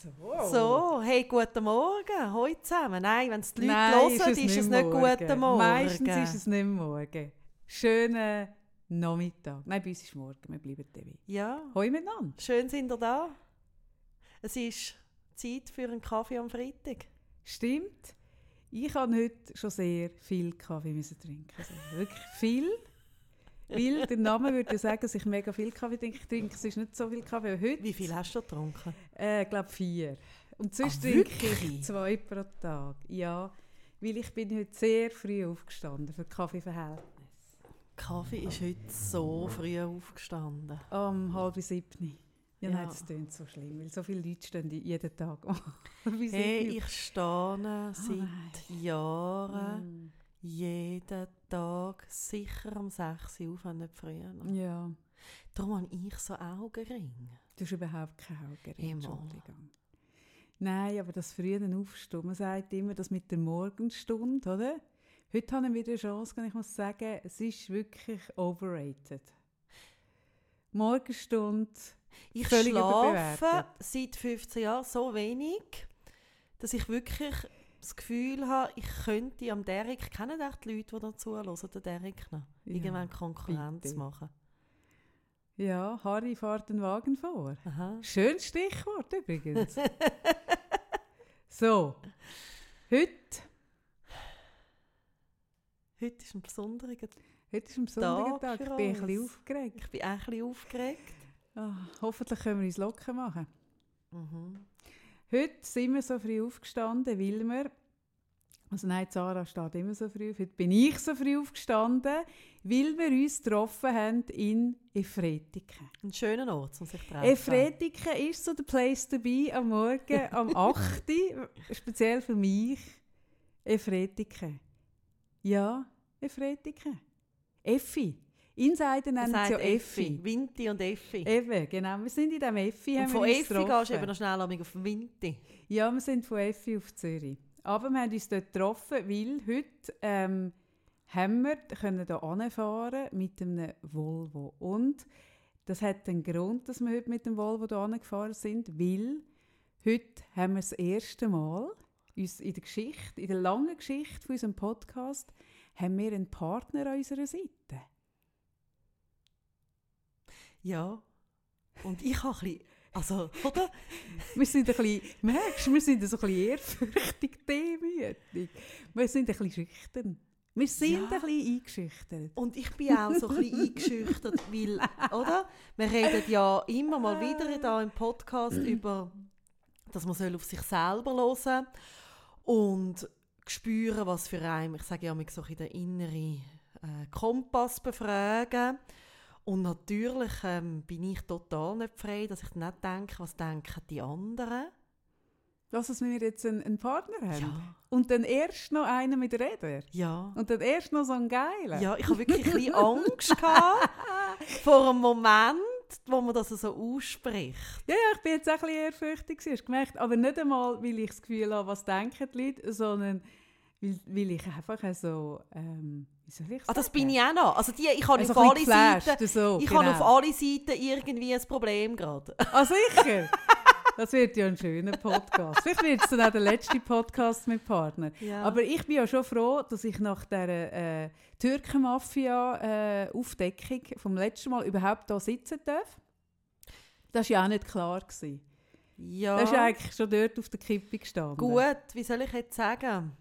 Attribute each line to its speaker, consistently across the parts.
Speaker 1: So.
Speaker 2: So, hey, guten Morgen, heute zusammen. Nein, wenn es die Leute
Speaker 1: Nein,
Speaker 2: hören,
Speaker 1: ist es
Speaker 2: ist es
Speaker 1: nicht morgen.
Speaker 2: guten Morgen.
Speaker 1: Meistens ist es nicht morgen. Schönen Nachmittag. Nein, bei uns ist morgen. Wir bleiben dabei.
Speaker 2: Ja,
Speaker 1: Hoi miteinander.
Speaker 2: schön sind ihr da. Es ist Zeit für einen Kaffee am Freitag.
Speaker 1: Stimmt. Ich habe heute schon sehr viel Kaffee müssen trinken. Also wirklich viel. Weil der Name würde ja sagen, dass ich mega viel Kaffee trinke. Ich trinke es ist nicht so viel Kaffee. Aber heute,
Speaker 2: Wie viel hast du getrunken?
Speaker 1: Äh, ich glaube vier. Und sonst
Speaker 2: Ah,
Speaker 1: trinke ich zwei pro Tag. Ja, weil ich bin heute sehr früh aufgestanden für Kaffeeverhältnis.
Speaker 2: Kaffee ist heute so früh aufgestanden.
Speaker 1: Um halb sieben. Ja,
Speaker 2: Ja.
Speaker 1: nein, das klingt so schlimm, weil so viele Leute stehen jeden Tag
Speaker 2: Hey, ich stehe seit Jahren
Speaker 1: Mm.
Speaker 2: jeden Tag sicher um 6 Uhr auf, wenn nicht früher.
Speaker 1: Ja,
Speaker 2: Darum habe ich so Augenringe.
Speaker 1: du hast überhaupt keine Augen.
Speaker 2: Immer.
Speaker 1: Entschuldigung. Nein, aber das frühe Aufstehen, man sagt immer, das mit der Morgenstunde, oder? Heute habe ich wieder eine Chance, und ich muss sagen, es ist wirklich overrated. Morgenstunde,
Speaker 2: Ich
Speaker 1: Völlig
Speaker 2: schlafe
Speaker 1: überbewertet.
Speaker 2: seit 15 Jahren so wenig, dass ich wirklich das Gefühl habe, ich könnte am Derek, kennen die Leute, die da zuhören, den Derek noch,
Speaker 1: Ja,
Speaker 2: irgendwann Konkurrenz
Speaker 1: bitte.
Speaker 2: machen.
Speaker 1: ja, Harry fährt den Wagen vor.
Speaker 2: Aha.
Speaker 1: Schönes Stichwort übrigens. so, heute,
Speaker 2: Heute ist ein besonderer Tag.
Speaker 1: heute ist ein besonderer
Speaker 2: Tag
Speaker 1: ich bin ein bisschen aufgeregt.
Speaker 2: Ich bin auch ein bisschen aufgeregt.
Speaker 1: Ah, hoffentlich können wir uns locker machen.
Speaker 2: Mhm.
Speaker 1: Heute sind wir so früh aufgestanden, weil wir, also nein, Sarah steht immer so früh auf, heute bin ich so früh aufgestanden, weil wir uns getroffen haben in Efretiken.
Speaker 2: Ein schöner Ort, um sich zu treffen.
Speaker 1: Efretiken ist so der Place to be am Morgen, am 8. Uhr, speziell für mich. Efretiken. Ja, Efretiken. Effi. Insider nennen
Speaker 2: sagt
Speaker 1: ja Effi.
Speaker 2: Vinti und Effi.
Speaker 1: Eben, genau. Wir sind in diesem Effi.
Speaker 2: und
Speaker 1: haben
Speaker 2: von Effi gehst du
Speaker 1: getroffen.
Speaker 2: eben noch schnell auf Vinti.
Speaker 1: Ja, wir sind von Effi auf Zürich. Aber wir haben uns dort getroffen, weil heute ähm, haben wir können hier anfahren mit einem Volvo. Und das hat den Grund, dass wir heute mit dem Volvo hier angefahren sind, weil heute haben wir das erste Mal uns in der Geschichte, in der langen Geschichte von unserem Podcast, haben wir einen Partner an unserer Seite.
Speaker 2: Ja. Und ich habe ein bisschen, also, oder?
Speaker 1: Wir sind ein bisschen, merkst du, wir sind so ein bisschen ehrfürchtig, demütig. Wir sind ein bisschen schüchtern. Wir sind
Speaker 2: Ja.
Speaker 1: ein bisschen eingeschüchtert.
Speaker 2: Und ich bin auch so ein bisschen eingeschüchtert, weil, oder? Wir reden ja immer mal wieder da im Podcast über, dass man soll auf sich selber hören und spüren, was für einen, ich sage ja immer so ein bisschen den inneren äh, Kompass befragen. Und natürlich ähm, bin ich total nicht frei, dass ich nicht denke, was denken die anderen.
Speaker 1: Dass wir jetzt einen, einen Partner haben.
Speaker 2: Ja.
Speaker 1: Und dann erst noch einen mit Rädern.
Speaker 2: Ja.
Speaker 1: Und dann erst noch so einen geilen.
Speaker 2: Ja, ich habe wirklich ein bisschen Angst gehabt vor einem Moment, wo man das so ausspricht.
Speaker 1: Ja, ja, ich bin jetzt auch ein bisschen ehrfürchtig, hast gemerkt. Aber nicht einmal, weil ich das Gefühl habe, was denken die Leute, sondern weil, weil ich einfach so, ähm,
Speaker 2: Ah, das bin ich auch noch. Also die, ich habe
Speaker 1: Also
Speaker 2: auf alle Seiten,
Speaker 1: so,
Speaker 2: ich
Speaker 1: genau.
Speaker 2: habe auf alle Seiten irgendwie ein Problem gerade.
Speaker 1: Ah, sicher? Das wird ja ein schöner Podcast. Vielleicht wird es dann auch der letzte Podcast mit Partner.
Speaker 2: Ja.
Speaker 1: Aber ich bin ja schon froh, dass ich nach dieser äh, Türkenmafia-Aufdeckung vom letzten Mal überhaupt hier sitzen darf. Das war ja auch nicht klar. Gewesen.
Speaker 2: ja,
Speaker 1: Das ist eigentlich schon dort auf der Kippe gestanden.
Speaker 2: gut. Wie soll ich jetzt sagen?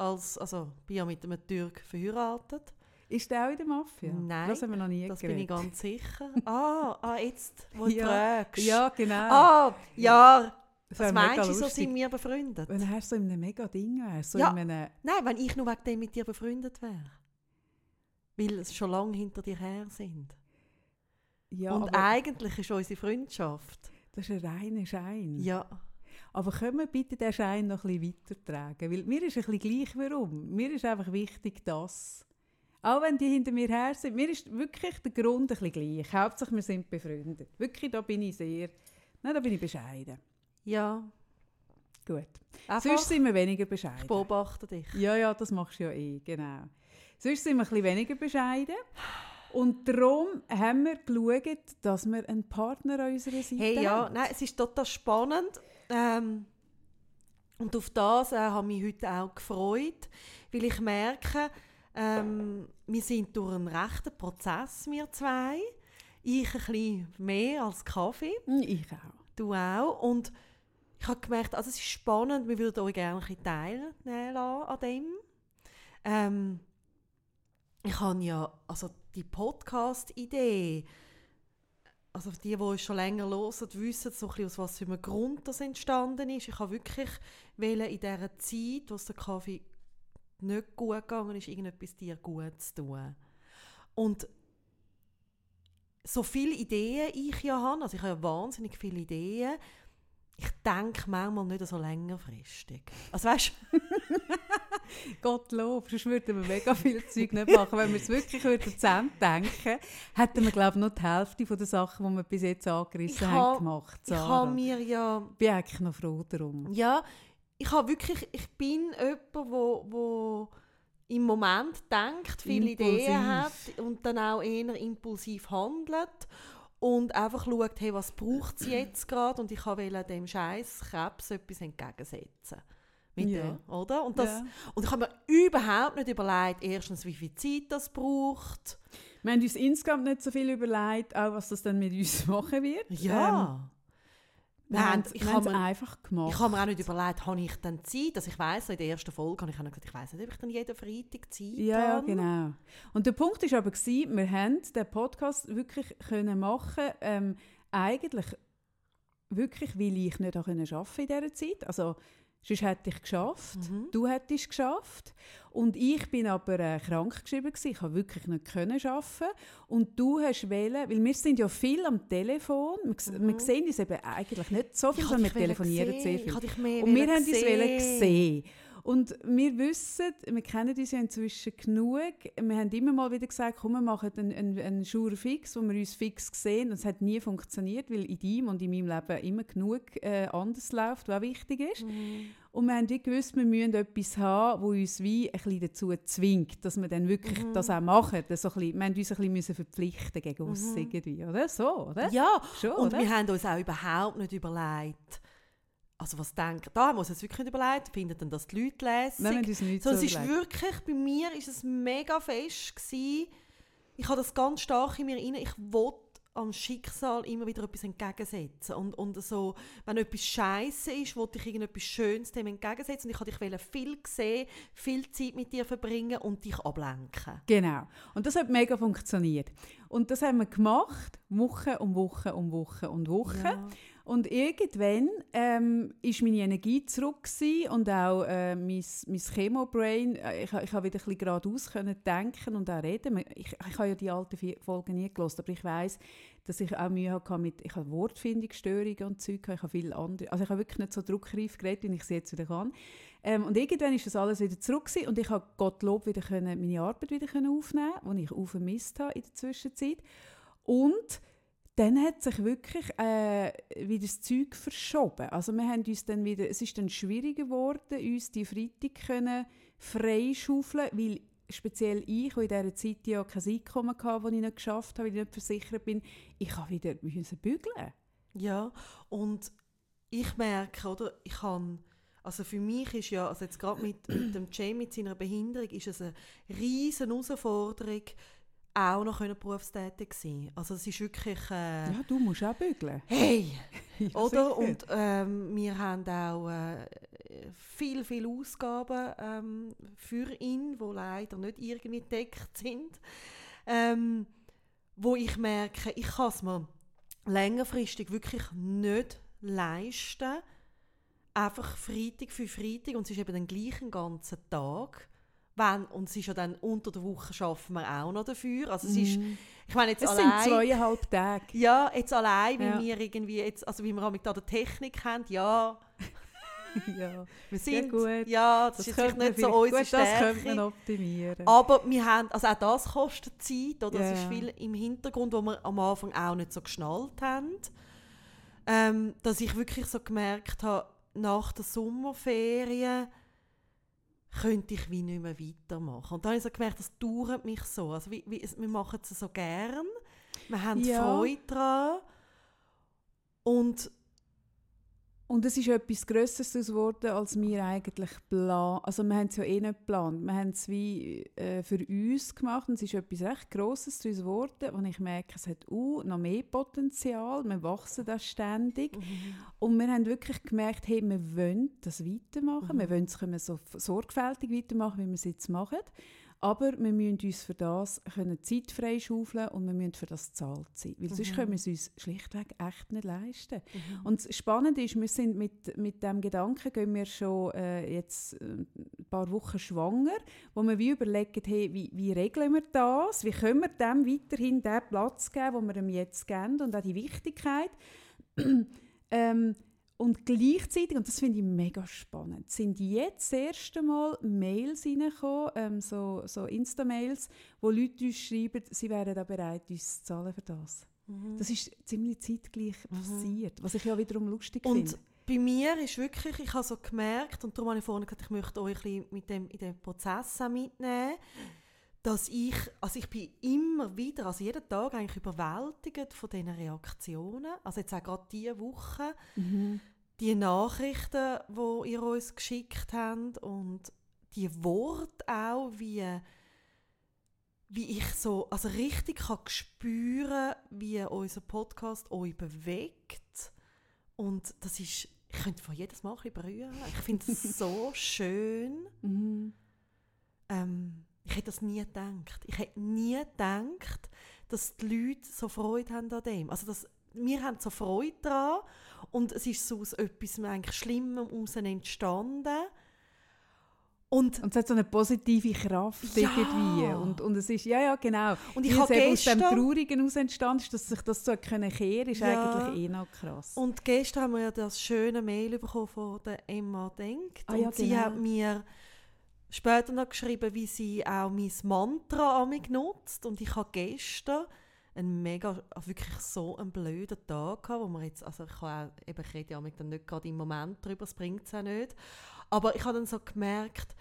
Speaker 2: Als, also, ich bin ja mit einem Türk verheiratet.
Speaker 1: Ist der auch in der Mafia?
Speaker 2: Nein,
Speaker 1: Das haben wir noch nie
Speaker 2: Das bin ich
Speaker 1: geredet.
Speaker 2: ganz sicher. ah, ah, jetzt, wo du
Speaker 1: Ja,
Speaker 2: fragst.
Speaker 1: Ja, genau.
Speaker 2: Ah, ja.
Speaker 1: Das
Speaker 2: Was meinst du, so sind wir befreundet?
Speaker 1: Wenn er so in einem mega Ding wäre. So
Speaker 2: Ja.
Speaker 1: in einem,
Speaker 2: Nein, wenn ich nur wegen dem mit dir befreundet wäre. Weil es schon lange hinter dir her sind.
Speaker 1: ja,
Speaker 2: Und eigentlich ist unsere Freundschaft.
Speaker 1: das ist ein reiner Schein.
Speaker 2: Ja.
Speaker 1: Aber können wir bitte den Schein noch ein bisschen weitertragen? Weil mir ist ein bisschen gleich, warum. Mir ist einfach wichtig, dass... Auch wenn die hinter mir her sind, mir ist wirklich der Grund ein bisschen gleich. Hauptsache, wir sind befreundet. Wirklich, da bin ich sehr... Nein, da bin ich bescheiden.
Speaker 2: Ja.
Speaker 1: Gut.
Speaker 2: Einfach,
Speaker 1: Sonst sind wir weniger
Speaker 2: ich
Speaker 1: bescheiden.
Speaker 2: beobachte dich.
Speaker 1: Ja, ja, das machst du ja eh, genau. Sonst sind wir ein bisschen weniger bescheiden. Und darum haben wir geschaut, dass wir einen Partner an unserer Seite
Speaker 2: Hey, ja,
Speaker 1: haben.
Speaker 2: nein, es ist total spannend. Ähm, und auf das äh, habe ich mich heute auch gefreut, weil ich merke, ähm, wir sind durch einen rechten Prozess, wir zwei. Ich ein bisschen mehr als Kaffee,
Speaker 1: Hm, Ich auch.
Speaker 2: du auch. Und ich habe gemerkt, also es ist spannend, wir würden euch gerne ein bisschen teilnehmen lassen an dem. Ähm, ich habe ja, also die Podcast-Idee, also die, die uns schon länger hören, wissen so aus was für einem Grund das entstanden ist. Ich habe wirklich wollen, in dieser Zeit, es der Kaffee nicht gut gegangen ist, irgendetwas dir gut zu tun. Und so viele Ideen ich ja habe, also ich habe ja wahnsinnig viele Ideen, ich denke manchmal nicht so längerfristig. Also weißt
Speaker 1: Gottlob, sonst würden wir mega viel Zeug nicht machen. Wenn wir es wirklich würden zusammen denken, hätten wir, glaube ich, noch die Hälfte von den Sachen, die wir bis jetzt angerissen
Speaker 2: Ich
Speaker 1: haben,
Speaker 2: ha-
Speaker 1: gemacht.
Speaker 2: ich
Speaker 1: Sarah.
Speaker 2: habe mir ja
Speaker 1: bin eigentlich noch froh darum.
Speaker 2: Ja, ich habe wirklich, ich bin jemand, wo, wo im Moment denkt, viele
Speaker 1: Impulsiv.
Speaker 2: Ideen hat und dann auch eher impulsiv handelt und einfach schaut, hey, was braucht es jetzt gerade und ich wollte dem Scheiß Krebs etwas entgegensetzen. Mit
Speaker 1: Ja.
Speaker 2: dem, oder? Und, das,
Speaker 1: Ja.
Speaker 2: und ich habe mir überhaupt nicht überlegt, erstens, wie viel Zeit das braucht.
Speaker 1: Wir haben uns insgesamt nicht so viel überlegt, auch was das dann mit uns machen wird. Ähm,
Speaker 2: Ja.
Speaker 1: wir
Speaker 2: Nein,
Speaker 1: haben
Speaker 2: ich
Speaker 1: wir
Speaker 2: habe
Speaker 1: es einfach gemacht.
Speaker 2: Ich habe mir auch nicht überlegt, habe ich dann Zeit? Also ich so in der ersten Folge habe ich gesagt, ich weiss nicht, ob ich dann jeden Freitag Zeit
Speaker 1: Ja, ja,
Speaker 2: habe.
Speaker 1: genau. Und der Punkt ist aber, gewesen, wir haben den Podcast wirklich können machen ähm, eigentlich wirklich, weil ich nicht auch können arbeiten in dieser Zeit. Also, sonst hätte ich geschafft.
Speaker 2: Mhm.
Speaker 1: Du hättest geschafft. Und ich bin aber äh, krank geschrieben. gewesen. Ich habe wirklich nicht können arbeiten. Und du hast wählen, weil wir sind ja viel am Telefon. Wir, mhm. wir sehen uns eben eigentlich nicht so viel, sondern wir telefonieren
Speaker 2: sehen.
Speaker 1: sehr viel. Und wir haben uns wollen
Speaker 2: sehen.
Speaker 1: sehen. Und wir wissen, wir kennen uns ja inzwischen genug. Wir haben immer mal wieder gesagt, komm, wir machen einen, einen, einen Jour fix, wo wir uns fix sehen. Und es hat nie funktioniert, weil in deinem und in meinem Leben immer genug äh, anders läuft, was auch wichtig ist.
Speaker 2: Mhm.
Speaker 1: Und wir haben gewusst, wir müssen etwas haben, das uns wie ein bisschen dazu zwingt, dass wir dann wirklich
Speaker 2: Mhm.
Speaker 1: das auch machen. Das so ein bisschen, wir haben uns ein bisschen verpflichten gegen uns
Speaker 2: Mhm.
Speaker 1: irgendwie, oder? So, oder?
Speaker 2: Ja,
Speaker 1: Schon,
Speaker 2: und
Speaker 1: oder?
Speaker 2: wir haben uns auch überhaupt nicht überlegt, also was denken, da uns jetzt wirklich nicht überlegt, finden denn das die Leute lässig?
Speaker 1: Nein, wir nicht
Speaker 2: so,
Speaker 1: so
Speaker 2: es ist wirklich, bei mir ist es mega fest gewesen. Ich habe das ganz stark in mir rein. Ich wollte am Schicksal immer wieder etwas entgegensetzen. Und, und so, wenn etwas scheiße ist, wollte ich irgendetwas Schönes dem entgegensetzen. Und ich wollte dich viel sehen, viel Zeit mit dir verbringen und dich ablenken.
Speaker 1: Genau. Und das hat mega funktioniert. Und das haben wir gemacht, Woche um Woche um Woche und Woche.
Speaker 2: Ja.
Speaker 1: Und irgendwann ähm, ist meine Energie zurück und auch äh, mein, mein Chemo-Brain. Äh, ich, ich habe wieder ein bisschen geradeaus können denken und auch reden. Ich, ich habe ja die alten Folgen nie gelesen, aber ich weiß, dass ich auch Mühe hatte mit, ich habe Wortfindungsstörungen und Zeug, ich habe viel andere, also ich habe wirklich nicht so druckreif geredet, wie ich es jetzt wieder kann. Ähm, und irgendwann ist das alles wieder zurück und ich habe Gottlob wieder können, meine Arbeit wieder können aufnehmen, die ich auch vermisst habe in der Zwischenzeit. Und dann hat sich wirklich äh, wieder das Zeug verschoben. Also wir haben uns dann wieder, es ist dann schwieriger geworden, uns die Freitag können freischaufeln, weil speziell ich, wo in dieser Zeit ja kein Einkommen hatte, das ich nicht geschafft habe, weil ich nicht versichert bin, ich habe wieder müssen bügeln.
Speaker 2: Ja, und ich merke, oder, ich kann, also für mich ist ja, also jetzt gerade mit, mit dem Jay, mit seiner Behinderung, ist es eine riesen Herausforderung, auch noch können berufstätig sein. Also es ist wirklich, äh,
Speaker 1: Ja, du musst auch bügeln.
Speaker 2: hey,
Speaker 1: Ja,
Speaker 2: oder?
Speaker 1: sicher.
Speaker 2: Und ähm, wir haben auch äh, viel, viel Ausgaben ähm, für ihn, die leider nicht irgendwie gedeckt sind. Ähm, wo ich merke, ich kann es mir längerfristig wirklich nicht leisten. Einfach Freitag für Freitag und es ist eben den gleichen ganzen Tag. Wenn, und es ist ja dann unter der Woche schaffen wir auch noch dafür. Also es ist,
Speaker 1: Mhm.
Speaker 2: ich meine jetzt
Speaker 1: es sind
Speaker 2: allein...
Speaker 1: zweieinhalb Tage.
Speaker 2: Ja, jetzt allein, wie
Speaker 1: Ja.
Speaker 2: wir irgendwie jetzt, also wie wir auch mit der Technik haben, ja,
Speaker 1: ja.
Speaker 2: wir sind,
Speaker 1: gut.
Speaker 2: ja, das, ist jetzt vielleicht nicht so unsere
Speaker 1: gut, das könnte man optimieren.
Speaker 2: Aber wir haben, also auch das kostet Zeit, oder? Das
Speaker 1: Ja,
Speaker 2: ist
Speaker 1: ja.
Speaker 2: viel im Hintergrund, wo wir am Anfang auch nicht so geschnallt haben. Ähm, dass ich wirklich so gemerkt habe, nach der Sommerferien könnte ich wie nicht mehr weitermachen. Und dann habe ich so gemerkt, das dauert mich so. Also wie, wie, wir machen es so gern, wir haben
Speaker 1: Ja.
Speaker 2: Freude daran und
Speaker 1: Und es ist etwas Grösseres geworden, als wir eigentlich planen. Also wir haben es ja eh nicht geplant. Wir haben es wie äh, für uns gemacht und es ist etwas recht Grosses daraus geworden, wo ich merke, es hat uh, noch mehr Potenzial, wir wachsen da ständig. Und wir haben wirklich gemerkt, hey, wir wollen das weitermachen, wir wollen es können so sorgfältig weitermachen, wie wir es jetzt machen. Aber wir müssen uns für das können Zeit freischaufeln und wir müssen für das zahlt sein. Weil sonst können wir es uns schlichtweg echt nicht leisten. Und das Spannende ist, wir sind mit, mit dem Gedanken, gehen wir schon äh, jetzt äh, ein paar Wochen schwanger, wo wir wie überlegen, hey, wie, wie regeln wir das? Wie können wir dem weiterhin den Platz geben, den wir ihm jetzt geben und auch die Wichtigkeit. ähm, und gleichzeitig, und das finde ich mega spannend, sind jetzt das erste Mal Mails reingekommen, ähm, so, so Insta-Mails, wo Leute uns schreiben, sie wären da bereit, uns zu zahlen für das. Das ist ziemlich zeitgleich passiert, was ich ja wiederum lustig
Speaker 2: Und
Speaker 1: finde.
Speaker 2: bei mir ist wirklich, ich habe so gemerkt, und darum habe ich vorhin gesagt, ich möchte euch ein bisschen mit dem, in den Prozess mitnehmen, dass ich, also ich bin immer wieder, also jeden Tag eigentlich überwältigt von diesen Reaktionen. Also jetzt auch gerade diese Woche, die Nachrichten, die ihr uns geschickt habt und die Worte auch, wie, wie ich so, also richtig kann spüren, wie unser Podcast euch bewegt. Und das ist, ich könnte von jedes Mal ein berühren. Ich finde es so schön.
Speaker 1: Mhm.
Speaker 2: Ähm, ich hätte das nie gedacht. Ich hätte nie gedacht, dass die Leute so Freude haben an dem. Also das, wir haben so Freude daran und es ist so aus etwas eigentlich Schlimmem heraus entstanden. Und,
Speaker 1: Und es hat so eine positive Kraft
Speaker 2: Ja.
Speaker 1: irgendwie. Und, und es ist, ja, ja, genau.
Speaker 2: Und ich habe
Speaker 1: aus dem Traurigen aus entstanden ist, dass sich das so können kehren ist
Speaker 2: Ja.
Speaker 1: eigentlich eh noch krass.
Speaker 2: und gestern haben wir ja das schöne Mail bekommen von der Emma Denkt.
Speaker 1: Ah ja,
Speaker 2: und sie
Speaker 1: genau.
Speaker 2: hat mir später noch geschrieben, wie sie auch mein Mantra an mich nutzt. Und ich habe gestern einen mega, also wirklich so einen blöden Tag gehabt, wo man jetzt, also ich, kann auch, eben, ich rede ja dann nicht gerade im Moment darüber, das bringt es auch nicht. Aber ich habe dann so gemerkt,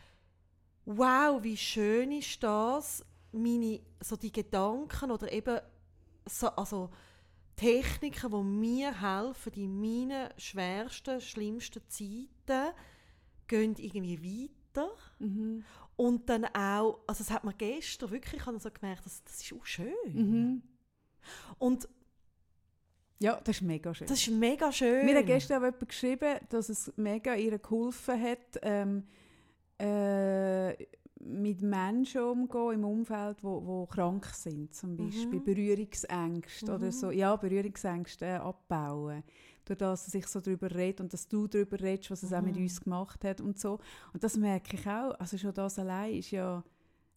Speaker 2: wow, wie schön ist das, meine, so die Gedanken oder eben so, also Techniken, die mir helfen, in meinen schwersten, schlimmsten Zeiten, gehen irgendwie weiter.
Speaker 1: Mhm.
Speaker 2: Und dann auch, also das hat man gestern wirklich, ich habe so gemerkt, das, das ist auch schön.
Speaker 1: Mhm.
Speaker 2: Und
Speaker 1: Ja, das ist mega schön.
Speaker 2: das ist mega schön.
Speaker 1: Mir hat gestern auch jemand geschrieben, dass es mega ihr geholfen hat, ähm, äh, mit Menschen umzugehen im Umfeld, wo, wo krank sind, zum Beispiel
Speaker 2: Mhm.
Speaker 1: Berührungsängste oder
Speaker 2: Mhm.
Speaker 1: so. Ja, Berührungsängste äh, abbauen. Durch das, dass ich so darüber rede und dass du darüber redest, was es auch mit
Speaker 2: Mhm.
Speaker 1: uns gemacht hat und so. Und das merke ich auch. Also schon das allein ist ja...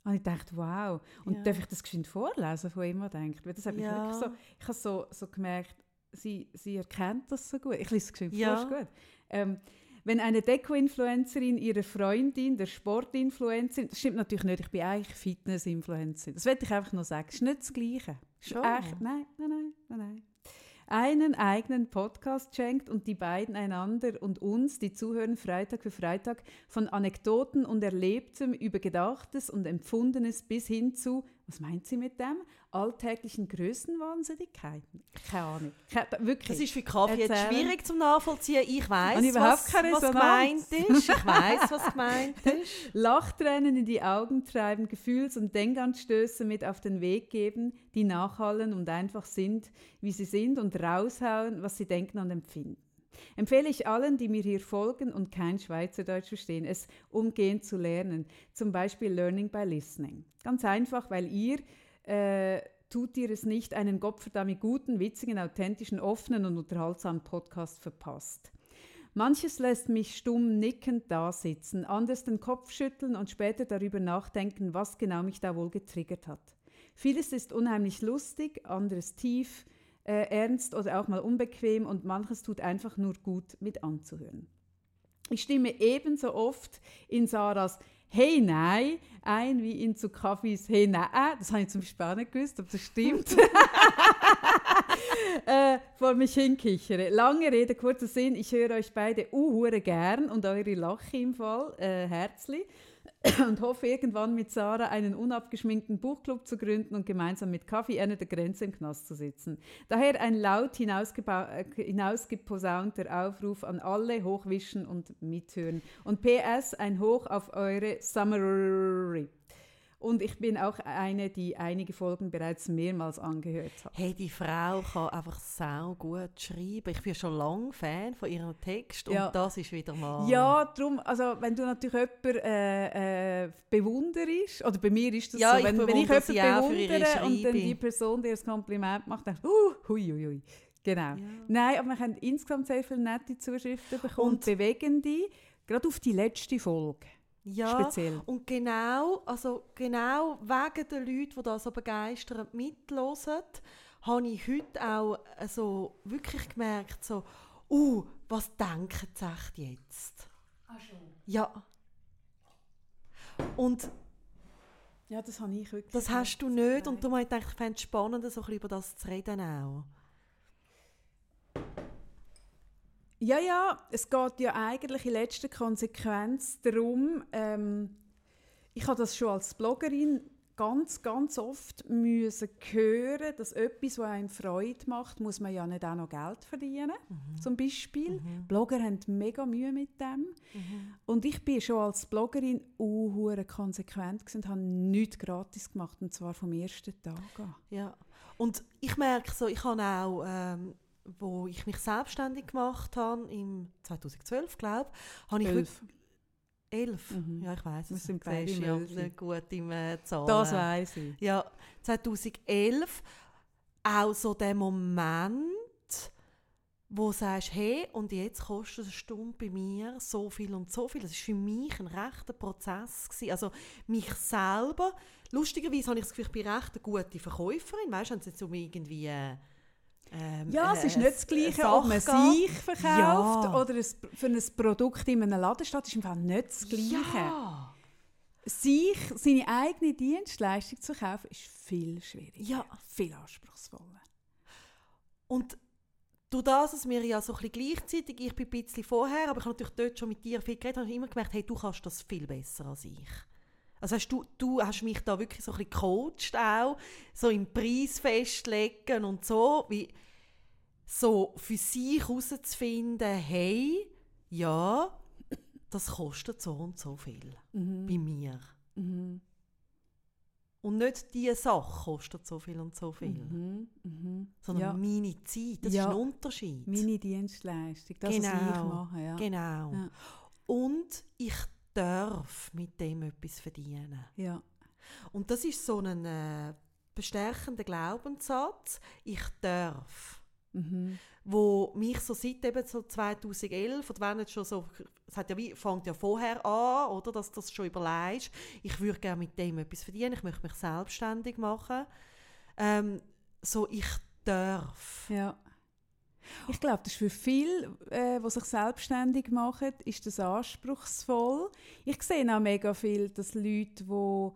Speaker 1: Und ich dachte, wow. Und
Speaker 2: Ja.
Speaker 1: darf ich das geschwind vorlesen, von immer denkt? Weil das hat mich
Speaker 2: Ja.
Speaker 1: wirklich so... Ich habe so, so gemerkt, sie, sie erkennt das so gut. Ich lese es geschwind
Speaker 2: Ja.
Speaker 1: vor, ist gut. Ähm, wenn eine Deko-Influencerin ihre Freundin, der Sportinfluencerin, das stimmt natürlich nicht, ich bin eigentlich Fitness-Influencerin. Das wollte ich einfach nur sagen. Das ist nicht das Gleiche.
Speaker 2: Schon?
Speaker 1: echt, nein, nein, nein, nein. Einen eigenen Podcast schenkt und die beiden einander und uns, die zuhören, Freitag für Freitag, von Anekdoten und Erlebtem über Gedachtes und Empfundenes bis hin zu, was meint sie mit dem? Alltäglichen Größenwahnsinnigkeiten? Keine Ahnung. Keine, wirklich.
Speaker 2: das ist für Kaffee jetzt schwierig zum Nachvollziehen. Ich weiß, was, was gemeint ist. Ich weiß, was gemeint ist.
Speaker 1: Lachtränen in die Augen treiben, Gefühls- und Denkanstöße mit auf den Weg geben, die nachhallen und einfach sind, wie sie sind und raushauen, was sie denken und empfinden. Empfehle ich allen, die mir hier folgen und kein Schweizerdeutsch verstehen, es umgehend zu lernen. Zum Beispiel Learning by Listening. Ganz einfach, weil ihr äh, tut ihr es nicht, einen gottverdammt guten, witzigen, authentischen, offenen und unterhaltsamen Podcast verpasst. Manches lässt mich stumm nickend dasitzen, anders den Kopf schütteln und später darüber nachdenken, was genau mich da wohl getriggert hat. Vieles ist unheimlich lustig, anderes tief, äh, ernst oder auch mal unbequem und manches tut einfach nur gut mit anzuhören. Ich stimme ebenso oft in Sarahs Hey nein ein wie in zu Kaffees Hey nein. Das habe ich zum Beispiel auch nicht gewusst, ob das stimmt. äh, vor mich hinkichere. Lange Rede, kurzer Sinn. Ich höre euch beide uhure gern und eure Lache im Fall. Äh, herzlich. und hoffe irgendwann mit Sarah einen unabgeschminkten Buchclub zu gründen und gemeinsam mit Kaffee an der Grenze im Knast zu sitzen. Daher ein laut äh, hinausgeposaunter Aufruf an alle hochwischen und mithören. Und PS, ein Hoch auf eure Summary. Und ich bin auch eine, die einige Folgen bereits mehrmals angehört hat.
Speaker 2: Hey, die Frau kann einfach sau gut schreiben. Ich bin schon lange Fan von ihrem Text und ja. das ist wieder mal...
Speaker 1: Ja, darum, also wenn du natürlich jemanden äh, äh, bewunderst, oder bei mir ist das
Speaker 2: ja,
Speaker 1: so, wenn
Speaker 2: ich,
Speaker 1: wenn ich
Speaker 2: jemanden
Speaker 1: bewundere und dann die Person dir das Kompliment macht, dann uh, hui, hui, hui. Genau. Ja. Nein, aber wir haben insgesamt sehr viele nette Zuschriften bekommen und bewegende, gerade auf die letzte Folge.
Speaker 2: Ja,
Speaker 1: speziell.
Speaker 2: und genau, also genau wegen den Leuten, die da so begeistert mitlosen, habe ich heute auch also wirklich gemerkt, so, uh, was denken sie echt jetzt?
Speaker 1: Ach schon?
Speaker 2: Ja. Und
Speaker 1: ja, das habe ich wirklich.
Speaker 2: Das hast du nicht und darum habe ich gedacht, ich fände es spannend, so ein bisschen über das zu reden auch.
Speaker 1: Ja, ja, es geht ja eigentlich in letzter Konsequenz darum, ähm, ich habe das schon als Bloggerin ganz, ganz oft müssen hören, dass etwas, was einem Freude macht, muss man ja nicht auch noch Geld verdienen, mhm. zum Beispiel. Mhm. Blogger haben mega Mühe mit dem. Mhm. Und ich bin schon als Bloggerin uh, konsequent und habe nichts gratis gemacht, und zwar vom ersten Tag an.
Speaker 2: Ja, und ich merke so, ich habe auch... Ähm wo ich mich selbstständig gemacht habe, im 2012, glaube ich, habe ich
Speaker 1: Elf.
Speaker 2: Elf? Mhm. Ja, ich weiß
Speaker 1: es. Wir sind beide ja
Speaker 2: gut im äh, Zahlen.
Speaker 1: Das weiß ich.
Speaker 2: Ja, 2011 auch so der Moment, wo du sagst, hey, und jetzt kostet eine Stunde bei mir so viel und so viel. Das war für mich ein rechter Prozess. Gewesen. Also mich selber, lustigerweise habe ich das Gefühl, ich bin recht eine gute Verkäuferin. Weißt du, wenn es jetzt um irgendwie... Äh,
Speaker 1: ähm, ja, es ist nicht das Gleiche, ob man sich verkauft ja. oder ein, für ein Produkt in einem Laden steht, ist im Fall nicht das Gleiche. Ja. Sich, seine eigene Dienstleistung zu kaufen, ist viel schwieriger,
Speaker 2: ja.
Speaker 1: viel anspruchsvoller.
Speaker 2: Und durch das, dass wir ja so ein bisschen gleichzeitig, ich bin ein bisschen vorher, aber ich habe natürlich dort schon mit dir viel geredet, habe ich immer gemerkt, hey, du kannst das viel besser als ich. Also hast du, du hast mich da wirklich so ein bisschen gecoacht auch, so im Preis festlegen und so, wie so für sich herauszufinden, hey, ja, das kostet so und so viel mhm. bei mir. Mhm. Und nicht diese Sache kostet so viel und so viel.
Speaker 1: Mhm. Mhm.
Speaker 2: Sondern ja. meine Zeit, das ja. ist ein Unterschied.
Speaker 1: Meine Dienstleistung, das,
Speaker 2: genau.
Speaker 1: was ich mache. Ja.
Speaker 2: Genau. Ja. Und ich darf mit dem etwas verdienen.
Speaker 1: Ja.
Speaker 2: Und das ist so ein äh, bestärkender Glaubenssatz. Ich darf.
Speaker 1: Mhm.
Speaker 2: Wo mich so seit eben so 2011, oder wenn jetzt schon so, es hat ja wie, fängt ja vorher an, oder, dass das schon überlegst, ich würde gerne mit dem etwas verdienen, ich möchte mich selbstständig machen. Ähm, so, ich darf.
Speaker 1: Ja. Ich glaube, das ist für viele, äh, die sich selbstständig machen, ist das anspruchsvoll. Ich sehe auch mega viel, dass Leute, die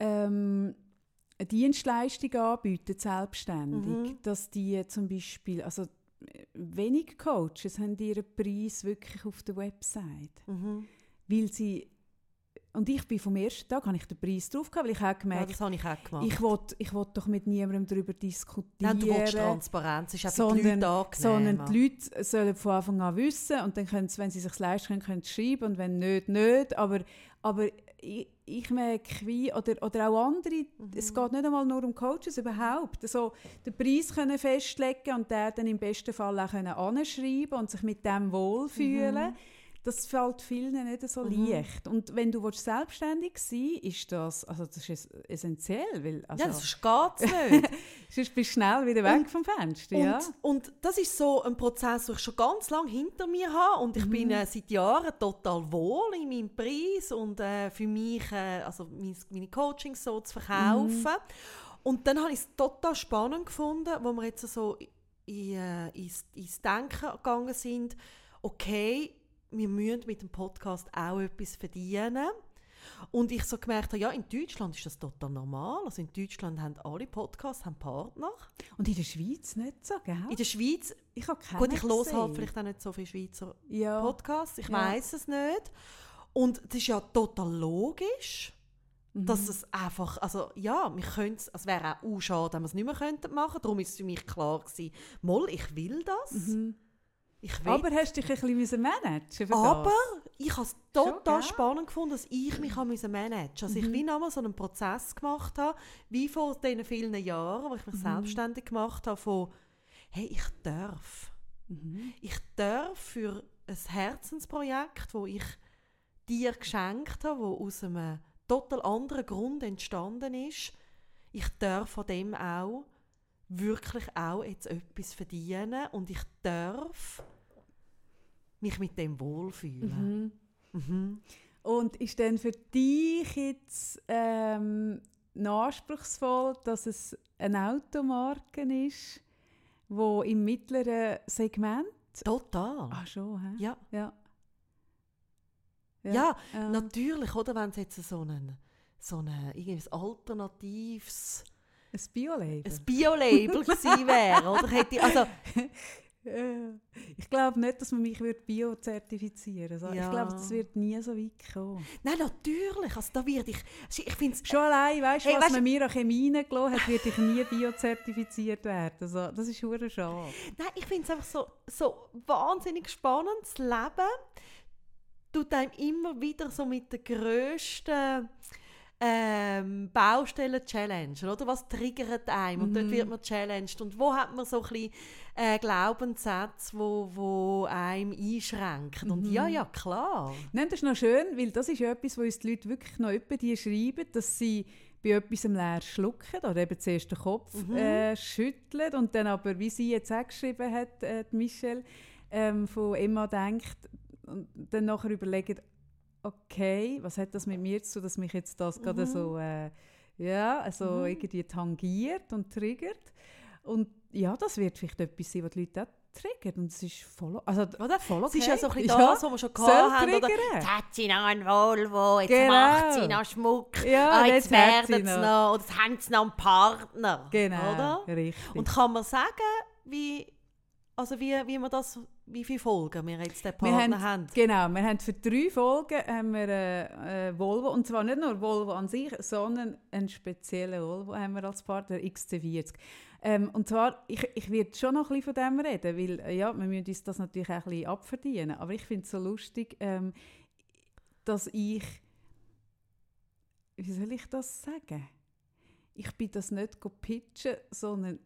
Speaker 1: ähm, eine Dienstleistung anbieten, selbstständig, mhm. dass die zum Beispiel, also wenig Coaches haben ihren Preis wirklich auf der Website,
Speaker 2: mhm.
Speaker 1: weil sie und ich bin vom ersten Tag, habe ich den Preis drauf gehabt, weil ich auch gemerkt,
Speaker 2: ja, das habe ich auch gemacht.
Speaker 1: Ich will, ich will doch mit niemandem darüber diskutieren.
Speaker 2: Nein, du willst Transparenz, ist einfach
Speaker 1: sondern,
Speaker 2: die Leute angenehm.
Speaker 1: Sondern die Leute sollen von Anfang an wissen und dann können sie, wenn sie sich leisten können, können sie schreiben und wenn nicht, nicht. Aber, aber ich, ich merke wie, oder, oder auch andere, mhm. es geht nicht einmal nur um Coaches, überhaupt. Also, den Preis können festlegen und der dann im besten Fall auch können anschreiben und sich mit dem wohlfühlen. Mhm das fällt vielen nicht so mhm. leicht. Und wenn du willst, selbstständig sein ist das, also das ist essentiell. Weil, also,
Speaker 2: ja, das geht nicht.
Speaker 1: Sonst bist du schnell wieder weg und, vom Fenster.
Speaker 2: Und,
Speaker 1: ja?
Speaker 2: und das ist so ein Prozess, den ich schon ganz lange hinter mir habe. Und ich mhm. bin äh, seit Jahren total wohl in meinem Preis und äh, für mich, äh, also meine, meine Coachings so zu verkaufen. Mhm. Und dann habe ich es total spannend gefunden, wo wir jetzt so in, äh, ins, ins Denken gegangen sind, okay, wir müssen mit dem Podcast auch etwas verdienen. Und ich so gemerkt habe, ja, in Deutschland ist das total normal. Also in Deutschland haben alle Podcasts haben Partner.
Speaker 1: Und in der Schweiz nicht so, gell?
Speaker 2: In der Schweiz,
Speaker 1: ich habe
Speaker 2: gut, ich höre halt vielleicht auch nicht so viele Schweizer
Speaker 1: ja.
Speaker 2: Podcasts, ich
Speaker 1: ja.
Speaker 2: weiß es nicht. Und das ist ja total logisch,
Speaker 1: Mhm.
Speaker 2: dass es einfach, also ja, wir können es, es wäre auch schade, wenn wir es nicht mehr könnten machen. Darum ist es für mich klar gewesen, Moll, ich will das.
Speaker 1: Mhm.
Speaker 2: Ich will.
Speaker 1: Aber hast du dich ein bisschen managen
Speaker 2: Aber
Speaker 1: das?
Speaker 2: ich habe es
Speaker 1: Schon,
Speaker 2: total
Speaker 1: gell?
Speaker 2: spannend gefunden, dass ich mich managen musste. Also ich
Speaker 1: Mhm.
Speaker 2: wie nochmal so einen Prozess gemacht habe, wie vor diesen vielen Jahren, wo ich mich
Speaker 1: Mhm.
Speaker 2: selbstständig gemacht habe, von «Hey, ich darf.
Speaker 1: Mhm.
Speaker 2: Ich darf für ein Herzensprojekt, wo ich dir geschenkt habe, wo aus einem total anderen Grund entstanden ist, ich darf von dem auch wirklich auch jetzt etwas verdienen und ich darf mich mit dem wohlfühlen.
Speaker 1: Mhm.
Speaker 2: Mhm.
Speaker 1: Und ist denn für dich jetzt ähm, anspruchsvoll, dass es eine Automarke ist, wo im mittleren Segment...
Speaker 2: Total.
Speaker 1: Ah, schon, hä?
Speaker 2: Ja.
Speaker 1: Ja.
Speaker 2: Ja,
Speaker 1: ja.
Speaker 2: natürlich, oder? Wenn es jetzt so ein so irgendwas alternatives
Speaker 1: Ein Bio-Label.
Speaker 2: ein Bio-Label gewesen wäre, oder? Hätte also,
Speaker 1: Ja. Ich glaube nicht, dass man mich wird bio-zertifizieren würde. Also
Speaker 2: Ja.
Speaker 1: Ich glaube, das wird nie so weit kommen.
Speaker 2: nein, natürlich, also da werde ich, ich finde es
Speaker 1: Schon allein, weißt du, was
Speaker 2: weisst
Speaker 1: man mir an Chemie reingelassen hat, würde ich nie bio-zertifiziert werden. Also, das ist hure schade.
Speaker 2: Nein, ich finde es einfach so, so wahnsinnig spannend, das Leben tut einem immer wieder so mit der grössten ähm, Baustellen challengen, oder? Was triggert einem? Und dort
Speaker 1: Mhm.
Speaker 2: wird man challenged. Und wo hat man so ein bisschen äh, Glaubenssätze, wo, wo einem einschränken? Und
Speaker 1: Mhm.
Speaker 2: ja, ja, klar.
Speaker 1: Nein, das ist noch schön, weil das ist ja etwas, wo uns die Leute wirklich noch etwa die schreiben, dass sie bei etwas leer schlucken oder eben zuerst den Kopf
Speaker 2: Mhm.
Speaker 1: äh, schütteln und dann aber, wie sie jetzt auch geschrieben hat, äh, Michelle, ähm, von Emma denkt und dann nachher überlegen, okay, was hat das mit mir zu tun, dass mich jetzt das gerade
Speaker 2: Mhm.
Speaker 1: so, äh, ja, also
Speaker 2: Mhm.
Speaker 1: irgendwie tangiert und triggert. Und ja, das wird vielleicht etwas sein, was die Leute auch triggert und es ist voll, also,
Speaker 2: Oder?
Speaker 1: voll okay.
Speaker 2: Es ist ja so ein bisschen
Speaker 1: Ja,
Speaker 2: das, was wir schon gehabt haben. Oder? Jetzt hat sie noch einen Volvo, jetzt
Speaker 1: Genau.
Speaker 2: macht sie noch Schmuck,
Speaker 1: Ja,
Speaker 2: ah,
Speaker 1: jetzt
Speaker 2: werden sie
Speaker 1: noch.
Speaker 2: noch, oder jetzt haben sie noch einen Partner.
Speaker 1: Genau,
Speaker 2: Oder?
Speaker 1: richtig.
Speaker 2: Und kann man sagen, wie, also wie, wie wir das, wie viele Folgen wir jetzt den Partner
Speaker 1: haben-
Speaker 2: haben?
Speaker 1: Genau, wir haben für drei Folgen haben wir äh, äh, Volvo, und zwar nicht nur Volvo an sich, sondern einen speziellen Volvo haben wir als Partner, XC40. Ähm, und zwar, ich, ich werde schon noch ein bisschen von dem reden, weil äh, ja, wir müssen uns das natürlich auch ein bisschen abverdienen, aber ich finde es so lustig, ähm, dass ich, wie soll ich das sagen? Ich bin das nicht pitchen, sondern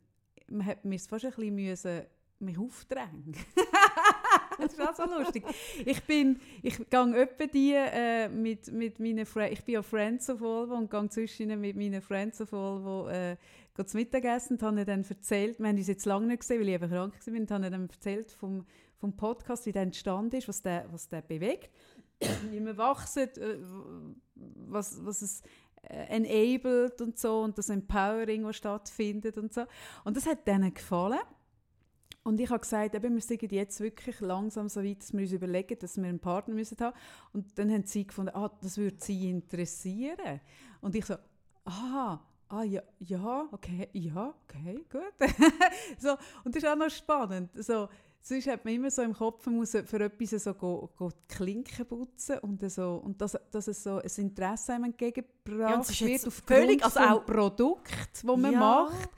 Speaker 1: man hat mir fast ein bisschen müssen mich aufdrängen. das ist auch so lustig. Ich bin, ich gehe etwa die äh, mit, mit meinen Friends, ich bin ja Friends of Volvo und gehe zwischen mit meinen Friends of Volvo äh, zu Mittagessen und habe dann erzählt, wir haben uns jetzt lange nicht gesehen, weil ich eben krank war, und habe dann erzählt vom, vom Podcast, wie der entstanden ist, was der, was der bewegt, wie wir wachsen, äh, was, was es äh, enabled und so und das Empowering, was stattfindet und so. Und das hat denen gefallen. Und ich habe gesagt, eben, wir sind jetzt wirklich langsam so weit, dass wir uns überlegen, dass wir einen Partner müssen haben. Und dann haben sie gefunden, ah, das würde sie interessieren. Und ich so, aha, ah ja, ja, okay, ja, okay, gut. so, und das ist auch noch spannend. So, sonst hat man immer so im Kopf, man muss für etwas so go, go die Klinken putzen und, so, und dass, dass es so ein Interesse einem entgegengebracht
Speaker 2: Ja,
Speaker 1: wird aufgrund
Speaker 2: völlig- also auch-
Speaker 1: Produkt, das man
Speaker 2: Ja.
Speaker 1: macht.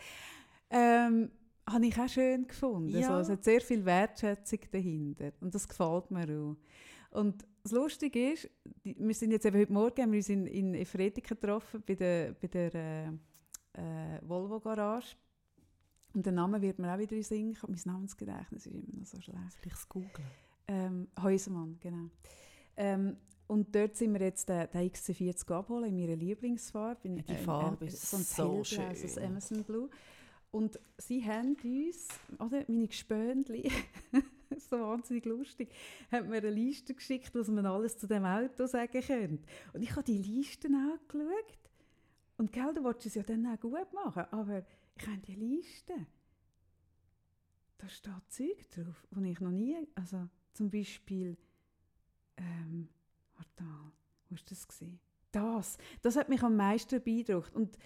Speaker 1: Ähm, habe ich auch schön gefunden.
Speaker 2: Ja.
Speaker 1: Also, es hat sehr viel Wertschätzung dahinter und das gefällt mir auch. Und das Lustige ist, wir sind jetzt eben heute Morgen haben wir uns in, in Efretika getroffen, bei der, bei der äh, äh, Volvo Garage. Und der Name wird mir auch wieder in den Sinn kommen. Mein Namensgedächtnis ist immer noch so schlecht.
Speaker 2: Vielleicht googeln.
Speaker 1: Ähm, Häusermann, genau. Ähm, und dort sind wir jetzt den, den XC40 abholen, in meiner Lieblingsfarbe. In,
Speaker 2: Die Farbe
Speaker 1: äh,
Speaker 2: ist
Speaker 1: so ein
Speaker 2: so schön.
Speaker 1: das Amazon Blue. Und sie haben uns, oder meine Gespönli, so wahnsinnig lustig, haben mir eine Liste geschickt, was man alles zu dem Auto sagen könnte. Und ich habe die Listen angeschaut. Und gell, du wolltest es ja dann auch gut machen, aber ich habe die Liste. Da steht Zeug drauf, wo ich noch nie, also zum Beispiel, ähm, warte mal, wo war das? Das, das hat mich am meisten beeindruckt. Und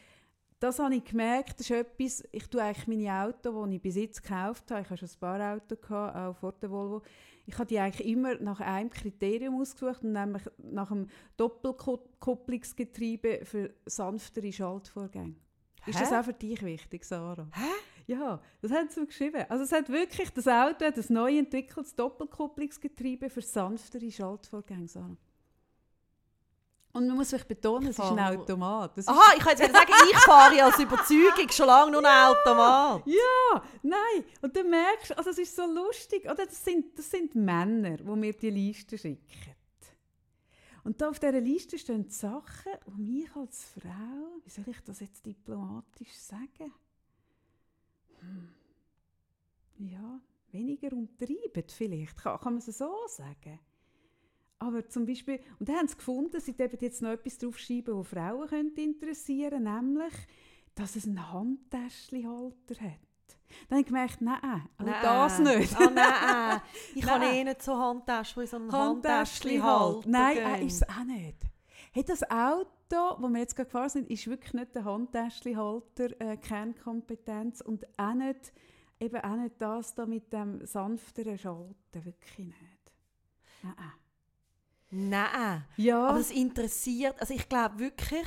Speaker 1: das habe ich gemerkt, das ist etwas, ich tue eigentlich meine Autos, die ich bis jetzt gekauft habe, ich habe schon ein paar Autos gehabt, auch vor der Volvo, ich habe die eigentlich immer nach einem Kriterium ausgesucht, nämlich nach dem Doppelkupplungsgetriebe für sanftere Schaltvorgänge. Ist das
Speaker 2: Hä?
Speaker 1: auch für dich wichtig, Sarah?
Speaker 2: Hä?
Speaker 1: Ja, das haben sie mir geschrieben. Also es hat wirklich, das Auto hat ein neu entwickeltes Doppelkupplungsgetriebe für sanftere Schaltvorgänge, Sarah. Und man muss vielleicht betonen, es ist ein Automat. Das
Speaker 2: Aha, ich kann jetzt wieder sagen, ich fahre ja aus Überzeugung schon lange nur ein Automat.
Speaker 1: Ja, nein. Und dann merkst du, also es ist so lustig, oder das sind, das sind Männer, die mir die Liste schicken. Und da auf dieser Liste stehen Sachen, die mich als Frau, wie soll ich das jetzt diplomatisch sagen? Hm. Ja, weniger umtreiben vielleicht, kann, kann man es so sagen. Aber zum Beispiel, und dann haben sie gefunden, sie dürfen jetzt noch etwas draufschreiben, was Frauen könnte interessieren nämlich, dass es einen Handtäschchenhalter hat. Dann habe ich gemerkt, nein, auch das nicht.
Speaker 2: Ah, nein. Ich habe
Speaker 1: Nein.
Speaker 2: eh nicht so Handtaschen, die so ein
Speaker 1: Handtäschchen halt. Nein, äh, ist es auch nicht. Hey, das Auto, wo wir jetzt gerade gefahren sind, ist wirklich nicht der Handtäschchenhalter äh, Kernkompetenz und auch nicht, eben auch nicht das da mit dem sanfteren Schalten, wirklich nicht. Nein.
Speaker 2: Nein.
Speaker 1: Ja,
Speaker 2: Aber das interessiert, also ich glaube wirklich,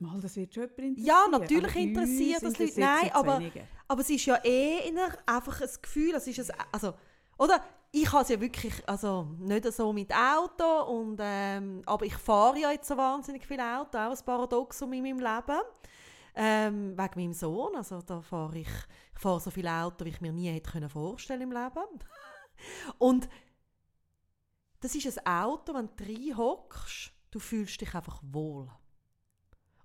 Speaker 1: mal, das wird schon jemand interessieren.
Speaker 2: Ja, natürlich
Speaker 1: aber
Speaker 2: interessiert das Leute. Nein, aber-
Speaker 1: weniger.
Speaker 2: aber es ist ja eh einfach ein Gefühl, es ist ein, also, oder? Ich habe es ja wirklich, also nicht so mit Auto, und, ähm, aber ich fahre ja jetzt so wahnsinnig viel Auto, auch ein Paradoxum in meinem Leben. Ähm, wegen meinem Sohn, also da fahre ich, ich fahre so viel Auto, wie ich mir nie hätte können vorstellen im Leben. Und das ist ein Auto, wenn du reinhockst, du fühlst dich einfach wohl.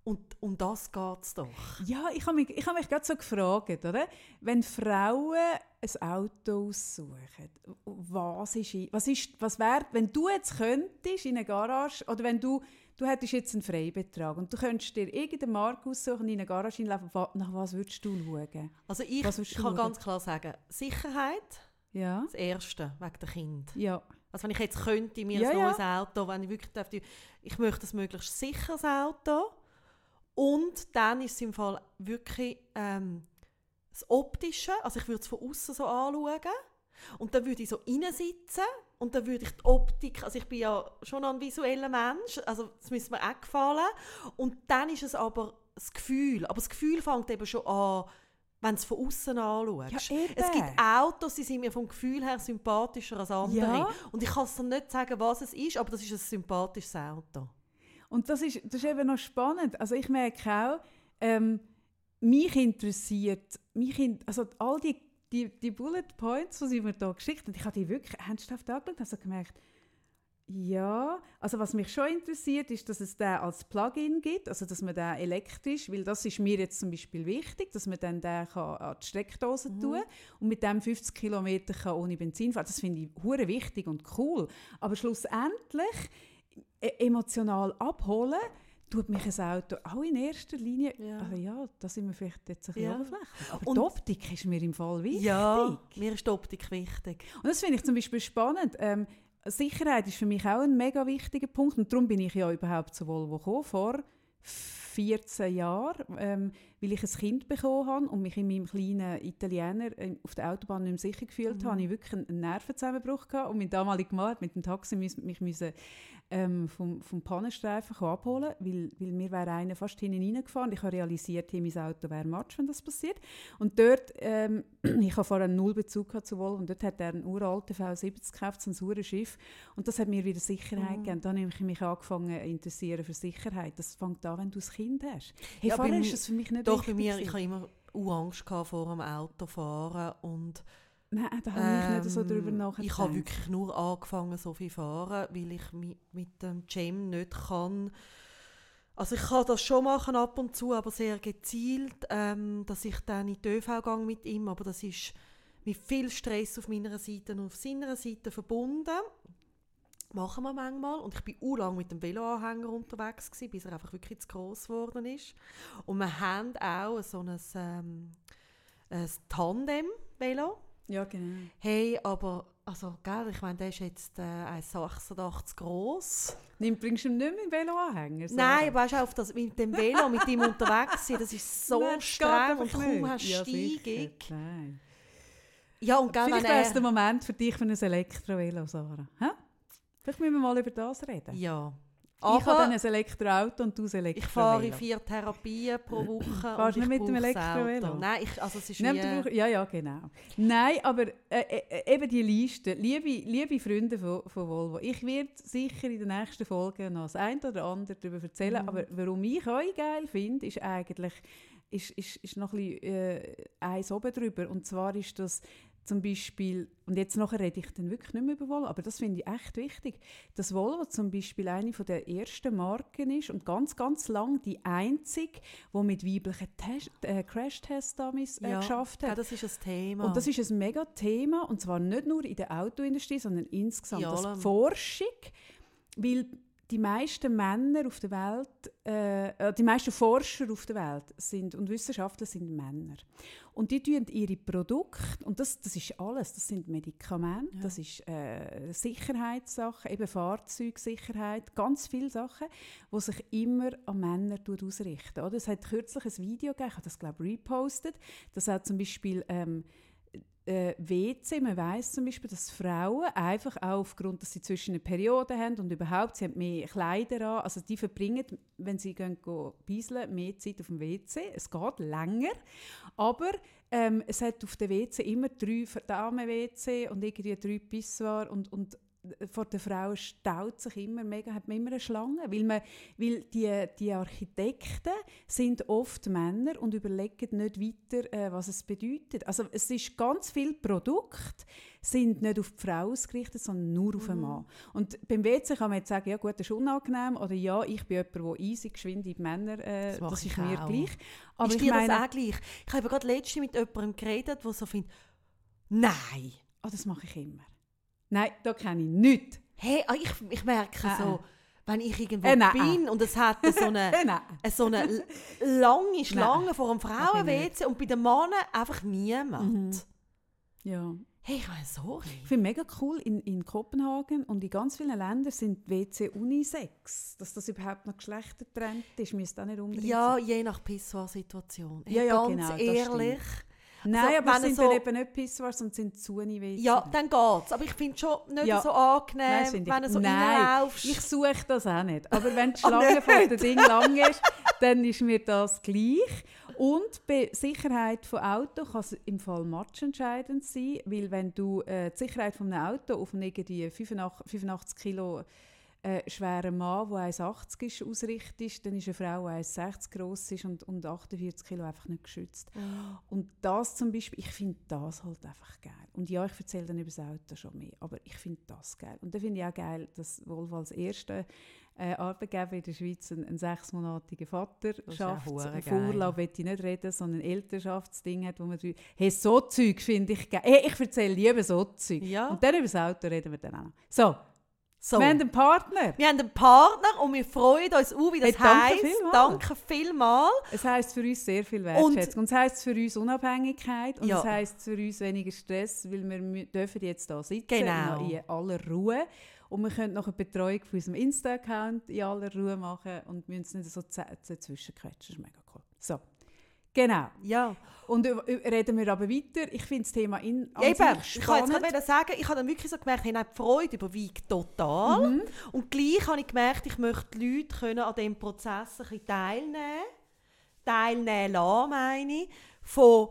Speaker 2: Und um das geht es doch.
Speaker 1: Ja, ich habe mich, ich habe mich gerade so gefragt, oder? Wenn Frauen ein Auto aussuchen, was ist, was ist, was wäre, wenn du jetzt könntest in eine Garage, oder wenn du, du hättest jetzt einen Freibetrag und du könntest dir irgendeine Marke aussuchen, in eine Garage hinlaufen, nach was würdest du schauen?
Speaker 2: Also ich, ich kann
Speaker 1: schauen?
Speaker 2: ganz klar sagen, Sicherheit,
Speaker 1: Ja,
Speaker 2: das Erste, wegen der Kind.
Speaker 1: ja,
Speaker 2: Also wenn ich jetzt könnte, mir
Speaker 1: Ja,
Speaker 2: ein
Speaker 1: ja.
Speaker 2: neues Auto, wenn ich wirklich dürfte, ich möchte ein möglichst sicheres Auto. Und dann ist es im Fall wirklich ähm, das Optische, also ich würde es von außen so anschauen. Und dann würde ich so reinsitzen und dann würde ich die Optik, also ich bin ja schon ein visueller Mensch, also das müsste mir auch gefallen. Und dann ist es aber das Gefühl, aber das Gefühl fängt eben schon an, wenn du es von außen anschaust.
Speaker 1: Ja,
Speaker 2: es gibt Autos, die sind mir vom Gefühl her sympathischer als andere.
Speaker 1: Ja.
Speaker 2: Und ich kann es dir nicht sagen, was es ist, aber das ist ein sympathisches Auto.
Speaker 1: Und das ist, das ist eben noch spannend. Also ich merke auch, ähm, mich interessiert, mich in, also all die, die, die Bullet Points, die sie mir da geschickt haben, ich habe die wirklich ernsthaft angeschaut und also gemerkt, ja, also was mich schon interessiert, ist, dass es den als Plugin gibt, also dass man den elektrisch, weil das ist mir jetzt zum Beispiel wichtig, dass man dann den kann an die Steckdose
Speaker 2: Mhm.
Speaker 1: tun und mit dem 50 Kilometer kann ohne Benzin fahren. Das finde ich hure wichtig und cool. Aber schlussendlich e- emotional abholen, tut mich ein Auto auch in erster Linie,
Speaker 2: Ja.
Speaker 1: also ja, da sind wir vielleicht jetzt ein bisschen
Speaker 2: Ja.
Speaker 1: oberflächlich. Aber
Speaker 2: Und-
Speaker 1: die Optik ist mir im Fall wichtig.
Speaker 2: Ja, mir ist die Optik wichtig.
Speaker 1: Und das finde ich zum Beispiel spannend. Ähm, Sicherheit ist für mich auch ein mega wichtiger Punkt und darum bin ich ja überhaupt zu Volvo gekommen, vor 14 Jahren, ähm, weil ich ein Kind bekommen habe und mich in meinem kleinen Italiener ähm, auf der Autobahn nicht mehr sicher gefühlt
Speaker 2: Mhm.
Speaker 1: habe, habe ich wirklich einen Nervenzusammenbruch gehabt und mein damaliger Mann hat mit dem Taxi müssen, mich müssen, ähm, vom, vom Pannenstreifen abholen, weil, weil mir wäre einer fast hinten reingefahren. Ich habe realisiert, hey, mein Auto wäre Matsch, wenn das passiert. Und dort, ähm, ich habe vorher einen Nullbezug zu Volvo und dort hat er einen uralten V70 gekauft, so ein saures Schiff. Und das hat mir wieder Sicherheit
Speaker 2: Mhm.
Speaker 1: gegeben. Dann habe ich mich angefangen zu interessieren für Sicherheit. Das fängt an, wenn du ein Kind hast. Hey,
Speaker 2: Ja,
Speaker 1: vorher ist das für mich nicht
Speaker 2: Doch, bei mir, ich
Speaker 1: gewesen.
Speaker 2: habe immer Angst vor dem Autofahren und
Speaker 1: Nein, da habe ich nicht so
Speaker 2: ähm,
Speaker 1: darüber nachgedacht.
Speaker 2: Ich habe wirklich nur angefangen, so viel fahren, weil ich mit, mit dem Gym nicht kann. Also ich kann das schon machen ab und zu, aber sehr gezielt, ähm, dass ich dann in die ÖV gehe mit ihm, aber das ist mit viel Stress auf meiner Seite und auf seiner Seite verbunden. Machen wir manchmal. Und ich bin u lang mit dem Veloanhänger unterwegs, gewesen, bis er einfach wirklich zu gross geworden ist. Und wir haben auch so ein, ähm, ein Tandem-Velo.
Speaker 1: Ja, genau.
Speaker 2: Hey, aber, also, gell, ich meine, der ist jetzt äh, 1,86 groß.
Speaker 1: Nimm, bringst du ihn nicht mehr im Veloanhänger?
Speaker 2: Nein, aber weißt du, auf das, mit dem Velo, mit ihm unterwegs sein, das ist so
Speaker 1: Nein,
Speaker 2: streng und kaum hast
Speaker 1: Ja.
Speaker 2: Steigung.
Speaker 1: Nein.
Speaker 2: Ja, und gell,
Speaker 1: Vielleicht wäre es
Speaker 2: er-
Speaker 1: der Moment für dich für ein Elektrovelo, Sarah. Hä? Vielleicht müssen wir mal über das reden.
Speaker 2: Ja.
Speaker 1: Ich habe dann ein Elektroauto und du ein Elektrovelo.
Speaker 2: ich fahre vier Therapien pro Woche.
Speaker 1: Fahrst nicht mit dem Elektrovelo?
Speaker 2: Nein, ich, also es ist
Speaker 1: Nein,
Speaker 2: wie...
Speaker 1: ja, ja, genau. Nein, aber äh, äh, eben die Liste, liebe, liebe Freunde von, von Volvo, ich werde sicher in den nächsten Folgen noch das ein oder andere darüber erzählen,
Speaker 2: Mhm.
Speaker 1: aber warum ich euch geil finde, ist eigentlich ist, ist, ist noch ein bisschen äh, eins oben drüber. Und zwar ist das zum Beispiel, und jetzt nachher rede ich dann wirklich nicht mehr über Volvo, aber das finde ich echt wichtig, dass Volvo zum Beispiel eine von der ersten Marken ist und ganz, ganz lang die einzige, die mit weiblichen Test, äh, Crash-Test-Dummies äh,
Speaker 2: ja,
Speaker 1: geschafft
Speaker 2: ja,
Speaker 1: hat.
Speaker 2: das ist ein Thema.
Speaker 1: Und das ist ein mega Thema, und zwar nicht nur in der Autoindustrie, sondern insgesamt.
Speaker 2: In
Speaker 1: Das Forschung, weil die meisten Männer auf der Welt, äh, äh, die meisten Forscher auf der Welt sind, und Wissenschaftler sind Männer. Und die tun ihre Produkte, und das, das ist alles, das sind Medikamente,
Speaker 2: Ja.
Speaker 1: das ist äh, Sicherheitssachen, eben Fahrzeugsicherheit, ganz viele Sachen, die sich immer an Männer ausrichten. Oder? Es hat kürzlich ein Video gegeben, ich habe das glaube ich repostet, dass auch zum Beispiel ähm, äh, WC, man weiß zum Beispiel, dass Frauen einfach auch aufgrund, dass sie zwischen eine Periode haben und überhaupt, sie haben mehr Kleider an, also die verbringen, wenn sie gehen pieseln, mehr Zeit auf dem WC. Es geht länger, aber ähm, es hat auf dem WC immer drei Damen-WC und irgendwie drei Pissoir und, und vor der Frau staut sich immer mega, hat man immer eine Schlange, weil, man, weil die, die Architekten sind oft Männer und überlegen nicht weiter, äh, was es bedeutet. Also es ist ganz viel Produkt sind nicht auf die Frau ausgerichtet, sondern nur auf den Mann. Und beim WC kann man jetzt sagen, ja gut, das ist unangenehm oder ja, ich bin jemand, der easy, geschwind in die Männer, äh,
Speaker 2: Das
Speaker 1: das, ist mir
Speaker 2: auch.
Speaker 1: gleich. Aber
Speaker 2: ist
Speaker 1: ich
Speaker 2: dir
Speaker 1: meine,
Speaker 2: das auch gleich? Ich habe gerade letztens mit jemandem geredet, der so findet, nein,
Speaker 1: ah, das mache ich immer. Nein, da kenne ich nichts.
Speaker 2: hey, ah, ich, ich merke
Speaker 1: Äh,
Speaker 2: so, wenn ich irgendwo
Speaker 1: Äh,
Speaker 2: bin und es hat so eine,
Speaker 1: Äh, nein.
Speaker 2: so eine lange Schlange vor einem Frauen-WC und bei den Männern einfach niemand.
Speaker 1: Mhm. Ja.
Speaker 2: Hey, ich meine, sorry.
Speaker 1: Ich finde mega cool, in, in Kopenhagen und in ganz vielen Ländern sind WC Unisex. Dass das überhaupt noch geschlechtertrennt ist, müsste auch nicht unbedingt
Speaker 2: Ja,
Speaker 1: sein.
Speaker 2: je nach Pissoir-Situation.
Speaker 1: Ja, ja,
Speaker 2: ganz
Speaker 1: genau, das
Speaker 2: ehrlich.
Speaker 1: Nein,
Speaker 2: also,
Speaker 1: aber sind
Speaker 2: so-
Speaker 1: dann eben nicht Pissoirs, sondern sind Zuni-WC.
Speaker 2: Ja, dann geht's. Aber ich finde es schon nicht
Speaker 1: Ja.
Speaker 2: so
Speaker 1: Nein,
Speaker 2: angenehm,
Speaker 1: ich-
Speaker 2: wenn du so
Speaker 1: Nein,
Speaker 2: reinlaufst.
Speaker 1: Ich suche das auch nicht. Aber wenn die
Speaker 2: Ah,
Speaker 1: Schlange von dem Ding lang ist, dann ist mir das gleich. Und bei Sicherheit von Auto kann es im Fall matchentscheidend sein, weil wenn du äh, die Sicherheit von einem Auto auf einen irgendwie 85, 85 Kilo äh, schweren Mann, der 1,80 ist, ausrichtest, dann ist eine Frau, die 1,60 groß ist und, und 48 Kilo einfach nicht geschützt. Und das zum Beispiel, ich finde das halt einfach geil. Und ja, ich erzähle dann über das Auto schon mehr, aber ich finde das geil. Und dann finde ich auch geil, dass Volvo als erster äh, Arbeitgeber in der Schweiz einen, einen sechsmonatigen Vater schafft. Vorlauf will ich nicht reden, sondern ein Elternschaftsding hat, wo man drü- hey, so Zeug finde ich geil. Hey, ich erzähle lieber so Zeug.
Speaker 2: Ja.
Speaker 1: Und dann über das Auto reden wir dann auch noch. So,
Speaker 2: So.
Speaker 1: wir haben einen Partner.
Speaker 2: Wir haben einen Partner und wir freuen uns auch, wie das
Speaker 1: Hey, danke
Speaker 2: heisst.
Speaker 1: vielmals.
Speaker 2: Danke vielmals.
Speaker 1: Es heisst für uns sehr viel
Speaker 2: Und-
Speaker 1: Wertschätzung. Und, es heisst für uns Unabhängigkeit. Und
Speaker 2: Ja.
Speaker 1: es heisst für uns weniger Stress, weil wir dürfen jetzt hier sitzen
Speaker 2: Genau.
Speaker 1: in aller Ruhe. Und wir können noch eine Betreuung von unserem Insta-Account in aller Ruhe machen und müssen es nicht so dazwischen quetschen. Das ist mega cool. So, genau.
Speaker 2: Ja.
Speaker 1: Und reden wir aber weiter. Ich finde das Thema in an
Speaker 2: Eben,
Speaker 1: sich
Speaker 2: ich kann jetzt gerade sagen, ich habe dann wirklich so gemerkt, hey, die Freude überwiegt total.
Speaker 1: Mhm.
Speaker 2: Und gleich habe ich gemerkt, ich möchte die Leute können an diesem Prozess ein bisschen teilnehmen. Teilnehmen lassen, meine ich. Von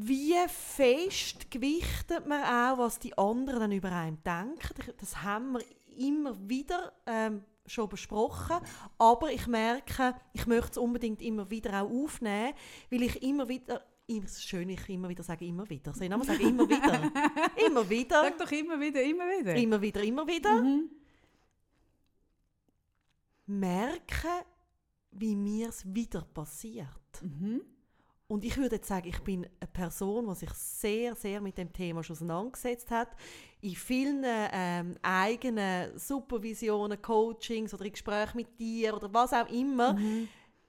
Speaker 2: wie fest gewichtet man auch, was die anderen dann über einen denken. Das haben wir immer wieder ähm, schon besprochen. Aber ich merke, ich möchte es unbedingt immer wieder auch aufnehmen, weil ich immer wieder es ist schön, ich immer wieder sage, immer wieder. Soll ich nochmal sagen, immer wieder? immer wieder.
Speaker 1: Sag doch immer wieder, immer wieder.
Speaker 2: Immer wieder, immer wieder.
Speaker 1: Mhm.
Speaker 2: Merken, wie mir es wieder passiert.
Speaker 1: Mhm.
Speaker 2: Und ich würde jetzt sagen, ich bin eine Person, die sich sehr, sehr mit dem Thema schon auseinandergesetzt hat. In vielen ähm, eigenen Supervisionen, Coachings oder in Gesprächen mit dir oder was auch immer,
Speaker 1: Mhm.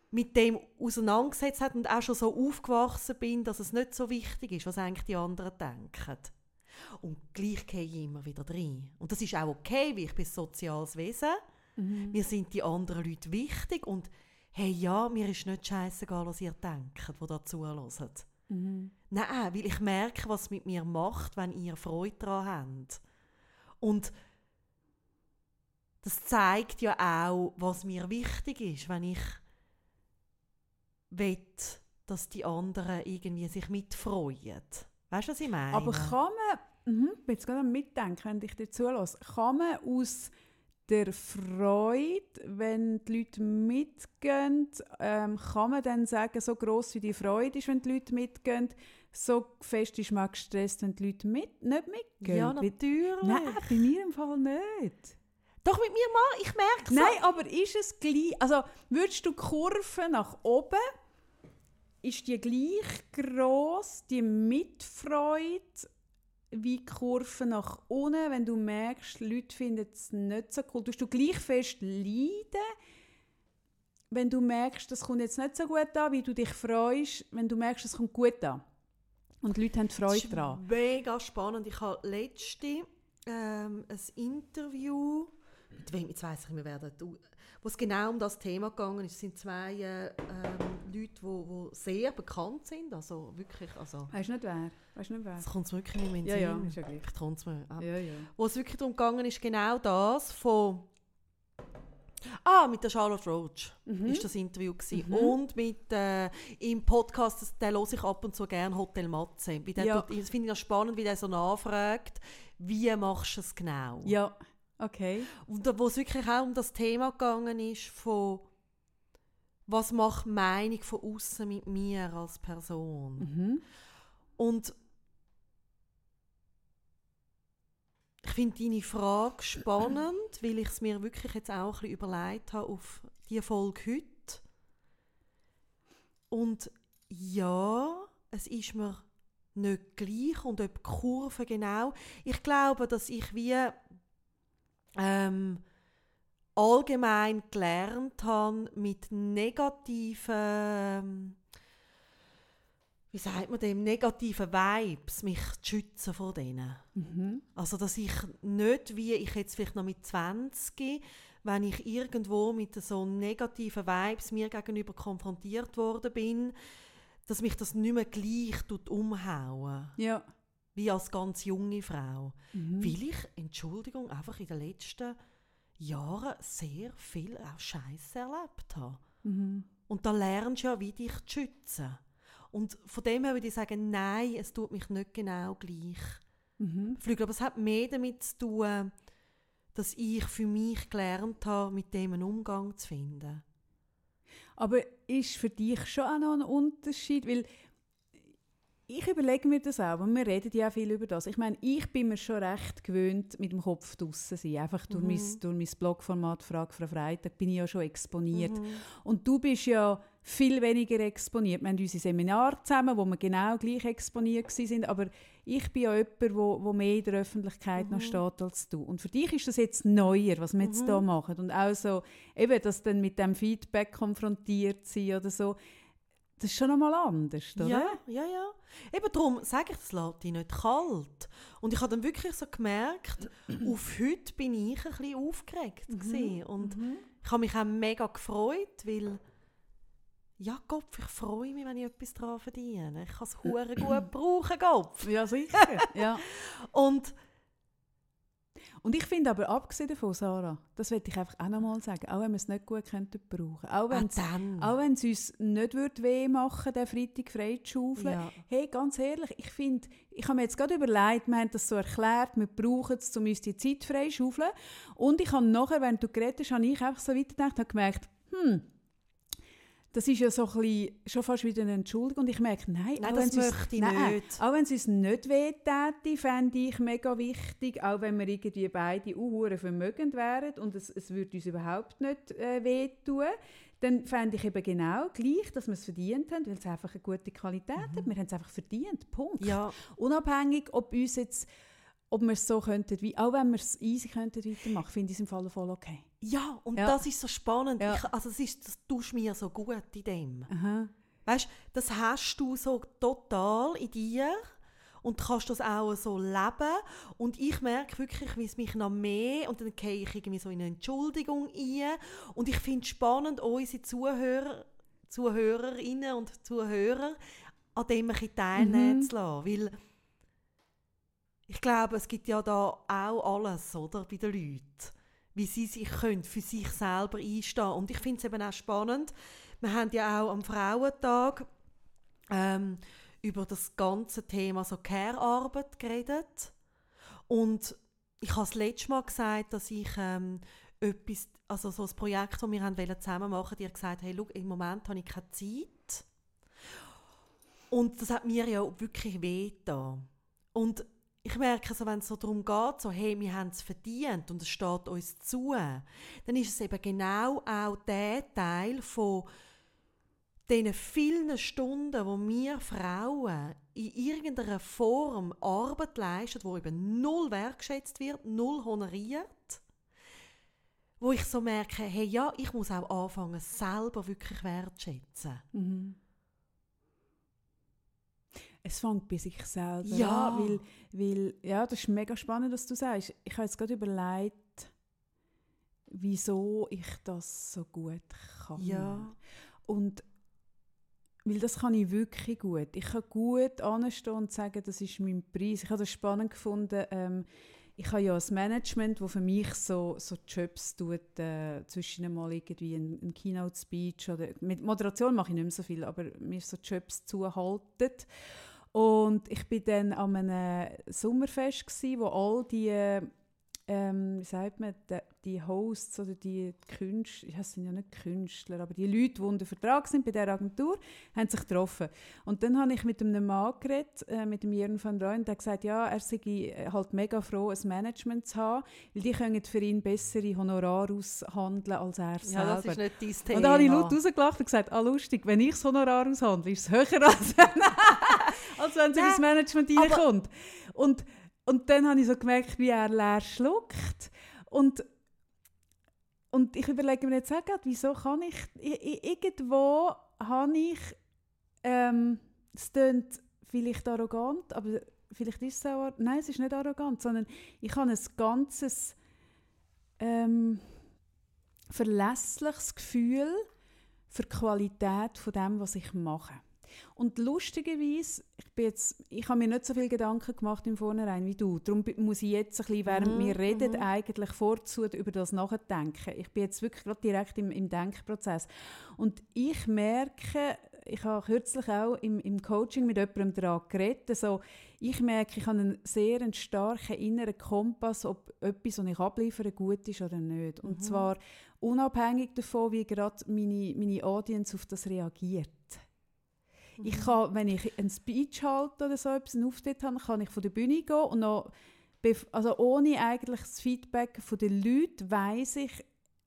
Speaker 2: mit dem auseinandergesetzt hat und auch schon so aufgewachsen bin, dass es nicht so wichtig ist, was eigentlich die anderen denken. Und gleich gehe ich immer wieder rein. Und das ist auch okay, weil ich bin ein soziales Wesen.
Speaker 1: Mhm.
Speaker 2: Mir sind die anderen Leute wichtig und hey, ja, mir ist nicht scheißegal, was ihr denkt, die da zuhören.
Speaker 1: Mhm.
Speaker 2: Nein, weil ich merke, was mit mir macht, wenn ihr Freude daran habt. Und das zeigt ja auch, was mir wichtig ist, wenn ich will, dass die anderen irgendwie sich mitfreuen. Weißt du, was ich meine?
Speaker 1: Aber kann man, mhm, jetzt gerade Mitdenken, wenn ich dir zulasse, kann man aus der Freude, wenn die Leute mitgehen, ähm, kann man dann sagen, so groß wie die Freude ist, wenn die Leute mitgehen, so fest ist man gestresst, wenn die Leute mit, nicht mitgehen?
Speaker 2: Ja, natürlich.
Speaker 1: Nein, bei mir im Fall nicht.
Speaker 2: Doch, mit mir mal, ich merke es.
Speaker 1: Nein, aber ist es gleich, also würdest du Kurven nach oben, ist die gleich groß, die Mitfreude, wie Kurve nach unten, wenn du merkst, Leute finden es nicht so cool. Tust du gleich fest leiden, wenn du merkst, das kommt jetzt nicht so gut an, wie du dich freust, wenn du merkst, es kommt gut an. Und die Leute haben Freude daran.
Speaker 2: Mega spannend. Ich habe letzte ähm, ein Interview mit wem, jetzt weiss ich nicht mehr, wer da, wo es genau um das Thema gegangen ist. Es sind zwei äh, ähm, Leute, die wo sehr bekannt sind, also wirklich, also...
Speaker 1: Weißt du nicht wer? Weißt nicht wer?
Speaker 2: Das kommt wirklich nicht mehr in
Speaker 1: den
Speaker 2: ja,
Speaker 1: Sinn. Ja, ist ja gleich.
Speaker 2: Vielleicht mir,
Speaker 1: ah. ja, ja.
Speaker 2: Wo es wirklich darum gegangen ist, genau das von... Ah, mit der Charlotte Roach mhm. ist das Interview gewesen. Mhm. und mit äh, im Podcast, das, den höre ich ab und zu gerne Hotel Matze. ja. Das finde ich auch spannend, wie der so nachfragt, wie machst du es genau?
Speaker 1: Ja. Okay.
Speaker 2: Und wo es wirklich auch um das Thema gegangen ist, von was macht Meinung von außen mit mir als Person. Mhm. Und ich finde deine Frage spannend, weil ich es mir wirklich jetzt auch ein bisschen überlegt habe auf die Folge heute. Und ja, es ist mir nicht gleich und ob die Kurve genau. Ich glaube, dass ich wie ähm, allgemein gelernt habe, mit negativen, wie sagt man dem, negativen Vibes mich zu schützen vor denen. Mhm. Also, dass ich nicht, wie ich jetzt vielleicht noch mit 20, wenn ich irgendwo mit so negativen Vibes mir gegenüber konfrontiert worden bin, dass mich das nicht mehr gleich umhauen.
Speaker 1: Ja
Speaker 2: wie als ganz junge Frau. Mhm. Weil ich, Entschuldigung, einfach in den letzten Jahren sehr viel auch Scheiße erlebt habe. Mhm. Und da lernst du ja, wie dich zu schützen. Und von dem her würde ich sagen, nein, es tut mich nicht genau gleich. Mhm. Flügel, aber es hat mehr damit zu tun, dass ich für mich gelernt habe, mit dem einen Umgang zu finden.
Speaker 1: Aber ist für dich schon auch noch ein Unterschied? Weil ich überlege mir das auch, und wir reden ja viel über das. Ich meine, ich bin mir schon recht gewöhnt, mit dem Kopf draußen zu sein. Einfach durch, mhm. mein, durch mein Blogformat «Frage Frau Freitag» bin ich ja schon exponiert. Mhm. Und du bist ja viel weniger exponiert. Wir haben unsere Seminare zusammen, wo wir genau gleich exponiert sind, aber ich bin ja jemand, wo, wo mehr in der Öffentlichkeit mhm. noch steht als du. Und für dich ist das jetzt neuer, was wir jetzt hier mhm. machen. Und auch so, eben, dass dann mit dem Feedback konfrontiert sein oder so. Das ist schon einmal anders, oder?
Speaker 2: Ja, ja, ja. Eben darum sage ich, das lässt dich nicht kalt. Und ich habe dann wirklich so gemerkt, auf heute bin ich ein bisschen aufgeregt mhm. Und mhm. ich habe mich auch mega gefreut, weil ja, Kopf, ich freue mich, wenn ich etwas daran verdiene. Ich kann es gut brauchen, Kopf.
Speaker 1: Ja, sicher. ja.
Speaker 2: Und
Speaker 1: und ich finde aber, abgesehen davon, Sarah, das möchte ich einfach auch nochmal sagen, auch wenn wir es nicht gut könnten brauchen, auch wenn ah, es uns nicht würde weh machen den Freitag frei zu schaufeln, ja. hey, ganz ehrlich, ich finde, ich habe mir jetzt gerade überlegt, wir haben das so erklärt, wir brauchen es, um uns die Zeit frei zu schaufeln. Und ich habe nachher, während du geredet hast, habe ich einfach so weitergedacht und gemerkt, hm, das ist ja so ein bisschen, schon fast wieder eine Entschuldigung. Und ich merke, nein,
Speaker 2: nein das möchte ich nein, nicht.
Speaker 1: Auch wenn es uns nicht wehtäte, fände ich mega wichtig, auch wenn wir irgendwie beide uh, vermögend wären und es, es würde uns überhaupt nicht äh, wehtun, dann fände ich eben genau gleich, dass wir es verdient haben, weil es einfach eine gute Qualität mhm. hat. Wir haben es einfach verdient, Punkt.
Speaker 2: Ja.
Speaker 1: Unabhängig, ob uns jetzt ob wir es so könnten, wie, auch wenn wir es easy könnten weitermachen, finde ich es im Fall voll okay.
Speaker 2: Ja, und ja. das ist so spannend. Ja. Ich, also das, ist, das tust mir so gut in dem.
Speaker 1: Aha.
Speaker 2: Weißt, das hast du so total in dir und kannst das auch so leben. Und ich merke wirklich, wie es mich noch mehr und dann gehe ich irgendwie so in eine Entschuldigung ein. Und ich finde es spannend, unsere Zuhörer, Zuhörerinnen und Zuhörer an dem ein bisschen teilnehmen
Speaker 1: Mhm.
Speaker 2: zu lassen. Weil ich glaube, es gibt ja da auch alles, oder, bei den Leuten. Wie sie sich können, für sich selber einstehen Und ich finde es eben auch spannend. Wir haben ja auch am Frauentag ähm, über das ganze Thema so Care-Arbeit geredet. Und ich habe das letzte Mal gesagt, dass ich ähm, etwas, also so ein Projekt, das wir haben zusammen machen, dir gesagt, hey, schau, im Moment habe ich keine Zeit. Und das hat mir ja wirklich wehgetan. Und ich merke, also, wenn es so darum geht, so, hey, wir haben es verdient und es steht uns zu, dann ist es eben genau auch der Teil von diesen vielen Stunden, wo wir Frauen in irgendeiner Form Arbeit leisten, wo eben null wertgeschätzt wird, null honoriert, wo ich so merke, hey, ja, ich muss auch anfangen, selber wirklich wertschätzen.
Speaker 1: Mhm. Es fängt bei sich selber
Speaker 2: Ja.
Speaker 1: an, weil, weil, ja, das ist mega spannend, was du sagst. Ich habe jetzt gerade überlegt, wieso ich das so gut kann.
Speaker 2: Ja.
Speaker 1: Und weil das kann ich wirklich gut. Ich kann gut anstehen und sagen, das ist mein Preis. Ich habe das spannend gefunden. Ähm, ich habe ja ein Management, das für mich so, so Jobs tut, äh, zwischen mal irgendwie ein, ein Keynote-Speech oder mit Moderation mache ich nicht mehr so viel, aber mir so Jobs zuhalten. Und ich bin dann an einem Sommerfest gsi, wo all die ähm, wie sagt man, die, die Hosts oder die Künstler, ja, sind ja nicht Künstler, aber die Leute, die unter Vertrag sind bei dieser Agentur, haben sich getroffen. Und dann habe ich mit einem Mann geredet, äh, mit dem Jürgen van Rooyen, der hat gesagt, ja, er sei äh, halt mega froh, ein Management zu haben, weil die können für ihn bessere Honorare aushandeln als er selber.
Speaker 2: Ja, das ist nicht dein Thema.
Speaker 1: Und da habe ich laut rausgelacht und gesagt, ah lustig, wenn ich das Honorar aushandle, ist es höher als, als wenn es in das Management reinkommt. Und, und dann habe ich so gemerkt, wie er leer schluckt. Und, und ich überlege mir jetzt auch gerade, wieso kann ich, i- i- irgendwo habe ich, ähm, es klingt vielleicht arrogant, aber vielleicht ist es auch, nein, es ist nicht arrogant, sondern ich habe ein ganzes, ähm, verlässliches Gefühl für die Qualität von dem, was ich mache. Und lustigerweise, ich, bin jetzt, ich habe mir nicht so viel Gedanken gemacht im Vornherein wie du. Darum muss ich jetzt, ein bisschen, während
Speaker 2: Mhm,
Speaker 1: wir reden,
Speaker 2: mhm.
Speaker 1: eigentlich vorzu über das nachdenken. Ich bin jetzt wirklich gerade direkt im, im Denkprozess. Und ich merke, ich habe kürzlich auch im, im Coaching mit jemandem daran geredet, also ich merke, ich habe einen sehr einen starken inneren Kompass, ob etwas, was ich abliefere, gut ist oder nicht. Und
Speaker 2: Mhm.
Speaker 1: zwar unabhängig davon, wie gerade meine, meine Audience auf das reagiert. Ich
Speaker 2: Mhm.
Speaker 1: kann, wenn ich einen Speech halte oder so etwas, einen Auftritt habe, kann ich von der Bühne gehen und noch, also ohne eigentlich das Feedback von den Leuten, weiss ich,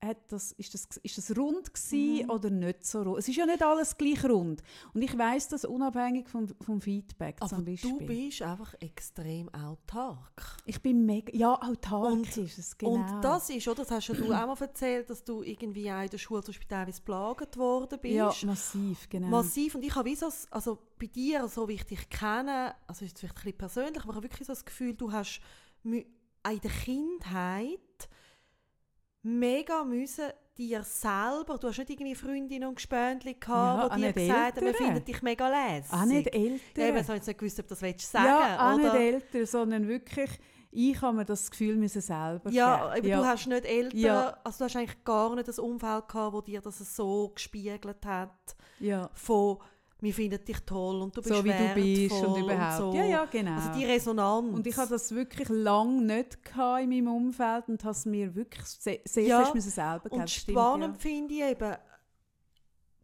Speaker 1: hat das, ist, das, ist das rund gewesen
Speaker 2: Mhm.
Speaker 1: oder nicht so rund. Es ist ja nicht alles gleich rund. Und ich weiss das unabhängig vom, vom Feedback
Speaker 2: Aber
Speaker 1: zum Beispiel.
Speaker 2: du bist einfach extrem autark.
Speaker 1: ich bin mega, ja, autark
Speaker 2: Und-
Speaker 1: ist es, genau.
Speaker 2: Und das ist, oder, das hast ja du auch mal erzählt, dass du irgendwie auch in der Schule zum Beispiel teilweise belagert worden bist.
Speaker 1: ja, massiv, genau.
Speaker 2: Massiv. Und ich habe wie so, also bei dir, so wie ich dich kenne, also ist es vielleicht ein bisschen persönlich, aber ich habe wirklich so das Gefühl, du hast auch in der Kindheit mega müssen dir selber, du hast nicht irgendwie Freundinnen und Gespöntchen gehabt,
Speaker 1: Ja,
Speaker 2: die dir gesagt haben, wir
Speaker 1: Eltern.
Speaker 2: finden dich mega lässig.
Speaker 1: auch nicht älter.
Speaker 2: Ja, eben, habe jetzt nicht gewusst, ob das willst sagen
Speaker 1: ja, auch
Speaker 2: oder?
Speaker 1: nicht älter, sondern wirklich, ich habe mir das Gefühl müssen selber
Speaker 2: Ja, aber du hast nicht Eltern,
Speaker 1: Ja.
Speaker 2: also du hast eigentlich gar nicht das Umfeld gehabt, wo dir das so gespiegelt hat,
Speaker 1: ja.
Speaker 2: von «Wir finden dich toll und du bist
Speaker 1: so wie du bist und überhaupt.
Speaker 2: so.
Speaker 1: Ja, ja, genau.
Speaker 2: Also die Resonanz.
Speaker 1: und ich hatte das wirklich lange nicht gehabt in meinem Umfeld und habe es mir wirklich sehr, sehr
Speaker 2: Ja,
Speaker 1: fest müssen selber.
Speaker 2: Und
Speaker 1: stimmt,
Speaker 2: spannend finde ich eben,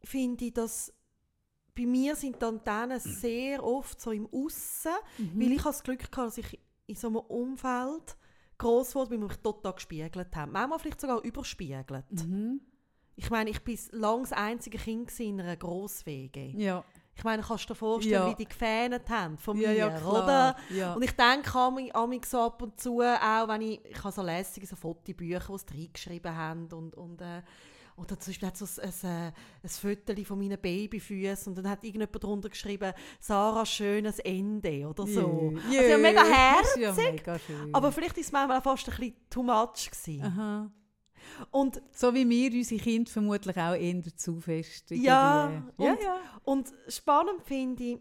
Speaker 2: finde ich, dass bei mir sind die Antennen sehr oft so im Aussen,
Speaker 1: ja. Mhm.
Speaker 2: weil ich das Glück gehabt, dass ich in so einem Umfeld gross wurde, weil mich total gespiegelt hat. Manchmal vielleicht sogar überspiegelt.
Speaker 1: Mhm.
Speaker 2: Ich meine, ich war lange das einzige Kind in einer Grosswege.
Speaker 1: Ja.
Speaker 2: Ich meine, kannst du dir vorstellen,
Speaker 1: Ja.
Speaker 2: wie die gefähnet haben von
Speaker 1: ja,
Speaker 2: mir,
Speaker 1: ja,
Speaker 2: oder?
Speaker 1: Ja.
Speaker 2: Und ich denke ami- amig so ab und zu, auch wenn ich, ich habe so lässige so Fotobücher, die sie reingeschrieben haben und, und äh, oder zum Beispiel hat so ein, ein, ein Foto von meinen Babyfüßen und dann hat irgendjemand darunter geschrieben, Sarah, schönes Ende oder so.
Speaker 1: Jö,
Speaker 2: Also ja, mega
Speaker 1: ist ja
Speaker 2: herzig,
Speaker 1: mega.
Speaker 2: Aber vielleicht war es manchmal fast ein bisschen too much. Gewesen.
Speaker 1: Aha.
Speaker 2: Und,
Speaker 1: So wie wir unsere Kinder vermutlich auch eher zu fest.
Speaker 2: Ja,
Speaker 1: ja,
Speaker 2: und-
Speaker 1: ja.
Speaker 2: und spannend finde ich,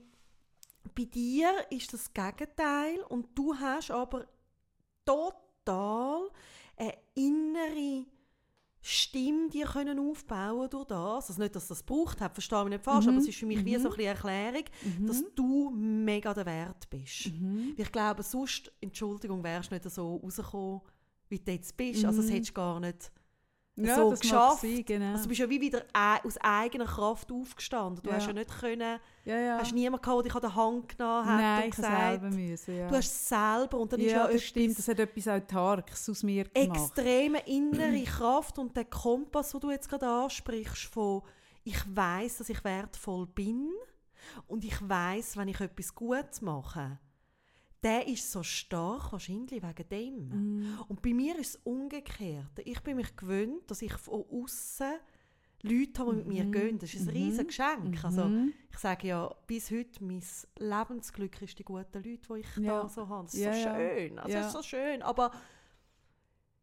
Speaker 2: bei dir ist das Gegenteil und du hast aber total eine innere Stimme die können aufbauen durch das. Also nicht, dass das braucht hat, verstehe mich nicht falsch,
Speaker 1: Mhm.
Speaker 2: aber es ist für mich wie
Speaker 1: Mhm.
Speaker 2: so ein bisschen Erklärung,
Speaker 1: Mhm.
Speaker 2: dass du mega der Wert bist.
Speaker 1: Mhm.
Speaker 2: Ich glaube, sonst, Entschuldigung, wärst du nicht so rausgekommen, wie du jetzt bist. Also das
Speaker 1: Mhm.
Speaker 2: hättest du gar nicht
Speaker 1: Ja,
Speaker 2: so geschafft.
Speaker 1: sein, genau.
Speaker 2: Also du bist ja wie wieder aus eigener Kraft aufgestanden. Du
Speaker 1: Ja.
Speaker 2: hast ja nicht können,
Speaker 1: ja, ja.
Speaker 2: hast niemanden gehabt, der dich an der Hand genommen hat
Speaker 1: Nein,
Speaker 2: und gesagt,
Speaker 1: selber müssen, ja.
Speaker 2: du hast es selber und dann ist
Speaker 1: ja, das
Speaker 2: etwas
Speaker 1: stimmt. Das hat etwas Autarkes aus mir gemacht.
Speaker 2: extreme innere Kraft und der Kompass, den du jetzt gerade ansprichst, von ich weiß, dass ich wertvoll bin und ich weiß, wenn ich etwas Gutes mache, der ist so stark wahrscheinlich wegen dem.
Speaker 1: Mhm.
Speaker 2: Und bei mir ist es umgekehrt. Ich bin mich gewöhnt, dass ich von außen Leute habe, die mit mir
Speaker 1: Mhm.
Speaker 2: gehen. Das ist ein
Speaker 1: Mhm.
Speaker 2: riesiges Geschenk. Also,
Speaker 1: Mhm.
Speaker 2: ich sage ja, bis heute, mein Lebensglück ist die guten Leute, die ich
Speaker 1: Ja.
Speaker 2: da so habe. Das ist
Speaker 1: Ja,
Speaker 2: so schön. Also,
Speaker 1: Ja.
Speaker 2: Es ist so schön. Aber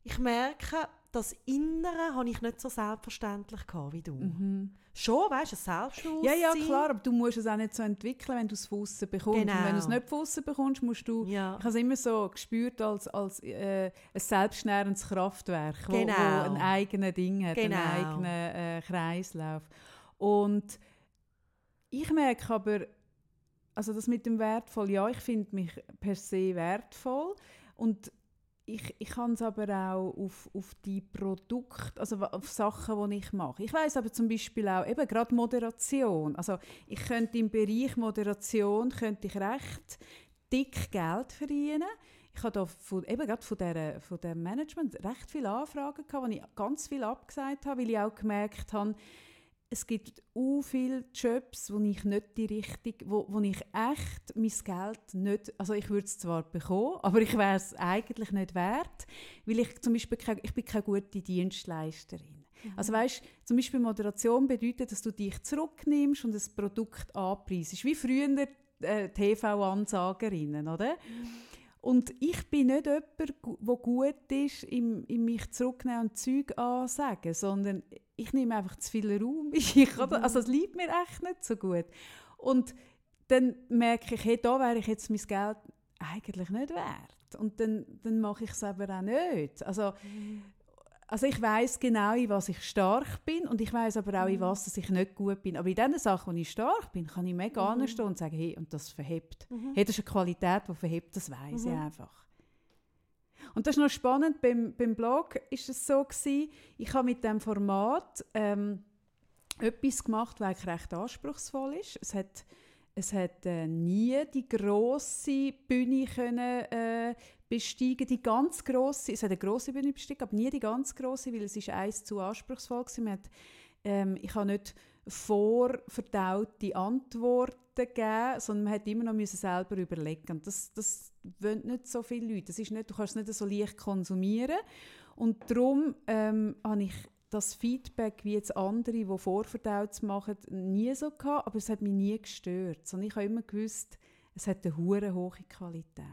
Speaker 2: ich merke, das Innere habe ich nicht so selbstverständlich gehabt wie du.
Speaker 1: Mhm.
Speaker 2: Schon, weißt du, ein Selbstbewusstsein.
Speaker 1: Ja, ja, klar, aber du musst es auch nicht so entwickeln, wenn du es von bekommst.
Speaker 2: Genau.
Speaker 1: Und wenn du es nicht von bekommst, musst du...
Speaker 2: Ja.
Speaker 1: Ich habe es immer so gespürt als, als äh, ein selbstnährendes Kraftwerk, wo,
Speaker 2: Genau.
Speaker 1: wo ein eigenes Ding hat,
Speaker 2: Genau.
Speaker 1: einen eigenen äh, Kreislauf. Und ich merke aber, also das mit dem wertvoll, ja, ich finde mich per se wertvoll und ich, ich kann es aber auch auf, auf die Produkte, also auf Sachen, die ich mache. Ich weiß aber zum Beispiel auch, eben gerade Moderation. Also ich könnte im Bereich Moderation könnte ich recht dick Geld verdienen. Ich habe da von, eben gerade von, der, von dem Management recht viele Anfragen wo ich ganz viel abgesagt habe, weil ich auch gemerkt habe, es gibt u viele Jobs, wo ich nicht die richtig, wo, wo ich echt mein Geld nicht, also ich würde es zwar bekommen, aber ich wäre es eigentlich nicht wert, weil ich zum Beispiel keine, ich bin keine gute Dienstleisterin. Also weißt, zum Beispiel Moderation bedeutet, dass du dich zurücknimmst und das Produkt anpreisst, wie früher äh, TV-Ansagerinnen, oder? Und ich bin nicht jemand, der gut ist, im, im mich zurücknehmen und Zeug ansagen, sondern ich nehme einfach zu viel Raum. Ich, oder? Also es liegt mir echt nicht so gut. Und dann merke ich, hey, da wäre ich jetzt mein Geld eigentlich nicht wert. Und dann, dann mache ich es aber auch nicht. Also, also ich weiß genau, in was ich stark bin und ich weiß aber auch, in was dass ich nicht gut bin. Aber in den Sachen, wo ich stark bin, kann ich mega anstehen und sagen, hey, und das verhebt. Hey, das ist eine Qualität, die verhebt, das weiß ich einfach. Und das ist noch spannend, beim, beim Blog ist es so gewesen, ich habe mit dem Format ähm, etwas gemacht, was recht anspruchsvoll ist. Es hat, es hat äh, nie die grosse Bühne können, äh, besteigen, die ganz grosse, es hat eine grosse Bühne bestiegen, aber nie die ganz grosse, weil es ist eins zu anspruchsvoll. Man hat, ähm, ich habe nicht vorverdaute Antworten gegeben, sondern man hat immer noch müssen selber überlegen. Das, das wollen nicht so viele Leute. Das ist nicht, du kannst es nicht so leicht konsumieren. Und darum ähm, habe ich das Feedback, wie jetzt andere, die vorverdaut machen, nie so gehabt, aber es hat mich nie gestört. Sondern ich habe immer gewusst, es hat eine hohe Qualität.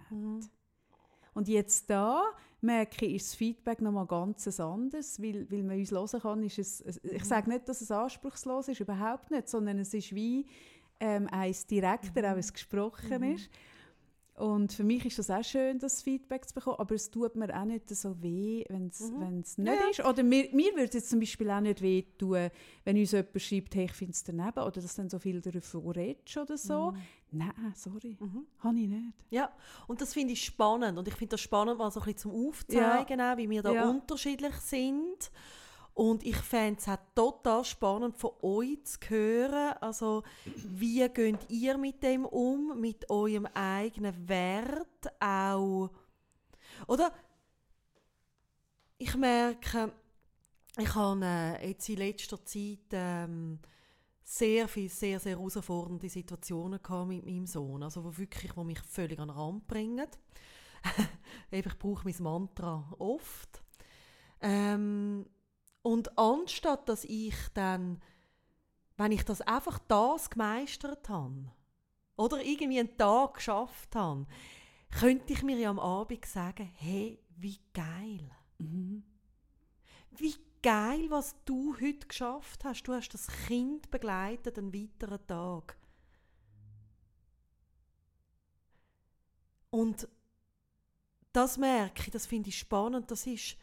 Speaker 1: Und jetzt da merke ich, ist das Feedback nochmal ganz anderes, weil, weil man uns hören kann. Ist es, ich sage nicht, dass es anspruchslos ist, überhaupt nicht, sondern es ist wie ähm, eins direkter, auch wenn es gesprochen ist. Und für mich ist das auch schön, das Feedback zu bekommen, aber es tut mir auch nicht so weh, wenn es nicht
Speaker 2: Ja.
Speaker 1: ist. Oder mir, mir würde es jetzt zum Beispiel auch nicht weh tun, wenn uns jemand schreibt, hey, ich finde es daneben, oder dass dann so viel davon redest oder so. Nein, sorry, habe ich nicht.
Speaker 2: Ja, und das finde ich spannend. Und ich finde das spannend, mal so ein bisschen zum Aufzeigen, auch, wie wir da
Speaker 1: Ja.
Speaker 2: unterschiedlich sind. Und ich fände es auch total spannend von euch zu hören. Also, wie geht ihr mit dem um, mit eurem eigenen Wert auch? Oder? Ich merke, ich habe äh, jetzt in letzter Zeit ähm, sehr viele, sehr, sehr herausfordernde Situationen gehabt mit meinem Sohn. Also, wo wirklich, wo mich völlig an den Rand bringen. Ich brauche mein Mantra oft. Ähm, und anstatt dass ich dann, wenn ich das einfach das gemeistert habe, oder irgendwie einen Tag geschafft habe, könnte ich mir ja am Abend sagen, hey, wie geil. Wie geil, was du heute geschafft hast. Du hast das Kind begleitet einen weiteren Tag. Und das merke ich, das finde ich spannend, das ist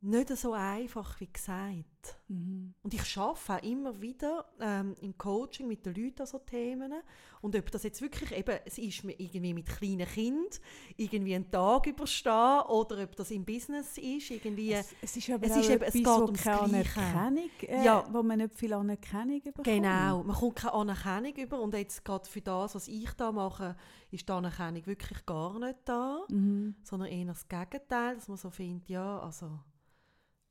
Speaker 2: nicht so einfach, wie gesagt.
Speaker 1: Mhm.
Speaker 2: Und ich arbeite auch immer wieder ähm, im Coaching mit den Leuten an so Themen. Und ob das jetzt wirklich eben, es ist mir irgendwie mit kleinen Kind irgendwie einen Tag überstehen oder ob das im Business ist, irgendwie...
Speaker 1: Es, es ist aber
Speaker 2: Es
Speaker 1: auch
Speaker 2: ist eben-
Speaker 1: etwas,
Speaker 2: es geht
Speaker 1: wo
Speaker 2: ums
Speaker 1: keine
Speaker 2: Gleiche.
Speaker 1: Anerkennung, äh,
Speaker 2: Ja.
Speaker 1: wo man nicht viel Anerkennung bekommt.
Speaker 2: Genau, man kommt keine Anerkennung über und jetzt gerade für das, was ich da mache, ist die Anerkennung wirklich gar nicht da,
Speaker 1: Mhm.
Speaker 2: sondern eher das Gegenteil, dass man so findet, ja, also...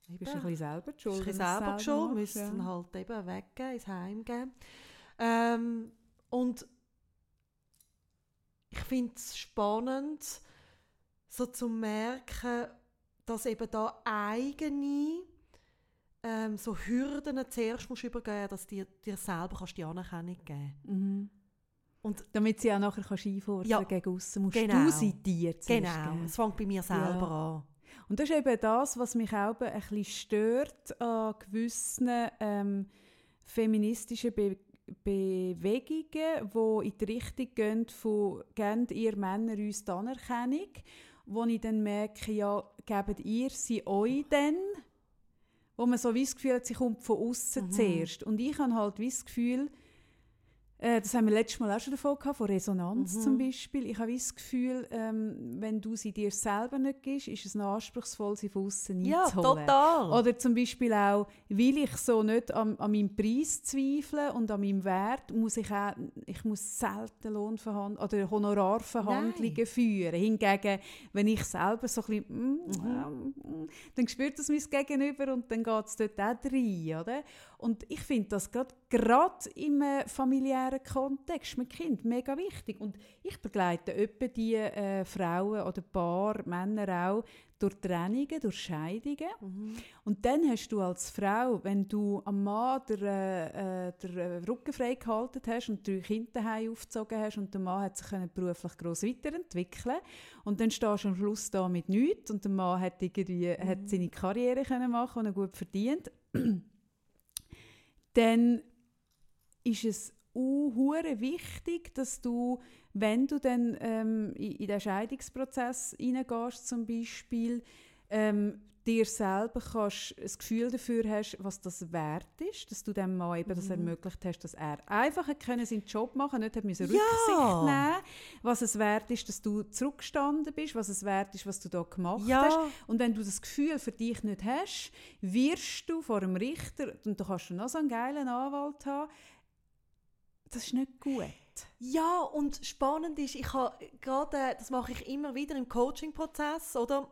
Speaker 1: Du bist ein bisschen selber die schuld.
Speaker 2: Schuld,
Speaker 1: du es
Speaker 2: selber
Speaker 1: machst,
Speaker 2: müssen
Speaker 1: ja.
Speaker 2: dann halt eben weggeben, ins Heim geben. Ähm, und ich finde es spannend, so zu merken, dass eben da eigene ähm, so Hürden zuerst musst übergehen, dass dir, dir selber kannst die Anerkennung geben
Speaker 1: Mhm.
Speaker 2: Und
Speaker 1: Damit sie auch nachher kannst einfordern
Speaker 2: Ja,
Speaker 1: gegen aussen, musst
Speaker 2: genau.
Speaker 1: du sie dir zuerst
Speaker 2: Genau, es fängt bei mir selber an.
Speaker 1: Und das ist eben das, was mich auch ein bisschen stört an gewissen ähm, feministischen Be Bewegungen, die in die Richtung gehen von «Gebt ihr Männer uns die Anerkennung?» wo ich dann merke, ja, gebt ihr sie euch dann? Wo man so wie das Gefühl hat, sie kommt von außen
Speaker 2: Mhm.
Speaker 1: zuerst. Und ich habe halt wie das Gefühl, äh, das haben wir letztes Mal auch schon davon gehabt, von Resonanz
Speaker 2: Mhm.
Speaker 1: zum Beispiel. Ich habe das Gefühl, ähm, wenn du sie dir selber nicht gibst, ist es noch anspruchsvoll, sie von außen
Speaker 2: Ja,
Speaker 1: einzuholen.
Speaker 2: total.
Speaker 1: Oder zum Beispiel auch, weil ich so nicht an, an meinem Preis zweifle und an meinem Wert, muss ich auch, ich muss selten Lohnverhandlungen oder Honorarverhandlungen
Speaker 2: Nein.
Speaker 1: führen. Hingegen, wenn ich selber so ein bisschen, mm, ähm, mm, dann spürt das mein Gegenüber und dann geht es dort auch rein, oder? Und ich finde das gerade gerade im äh, familiären Kontext mit Kind mega wichtig. Und ich begleite etwa die äh, Frauen oder Paar, Männer auch, durch Trennungen, durch Scheidungen.
Speaker 2: Mhm.
Speaker 1: Und dann hast du als Frau, wenn du am Mann den, äh, äh, den Rücken frei gehalten hast und drei Kinder daheim aufgezogen hast und der Mann hat sich beruflich gross weiterentwickeln und dann stehst du am Schluss da mit nichts und der Mann hat, irgendwie, hat seine Karriere können machen und er gut verdient, dann ist es hure wichtig, dass du, wenn du dann ähm, in, in den Scheidungsprozess hineingehst zum Beispiel, ähm, dir selber kannst, ein Gefühl dafür hast, was das wert ist, dass du dem Mann eben das
Speaker 2: Mhm.
Speaker 1: ermöglicht hast, dass er einfach können seinen Job machen nicht hat müssen
Speaker 2: Ja.
Speaker 1: Rücksicht nehmen was es wert ist, dass du zurückgestanden bist, was es wert ist, was du da gemacht hast.
Speaker 2: Ja,
Speaker 1: Und wenn du das Gefühl für dich nicht hast, wirst du vor dem Richter, und da kannst du noch so einen geilen Anwalt haben, das ist nicht gut.
Speaker 2: Ja, und spannend ist, ich habe gerade, das mache ich immer wieder im Coaching-Prozess, oder?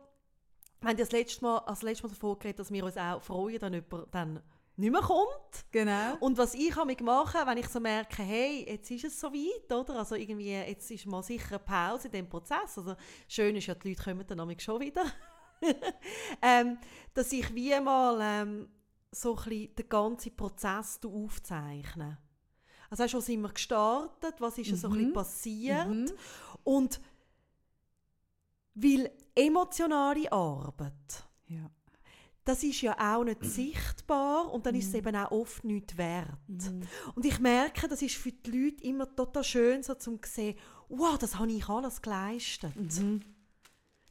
Speaker 2: Wir haben das letzte Mal, als letztes Mal davon geredet, dass wir uns auch freuen, wenn jemand dann nicht mehr kommt.
Speaker 1: Genau.
Speaker 2: Und was ich habe mache, wenn ich so merke, hey, jetzt ist es soweit, oder? Also irgendwie, jetzt ist mal sicher eine Pause in dem Prozess. Also schön ist ja, die Leute kommen dann nämlich schon wieder. ähm, dass ich wie mal ähm, so ein bisschen den ganzen Prozess aufzeichne. Also hast du, wo sind wir gestartet, was ist so ein bisschen
Speaker 1: Mhm.
Speaker 2: passiert
Speaker 1: Mhm.
Speaker 2: und weil emotionale Arbeit,
Speaker 1: Ja.
Speaker 2: das ist ja auch nicht sichtbar und dann ist es
Speaker 1: Mhm.
Speaker 2: eben auch oft nicht wert.
Speaker 1: Mhm.
Speaker 2: Und ich merke, das ist für die Leute immer total schön, so zu sehen, wow, das habe ich alles geleistet.
Speaker 1: Mhm.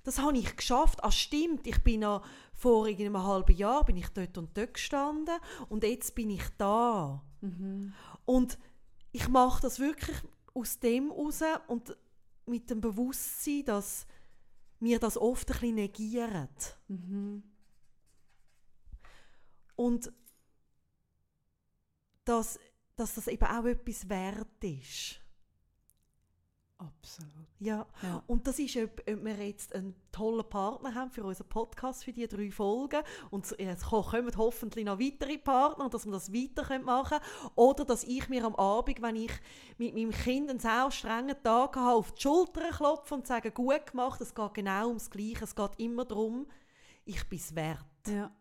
Speaker 2: Das habe ich geschafft. Ah, stimmt, ich bin noch vor einem halben Jahr bin ich dort und dort gestanden und jetzt bin ich da.
Speaker 1: Mhm.
Speaker 2: Und ich mache das wirklich aus dem raus und mit dem Bewusstsein, dass mir das oft ein bisschen negieren.
Speaker 1: Mhm.
Speaker 2: Und dass, dass das eben auch etwas wert ist.
Speaker 1: Absolut.
Speaker 2: Ja.
Speaker 1: Ja.
Speaker 2: Und das ist, ob, ob wir jetzt einen tollen Partner haben für unseren Podcast, für die drei Folgen. Und ko- kommen hoffentlich noch weitere Partner, dass wir das weiter machen können. Oder dass ich mir am Abend, wenn ich mit meinem Kind einen sehr strengen Tag habe, auf die Schulter klopfe und sage, gut gemacht, es geht genau ums Gleiche. Es geht immer darum, ich bin es wert.
Speaker 1: Ja.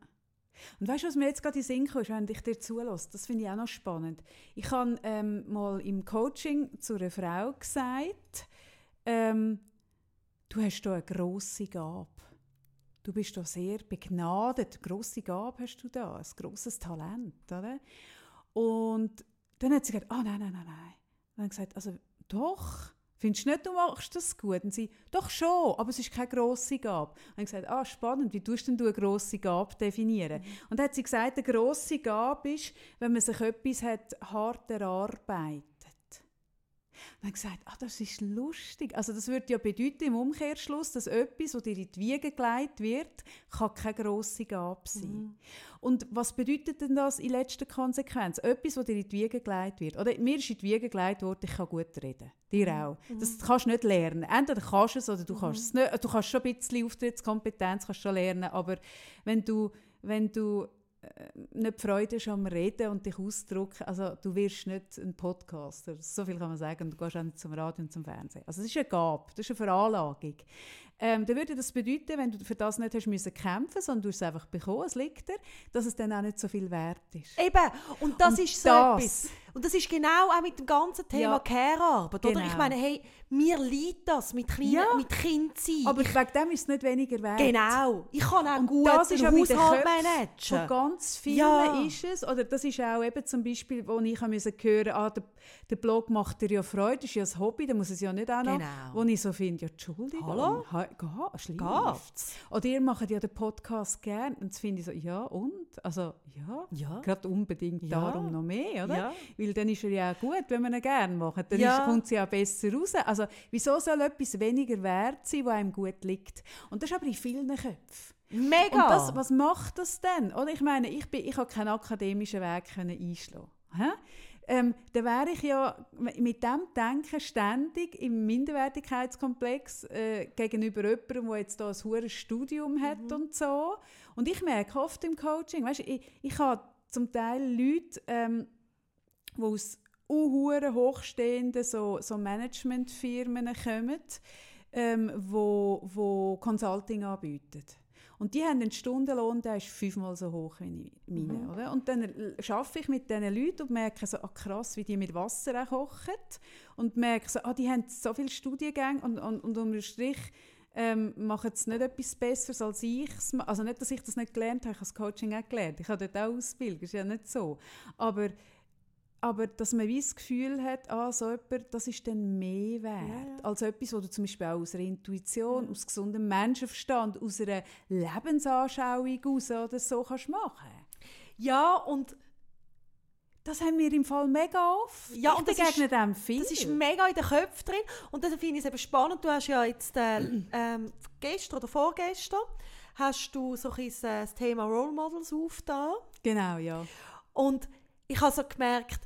Speaker 1: Und weißt du, was mir jetzt gerade in Sinn kam, ist, wenn ich dir zulasse, das finde ich auch noch spannend. Ich habe ähm, mal im Coaching zu einer Frau gesagt, ähm, du hast da eine grosse Gabe. Du bist da sehr begnadet. Grosse Gabe hast du da, ein grosses Talent. Oder? Und dann hat sie gesagt, ah nein, nein, nein, nein. Und dann gesagt, also doch, Findest du nicht, du machst das gut? Und sie, doch schon, aber es ist keine grosse Gabe. Und ich gesagt, ah, spannend, wie tust denn du eine grosse Gabe definieren? Mhm. Und dann hat sie gesagt, eine grosse Gabe ist, wenn man sich etwas hat, hart erarbeitet. Und habe gesagt, ah, das ist lustig. Also das würde ja bedeuten im Umkehrschluss, dass etwas, das dir in die Wiege gelegt wird, kann keine grosse Gabe sein. Mhm. Und was bedeutet denn das in letzter Konsequenz? Etwas, das dir in die Wiege gelegt wird. Oder mir ist in die Wiege gelegt worden, ich kann gut reden. Dir mhm. auch. Mhm. Das kannst du nicht lernen. Entweder kannst du es oder du mhm. kannst es nicht. Du kannst schon ein bisschen Auftrittskompetenz kannst schon lernen, aber wenn du, wenn du äh, nicht Freude hast am Reden und dich ausdrücken, also du wirst nicht ein Podcaster, so viel kann man sagen, du gehst auch nicht zum Radio und zum Fernsehen. Also das ist eine Gabe, das ist eine Veranlagung. Ähm, dann würde das bedeuten, wenn du für das nicht hast müssen kämpfen, sondern du es einfach bekommen, es liegt dir, dass es dann auch nicht so viel wert ist.
Speaker 2: Eben, und das und ist so das. etwas. Und das ist genau auch mit dem ganzen Thema ja, Care-Arbeit, genau. Ich meine, hey, mir liegt das mit, kleinen, ja. mit Kind sein.
Speaker 1: Aber ich, wegen dem ist es nicht weniger wert.
Speaker 2: Genau. Ich kann auch und gut das ist Haushalt managen.
Speaker 1: Von ganz vielen ja. ist es, oder das ist auch eben zum Beispiel, wo ich hören musste, ah, der, der Blog macht dir ja Freude, das ist ja ein Hobby, da muss es ja nicht auch noch. Genau. Wo ich so finde, ja, Entschuldigung. Hallo? Geht's? Oder ihr macht ja den Podcast gerne und das finde ich so, ja und? Also ja, ja. gerade unbedingt ja. darum noch mehr, oder? Ja. Weil dann ist er ja auch gut, wenn man ihn gerne macht. Dann ja. ist, kommt sie ja besser raus. Also wieso soll etwas weniger wert sein, was einem gut liegt? Und das ist aber in vielen Köpfen.
Speaker 2: Mega!
Speaker 1: Und das, was macht das denn? Oder ich meine, ich, bin, ich habe keinen akademischen Weg einschlagen ähm, dann wäre ich ja mit dem Denken ständig im Minderwertigkeitskomplex äh, gegenüber jemandem, der jetzt da ein hohes Studium hat mhm. und so. Und ich merke oft im Coaching, weißt, ich, ich habe zum Teil Leute, ähm, die aus unhuren hochstehenden so, so Managementfirmen kommen, ähm, wo, wo Consulting anbieten. Und die haben einen Stundenlohn, der ist fünfmal so hoch wie meine. Mhm. Oder? Und dann arbeite ich mit diesen Leuten und merke so, ah, krass, wie die mit Wasser auch kochen. Und merke so, ah, die haben so viele Studiengänge und, und, und unter Strich ähm, machen es nicht etwas Besseres als ich. Also nicht, dass ich das nicht gelernt habe, ich habe das Coaching auch gelernt. Ich habe dort auch Ausbildung, das ist ja nicht so. Aber aber dass man wie das Gefühl hat, ah, so etwas, das ist dann mehr wert, ja. als etwas, was du zum Beispiel auch aus einer Intuition, ja. aus gesundem Menschenverstand, aus einer Lebensanschauung aus oder so kannst machen.
Speaker 2: Ja, und
Speaker 1: das haben wir im Fall mega oft.
Speaker 2: Ja, ich und das ist, dem viel. Das ist mega in den Köpfen drin. Und dann finde ich es eben spannend. Du hast ja jetzt äh, ähm, gestern oder vorgestern hast du so ein bisschen das Thema Role Models aufgetan.
Speaker 1: Genau, ja.
Speaker 2: Und ich habe so gemerkt,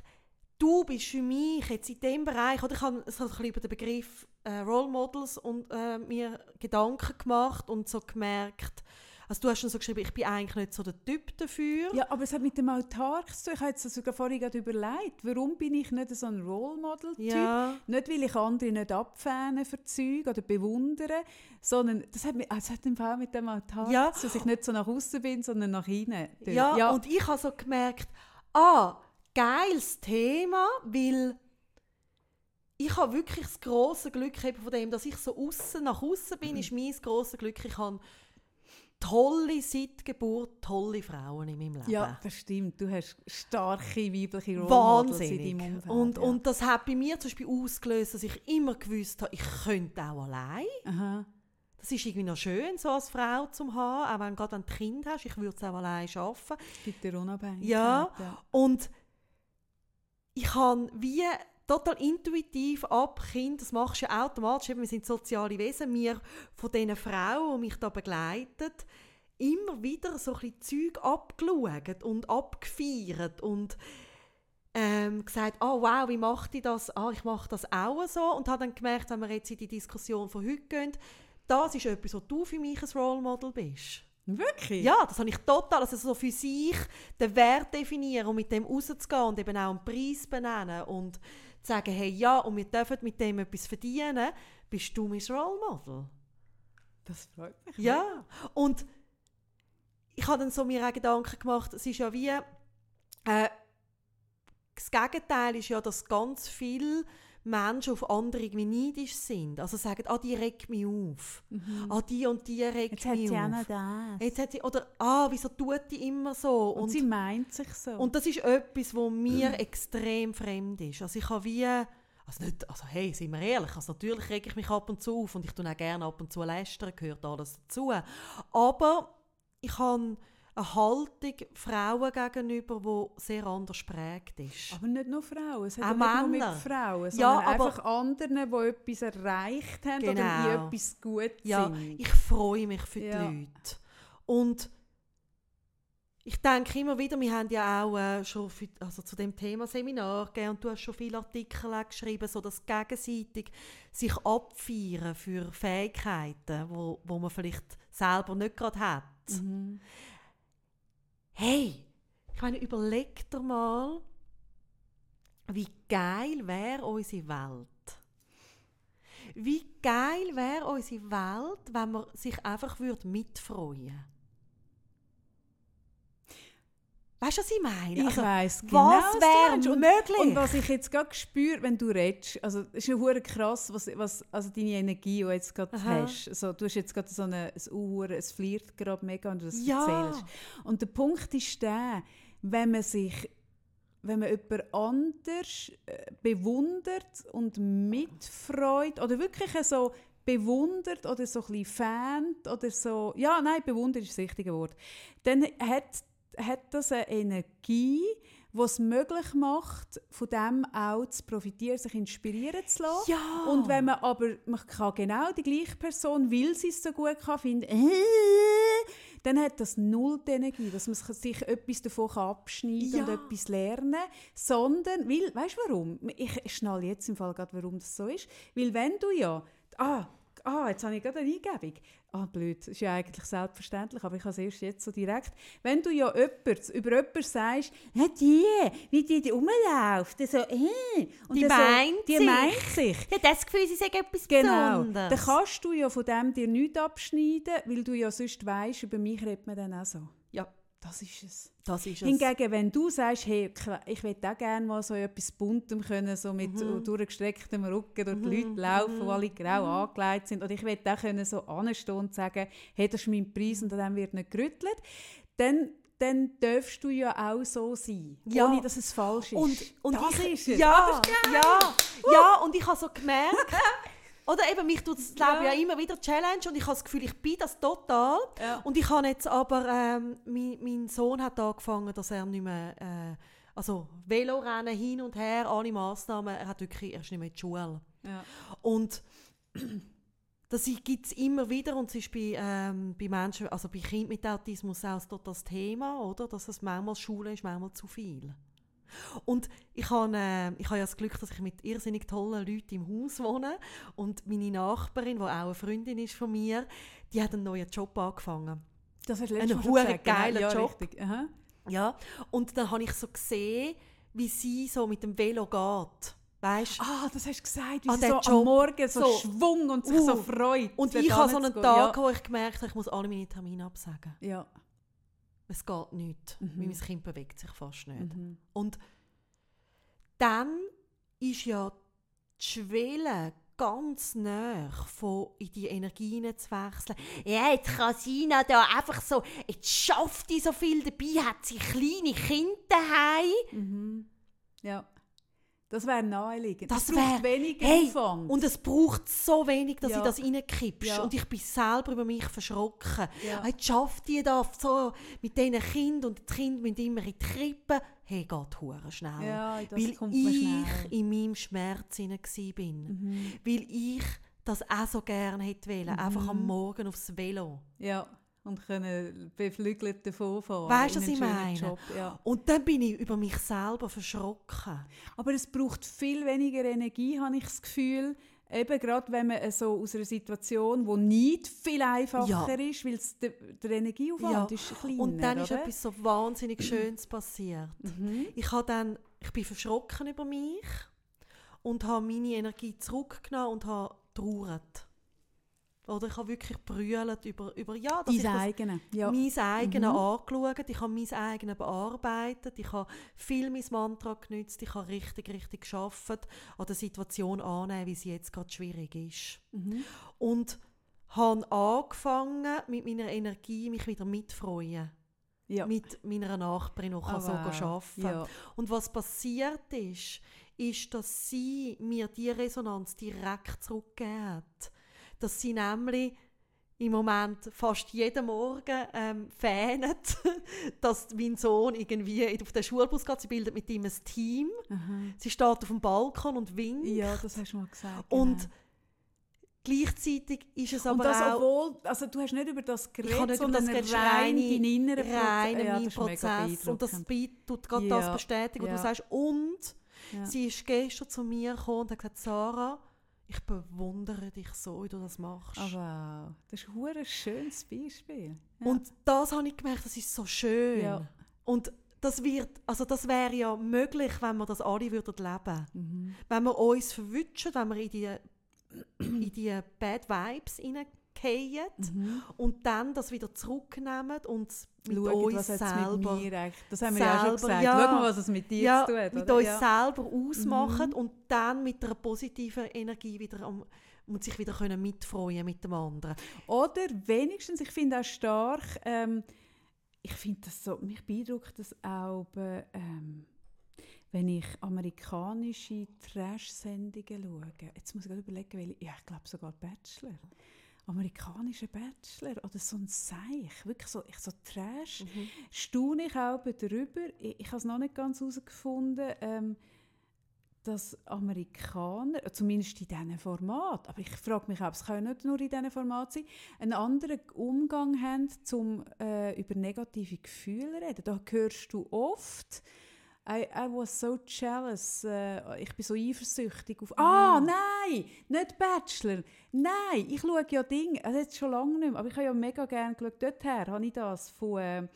Speaker 2: du bist für mich jetzt in diesem Bereich, oder ich habe so ein bisschen über den Begriff äh, Role Models und äh, mir Gedanken gemacht und so gemerkt, also du hast schon so geschrieben, ich bin eigentlich nicht so der Typ dafür.
Speaker 1: Ja, aber es hat mit dem Autark zu tun. Ich habe jetzt sogar vorhin überlegt, warum bin ich nicht so ein Role Model-Typ? Ja. Nicht, weil ich andere nicht abfähne für Zeug oder bewundere, sondern das hat, das hat im Fall mit dem Autark ja. dass ich nicht so nach außen bin, sondern nach innen.
Speaker 2: Ja, ja, und ich habe so gemerkt, ah, geiles Thema, weil ich habe wirklich das große Glück von dem, dass ich so außen nach außen bin, mhm. ist mein großes Glück. Ich habe tolle seit Geburt, tolle Frauen in meinem Leben.
Speaker 1: Ja, das stimmt. Du hast starke weibliche
Speaker 2: Rollen in deinem Umfeld. Und, ja. und das hat bei mir zum Beispiel ausgelöst, dass ich immer gewusst habe, ich könnte auch allein. Aha. Das ist irgendwie noch schön, so als Frau zu haben, auch wenn, gerade wenn du ein Kind hast. Ich würde es auch allein schaffen.
Speaker 1: Es gibt dir Unabhängigkeit.
Speaker 2: Ja, ja. und ich habe wie total intuitiv ab Kind, das machst du ja automatisch, wir sind soziale Wesen, mir von diesen Frauen, die mich da begleiten, immer wieder so ein Zeug abgeschaut und abgefeiert und ähm, gesagt, oh wow, wie macht ich das? Ah, ich mache das auch so und habe dann gemerkt, wenn wir jetzt in die Diskussion von heute gehen, das ist etwas, wo du für mich ein Role Model bist.
Speaker 1: Wirklich?
Speaker 2: Ja, das habe ich total. Also so für sich den Wert definieren und mit dem rauszugehen und eben auch einen Preis benennen und zu sagen, hey, ja, und wir dürfen mit dem etwas verdienen, bist du mein Role Model.
Speaker 1: Das freut mich.
Speaker 2: Ja, ja. und ich habe dann so mir auch Gedanken gemacht, es ist ja wie, äh, das Gegenteil ist ja, dass ganz viel Menschen auf andere irgendwie neidisch sind. Also sagen, ah, die regt mich auf. Mhm. Ah, die und die regt
Speaker 1: Jetzt
Speaker 2: mich
Speaker 1: hat sie
Speaker 2: auf.
Speaker 1: Auch noch das.
Speaker 2: Jetzt hat sie, oder, ah, wieso tut die immer so?
Speaker 1: Und, und sie meint sich so.
Speaker 2: Und das ist etwas, was mir extrem fremd ist. Also ich habe wie, also nicht, also hey, sind wir ehrlich, also natürlich rege ich mich ab und zu auf und ich tue auch gerne ab und zu lästern, gehört alles dazu. Aber ich habe eine Haltung Frauen gegenüber, die sehr anders prägt ist.
Speaker 1: Aber nicht nur Frauen, es hat
Speaker 2: Auch
Speaker 1: ja nicht nur
Speaker 2: Männer.
Speaker 1: mit Frauen, sondern
Speaker 2: Ja, aber-
Speaker 1: einfach anderen, die etwas erreicht haben oder
Speaker 2: Genau.
Speaker 1: in etwas gut
Speaker 2: Ja,
Speaker 1: sind.
Speaker 2: ich freue mich für
Speaker 1: Ja.
Speaker 2: die Leute. Und ich denke immer wieder, wir haben ja auch äh, schon für, also zu dem Thema Seminar gegeben und du hast schon viele Artikel geschrieben, so dass gegenseitig sich abfeiern für Fähigkeiten, wo, wo man vielleicht selber nicht gerade hat.
Speaker 1: Mhm.
Speaker 2: Hey, ich meine, überleg dir mal, wie geil wäre unsere Welt. Wie geil wäre unsere Welt, wenn man sich einfach würde mitfreuen Weißt du, was ich meine?
Speaker 1: Ich
Speaker 2: Also,
Speaker 1: weiss genau,
Speaker 2: was
Speaker 1: du
Speaker 2: wäre möglich?
Speaker 1: Und was ich jetzt gerade spüre, wenn du redest, also es ist ja hure krass, was, was, also deine Energie, die du jetzt gerade
Speaker 2: Aha.
Speaker 1: hast. Also, du hast jetzt gerade so eine, ein Uhr, es flirt gerade mega und du das
Speaker 2: Ja.
Speaker 1: erzählst. Und der Punkt ist der, wenn man sich, wenn man jemand anders äh, bewundert und mitfreut oder wirklich so bewundert oder so ein bisschen fähnt oder so, ja, nein, bewundert ist das richtige Wort, dann hat, hat das eine Energie, die es möglich macht, von dem auch zu profitieren, sich inspirieren zu lassen.
Speaker 2: Ja.
Speaker 1: Und wenn man aber, man kann genau die gleiche Person, weil sie es so gut kann, finden, äh, dann hat das null die Energie, dass man sich etwas davon abschneiden
Speaker 2: Ja.
Speaker 1: und etwas lernen sondern, weil, weißt du warum? Ich schnall jetzt im Fall gerade, warum das so ist. Weil wenn du ja, ah, ah jetzt habe ich gerade eine Eingebung, ah blöd, das ist ja eigentlich selbstverständlich, aber ich habe es erst jetzt so direkt, wenn du ja jemand, über jemanden sagst, «Hä, die, wie die, die rumläuft, so, äh, und
Speaker 2: Die meint
Speaker 1: die
Speaker 2: sich.
Speaker 1: meint sich.
Speaker 2: Ich habe das Gefühl, sie sagen etwas
Speaker 1: Genau.
Speaker 2: Besonderes.
Speaker 1: Dann kannst du ja von dem dir nichts abschneiden, weil du ja sonst weißt, über mich redet man dann auch so.
Speaker 2: Ja,
Speaker 1: Das ist es.
Speaker 2: das ist es.
Speaker 1: Hingegen, wenn du sagst, hey, ich würde auch gerne mal so etwas Buntem können, so mit
Speaker 2: Mhm.
Speaker 1: durchgestrecktem Rücken durch die Leute laufen, die alle grau
Speaker 2: Mhm.
Speaker 1: angelegt sind. Oder ich würde auch können so anstehen und sagen, hey, das ist mein Preis und an dem wird nicht gerüttelt. Dann, dann darfst du ja auch so sein,
Speaker 2: Ja.
Speaker 1: ohne dass es falsch ist.
Speaker 2: Und, und
Speaker 1: das
Speaker 2: ich,
Speaker 1: ist es.
Speaker 2: Ja, ja, ja, und ich habe so gemerkt, oder eben, mich tut das Leben
Speaker 1: Ja.
Speaker 2: ja immer wieder Challenge und ich habe das Gefühl, ich bin das total.
Speaker 1: Ja.
Speaker 2: Und ich habe jetzt aber, ähm, mein, mein Sohn hat angefangen, dass er nicht mehr, äh, also Velorennen hin und her, alle Massnahmen, er hat wirklich, er ist nicht mehr in die Schule.
Speaker 1: Ja.
Speaker 2: Und das gibt es immer wieder und es ist bei, ähm, bei Menschen, also bei Kindern mit Autismus auch das Thema, oder? dass es manchmal Schule ist, manchmal zu viel. Und ich habe, äh, ich habe ja das Glück, dass ich mit irrsinnig tollen Leuten im Haus wohne und meine Nachbarin, die auch eine Freundin ist von mir, die hat einen neuen Job angefangen.
Speaker 1: Das hast du
Speaker 2: Ein
Speaker 1: letztes Mal gesagt, genau.
Speaker 2: geiler
Speaker 1: ja,
Speaker 2: Job. Ja, und dann habe ich so gesehen, wie sie so mit dem Velo geht. Weißt
Speaker 1: Ah, das hast du gesagt, wie
Speaker 2: Ah,
Speaker 1: sie so
Speaker 2: Job.
Speaker 1: am Morgen so,
Speaker 2: So.
Speaker 1: Schwung und sich
Speaker 2: Uh.
Speaker 1: so freut.
Speaker 2: Und ich habe so einen. Tag, wo ich gemerkt habe, ich muss alle meine Termine absagen.
Speaker 1: Ja.
Speaker 2: Es geht nicht,
Speaker 1: Mhm.
Speaker 2: weil mein Kind bewegt sich fast nicht.
Speaker 1: Mhm.
Speaker 2: Und dann ist ja die Schwelle ganz nah von in die Energien zu wechseln. Ja, jetzt kann Sina da einfach so, jetzt schafft die so viel dabei, hat sie kleine Kinder daheim.
Speaker 1: Mhm. Ja. Das wäre naheliegend.
Speaker 2: Das
Speaker 1: Das, braucht
Speaker 2: wär-
Speaker 1: weniger
Speaker 2: Hey,
Speaker 1: Aufwand.
Speaker 2: Und es braucht so wenig, dass
Speaker 1: Ja.
Speaker 2: ich das reinkippst.
Speaker 1: Ja.
Speaker 2: Und ich bin selber über mich verschrocken.
Speaker 1: Ja.
Speaker 2: Jetzt schafft die da so mit diesen Kindern und die Kinder müssen immer in die Krippe. Hey, geht hure schnell.
Speaker 1: ja, das
Speaker 2: weil ich in meinem Schmerz bin.
Speaker 1: Mhm.
Speaker 2: Weil ich das auch so gerne hätte wollen. Einfach am Morgen aufs Velo.
Speaker 1: Ja, und können beflügelt davon fahren.
Speaker 2: Weißt du, was ich meine?
Speaker 1: Job, ja.
Speaker 2: Und dann bin ich über mich selber verschrocken.
Speaker 1: Aber es braucht viel weniger Energie, habe ich das Gefühl. Eben gerade wenn man so aus einer Situation, wo nicht viel einfacher
Speaker 2: Ja.
Speaker 1: ist, weil der, der Energieaufwand
Speaker 2: Ja.
Speaker 1: ist kleiner,
Speaker 2: Und dann ist
Speaker 1: oder?
Speaker 2: etwas so wahnsinnig Schönes passiert.
Speaker 1: Mhm.
Speaker 2: Ich, habe dann, ich bin verschrocken über mich und habe meine Energie zurückgenommen und habe trauert. Oder ich habe wirklich brüllt über, über ja, dass ich
Speaker 1: Dein
Speaker 2: das,
Speaker 1: eigene. Ja.
Speaker 2: mein eigenes
Speaker 1: Mhm.
Speaker 2: angeschaut, ich habe mein eigenes bearbeitet, ich habe viel mein Mantra genützt, ich habe richtig, richtig geschafft, an der Situation annehmen, wie sie jetzt gerade schwierig ist.
Speaker 1: Mhm.
Speaker 2: Und habe angefangen, mit meiner Energie mich wieder mitfreuen.
Speaker 1: Ja.
Speaker 2: Mit meiner Nachbarin, die
Speaker 1: Ah,
Speaker 2: kann so
Speaker 1: wow.
Speaker 2: arbeiten
Speaker 1: Ja.
Speaker 2: Und was passiert ist, ist, dass sie mir die Resonanz direkt zurückgegeben hat. Dass sie nämlich im Moment fast jeden Morgen ähm, fähnet, dass mein Sohn irgendwie auf den Schulbus geht. Sie bildet mit ihm ein Team.
Speaker 1: Aha.
Speaker 2: Sie steht auf dem Balkon und winkt.
Speaker 1: Ja, das hast du mal gesagt.
Speaker 2: Und
Speaker 1: genau.
Speaker 2: gleichzeitig ist es
Speaker 1: Und
Speaker 2: aber
Speaker 1: das,
Speaker 2: auch
Speaker 1: obwohl, also du hast nicht über das geredet,
Speaker 2: nicht über
Speaker 1: sondern
Speaker 2: das
Speaker 1: rein deinen inneren
Speaker 2: rein
Speaker 1: Proze- ja,
Speaker 2: mein Prozess. Und das tut gerade
Speaker 1: Ja,
Speaker 2: das bestätigen, was
Speaker 1: ja.
Speaker 2: du sagst. Und
Speaker 1: Ja.
Speaker 2: sie ist gestern zu mir gekommen und hat gesagt, Sarah, ich bewundere dich so, wie du das machst.
Speaker 1: Oh, wow, das ist ein schönes Beispiel. Ja.
Speaker 2: Und das habe ich gemerkt, das ist so schön.
Speaker 1: Ja.
Speaker 2: Und das wird, also das wäre ja möglich, wenn wir das alle würden leben.
Speaker 1: Mhm.
Speaker 2: Wenn wir uns verwünschen, wenn wir in die, in die Bad Vibes hineingehen
Speaker 1: Mhm.
Speaker 2: und dann das wieder zurücknehmen und mit
Speaker 1: Schauen,
Speaker 2: uns
Speaker 1: was
Speaker 2: selber
Speaker 1: mit mir eigentlich, das haben wir ja auch schon
Speaker 2: selber,
Speaker 1: gesagt.
Speaker 2: ja.
Speaker 1: Schau mal, was es mit dir
Speaker 2: ja,
Speaker 1: zu tun hat.
Speaker 2: mit
Speaker 1: oder?
Speaker 2: uns
Speaker 1: ja.
Speaker 2: selber ausmachen
Speaker 1: Mhm.
Speaker 2: und dann mit einer positiven Energie wieder am, und sich wieder können mitfreuen mit dem anderen.
Speaker 1: Oder wenigstens, ich finde auch stark, ähm, ich finde das so, mich beeindruckt das auch, äh, ähm, wenn ich amerikanische Trash-Sendungen schaue. Jetzt muss ich gerade überlegen, welche, ja, ich glaube sogar Bachelor. Amerikanische Bachelor oder so ein Seich, wirklich so, ich so Trash, staune ich auch darüber, ich, ich habe es noch nicht ganz herausgefunden, ähm, dass Amerikaner, zumindest in diesem Format, aber ich frage mich auch, es kann ja nicht nur in diesem Format sein, einen anderen Umgang haben, um äh, über negative Gefühle zu reden. Da hörst du oft, I, I was so jealous, äh, ich bin so eifersüchtig auf, ah, nein, nicht Bachelor, nein, ich schaue ja Dinge, also jetzt schon lange nicht mehr, aber ich habe ja mega gerne geschaut, dorthin habe ich das von... Äh,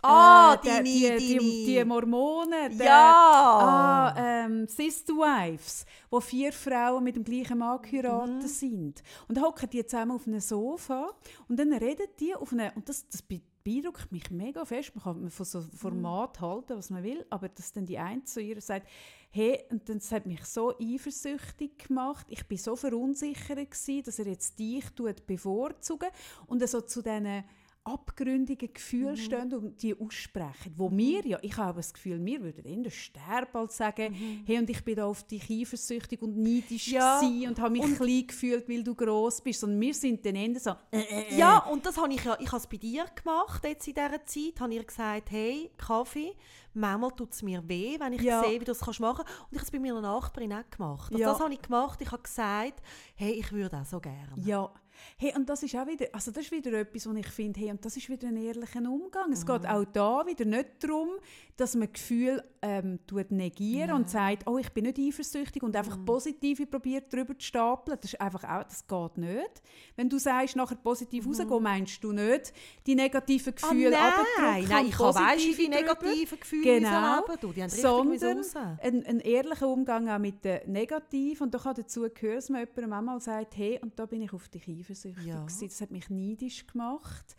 Speaker 2: Ah,
Speaker 1: äh,
Speaker 2: deine-
Speaker 1: die, die,
Speaker 2: deine-
Speaker 1: die Mormonen, der,
Speaker 2: Ja!
Speaker 1: Ah, ähm, Sister Wives, wo vier Frauen mit dem gleichen Mann geheiratet
Speaker 2: Mhm.
Speaker 1: sind. Und dann hocken die zusammen auf einem Sofa und dann reden die auf eine und das, das beeindruckt mich mega fest. Man kann von so. Format halten, was man will, aber dass dann die eine zu ihr sagt, hey, und dann, das hat mich so eifersüchtig gemacht. Ich bin so verunsichert gewesen, dass er jetzt dich tut bevorzugen und so zu diesen abgründigen Gefühle
Speaker 2: Mhm.
Speaker 1: stehen und die aussprechen. Wo wir ja, ich habe das Gefühl, wir würden eher sterben als sagen, hey, und ich bin da auf dich eifersüchtig und neidisch
Speaker 2: Mhm. Ja,
Speaker 1: und habe mich klein gefühlt, weil du gross bist. Sondern wir sind dann eher so, äh, äh, äh.
Speaker 2: Ja, und das habe ich ja, ich habe es bei dir gemacht, jetzt in dieser Zeit, habe ich gesagt, hey, Kaffee, manchmal tut es mir weh, wenn ich
Speaker 1: Ja.
Speaker 2: sehe, wie du es kannst machen kannst. Und ich habe es bei meiner Nachbarin auch gemacht. Also
Speaker 1: Ja.
Speaker 2: Das habe ich gemacht, ich habe gesagt, hey, ich würde auch so gerne.
Speaker 1: Ja. Hey, und das ist auch wieder, also das ist wieder etwas, wo ich finde, hey, und das ist wieder ein ehrlicher Umgang. Es geht auch da wieder nicht darum, dass man Gefühl ähm, tut negieren und sagt, oh, ich bin nicht eifersüchtig und einfach positive probiert drüber zu stapeln. Das ist einfach auch, das geht nicht. Wenn du sagst, nachher positiv rausgehen, meinst du nicht die negativen Gefühle
Speaker 2: ah, nein,
Speaker 1: runtergedrückt
Speaker 2: nein,
Speaker 1: und
Speaker 2: ich habe weißt, wie viele negative Gefühle
Speaker 1: Genau.
Speaker 2: Du, die haben
Speaker 1: sondern ein, ein ehrlicher Umgang auch mit den Negativen. Und da kann dazu gehören, dass man jemandem einmal sagt, hey, und da bin ich auf dich eifersüchtig
Speaker 2: Ja.
Speaker 1: gewesen. Das hat mich neidisch gemacht.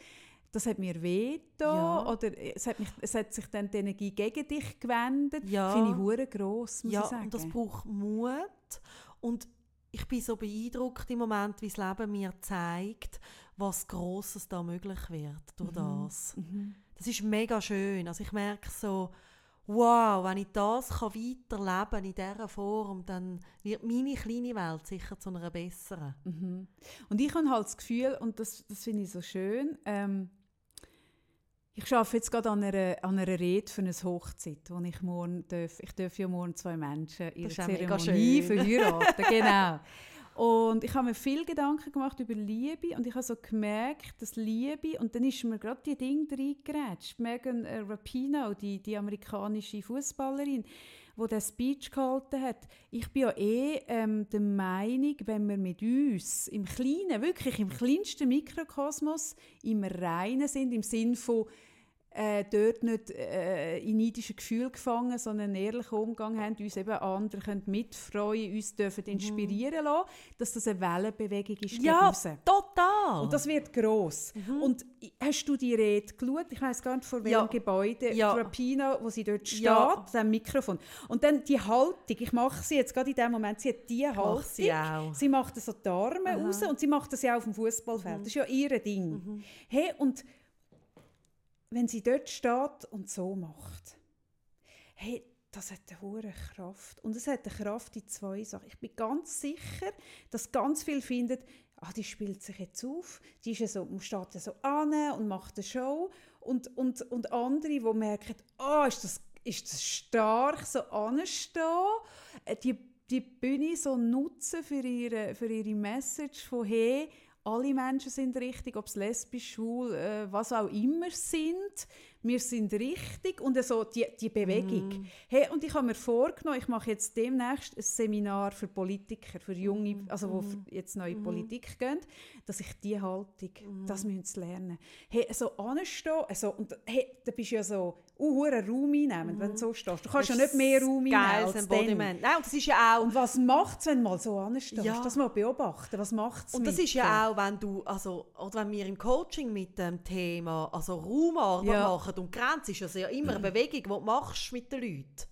Speaker 1: Das hat mir weh
Speaker 2: Ja.
Speaker 1: Oder es hat, mich, es hat sich dann die Energie gegen dich gewendet.
Speaker 2: Ja.
Speaker 1: Finde ich hure gross, muss
Speaker 2: ja,
Speaker 1: ich sagen.
Speaker 2: und das braucht Mut. Und ich bin so beeindruckt im Moment, wie das Leben mir zeigt, was Grosses da möglich wird durch das.
Speaker 1: Mhm.
Speaker 2: Das ist mega schön. Also ich merke so, wow, wenn ich das kann weiterleben in dieser Form, dann wird meine kleine Welt sicher zu einer besseren.
Speaker 1: Mhm. Und ich habe halt das Gefühl, und das, das finde ich so schön, ähm, ich arbeite jetzt gerade an einer, an einer Rede für eine Hochzeit, wo ich morgen darf, ich darf ja morgen zwei Menschen
Speaker 2: auch mega
Speaker 1: Zeremonie verheiraten, genau. Und ich habe mir viel Gedanken gemacht über Liebe und ich habe so gemerkt, dass Liebe, und dann ist mir gerade die Ding reingeratscht, Megan äh, Rapinoe, die, die amerikanische Fußballerin, wo der Speech gehalten hat. Ich bin ja eh ähm, der Meinung, wenn wir mit uns im Kleinen, wirklich im kleinsten Mikrokosmos im Reinen sind, im Sinn von äh, dort nicht äh, in neidischen Gefühlen gefangen, sondern einen ehrlichen Umgang haben, uns eben andere können mitfreuen, uns dürfen inspirieren lassen, dass das eine Wellenbewegung ist
Speaker 2: Mhm. Ja, total.
Speaker 1: Und das wird gross. Und i- hast du die Rede geschaut? Ich weiß gar nicht, vor welchem
Speaker 2: Ja.
Speaker 1: Gebäude,
Speaker 2: Ja.
Speaker 1: Rapina, wo sie dort steht,
Speaker 2: Ja.
Speaker 1: dem Mikrofon. Und dann die Haltung, ich mache sie jetzt gerade in dem Moment, sie hat die Haltung.
Speaker 2: sie auch.
Speaker 1: Sie macht so die Arme raus und sie macht das ja auch auf dem Fußballfeld. Das ist ja ihr Ding. Hey, und wenn sie dort steht und so macht, hey, das hat eine hohe Kraft. Und es hat eine Kraft in zwei Sachen. Ich bin ganz sicher, dass ganz viele finden, ah, die spielt sich jetzt auf, die ist ja so, steht ja so an und macht eine Show. Und, und, und andere, die merken, ah, ist das, ist das stark, so anstehen, äh, die, die Bühne so nutzen für ihre, für ihre Message von «Hey, alle Menschen sind richtig, ob es lesbisch, schwul, äh, was auch immer sind wir sind richtig und so die, die Bewegung. Mm. Hey, und ich habe mir vorgenommen, ich mache jetzt demnächst ein Seminar für Politiker, für junge, mm. also wo mm. jetzt neue mm. Politik gehen, dass ich diese Haltung, mm. das müssen sie lernen. Hey, so anstehen, also, und hey, da bist du ja so uh, Raum einnehmen, mm. wenn du so stehst. Du kannst das ja nicht mehr Raum einnehmen als
Speaker 2: Embodiment. Nein, und das ist ja auch...
Speaker 1: Und was macht es, wenn du mal so anstehst? Ja. Das mal beobachten, was macht es
Speaker 2: Und das ist ja auch, wenn du, also, oder wenn wir im Coaching mit dem Thema, also Raumarbeit ja. machen. Und Grenze ist ja immer eine Bewegung, die du machst mit den Leuten.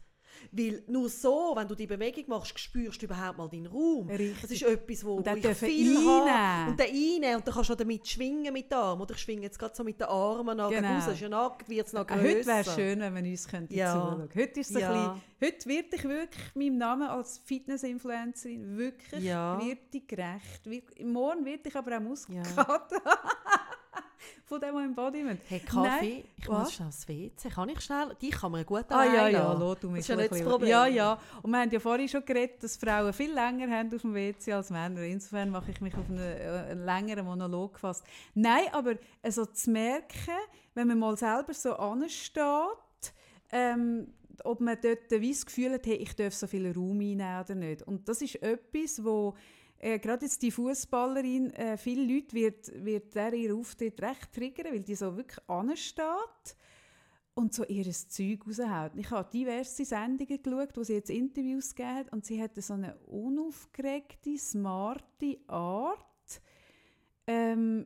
Speaker 2: Weil nur so, wenn du die Bewegung machst, spürst du überhaupt mal deinen Raum. Richtig. Das ist etwas, wo, wo ich viel habe. Und dann rein. Und dann kannst du damit schwingen mit den Armen. Oder ich schwinge jetzt gerade so mit den Armen nach genau. raus. Ja wird es noch grösser.
Speaker 1: Heute wäre es schön, wenn wir uns könnten ja. zuschauen Heute ist es ja. ein bisschen, Heute werde ich wirklich meinem Namen als Fitness-Influencerin wirklich ja. wird gerecht. Morgen werde ich aber auch Muskelkater ja. von dem Embodiment.
Speaker 2: Hey, Kaffee, Nein. ich was? muss schnell aufs WC. Kann ich schnell? Die kann man gut
Speaker 1: Ah ja, ja, lass du mich das ist ja Problem. Ja, ja. Und wir haben ja vorhin schon geredet, dass Frauen viel länger haben auf dem WC als Männer. Insofern mache ich mich auf einen, äh, einen längeren Monolog gefasst. Nein, aber also zu merken, wenn man mal selber so ansteht, ähm, ob man dort das Gefühl hat, hey, ich darf so viel Raum einnehmen oder nicht. Und das ist etwas, wo äh, gerade jetzt die Fußballerin, äh, viele Leute wird, wird der ihr Auftritt recht triggern, weil die so wirklich ansteht und so ihr Zeug raushaut. Ich habe diverse Sendungen geschaut, wo sie jetzt Interviews gegeben und sie hatte so eine unaufgeregte, smarte Art, ähm,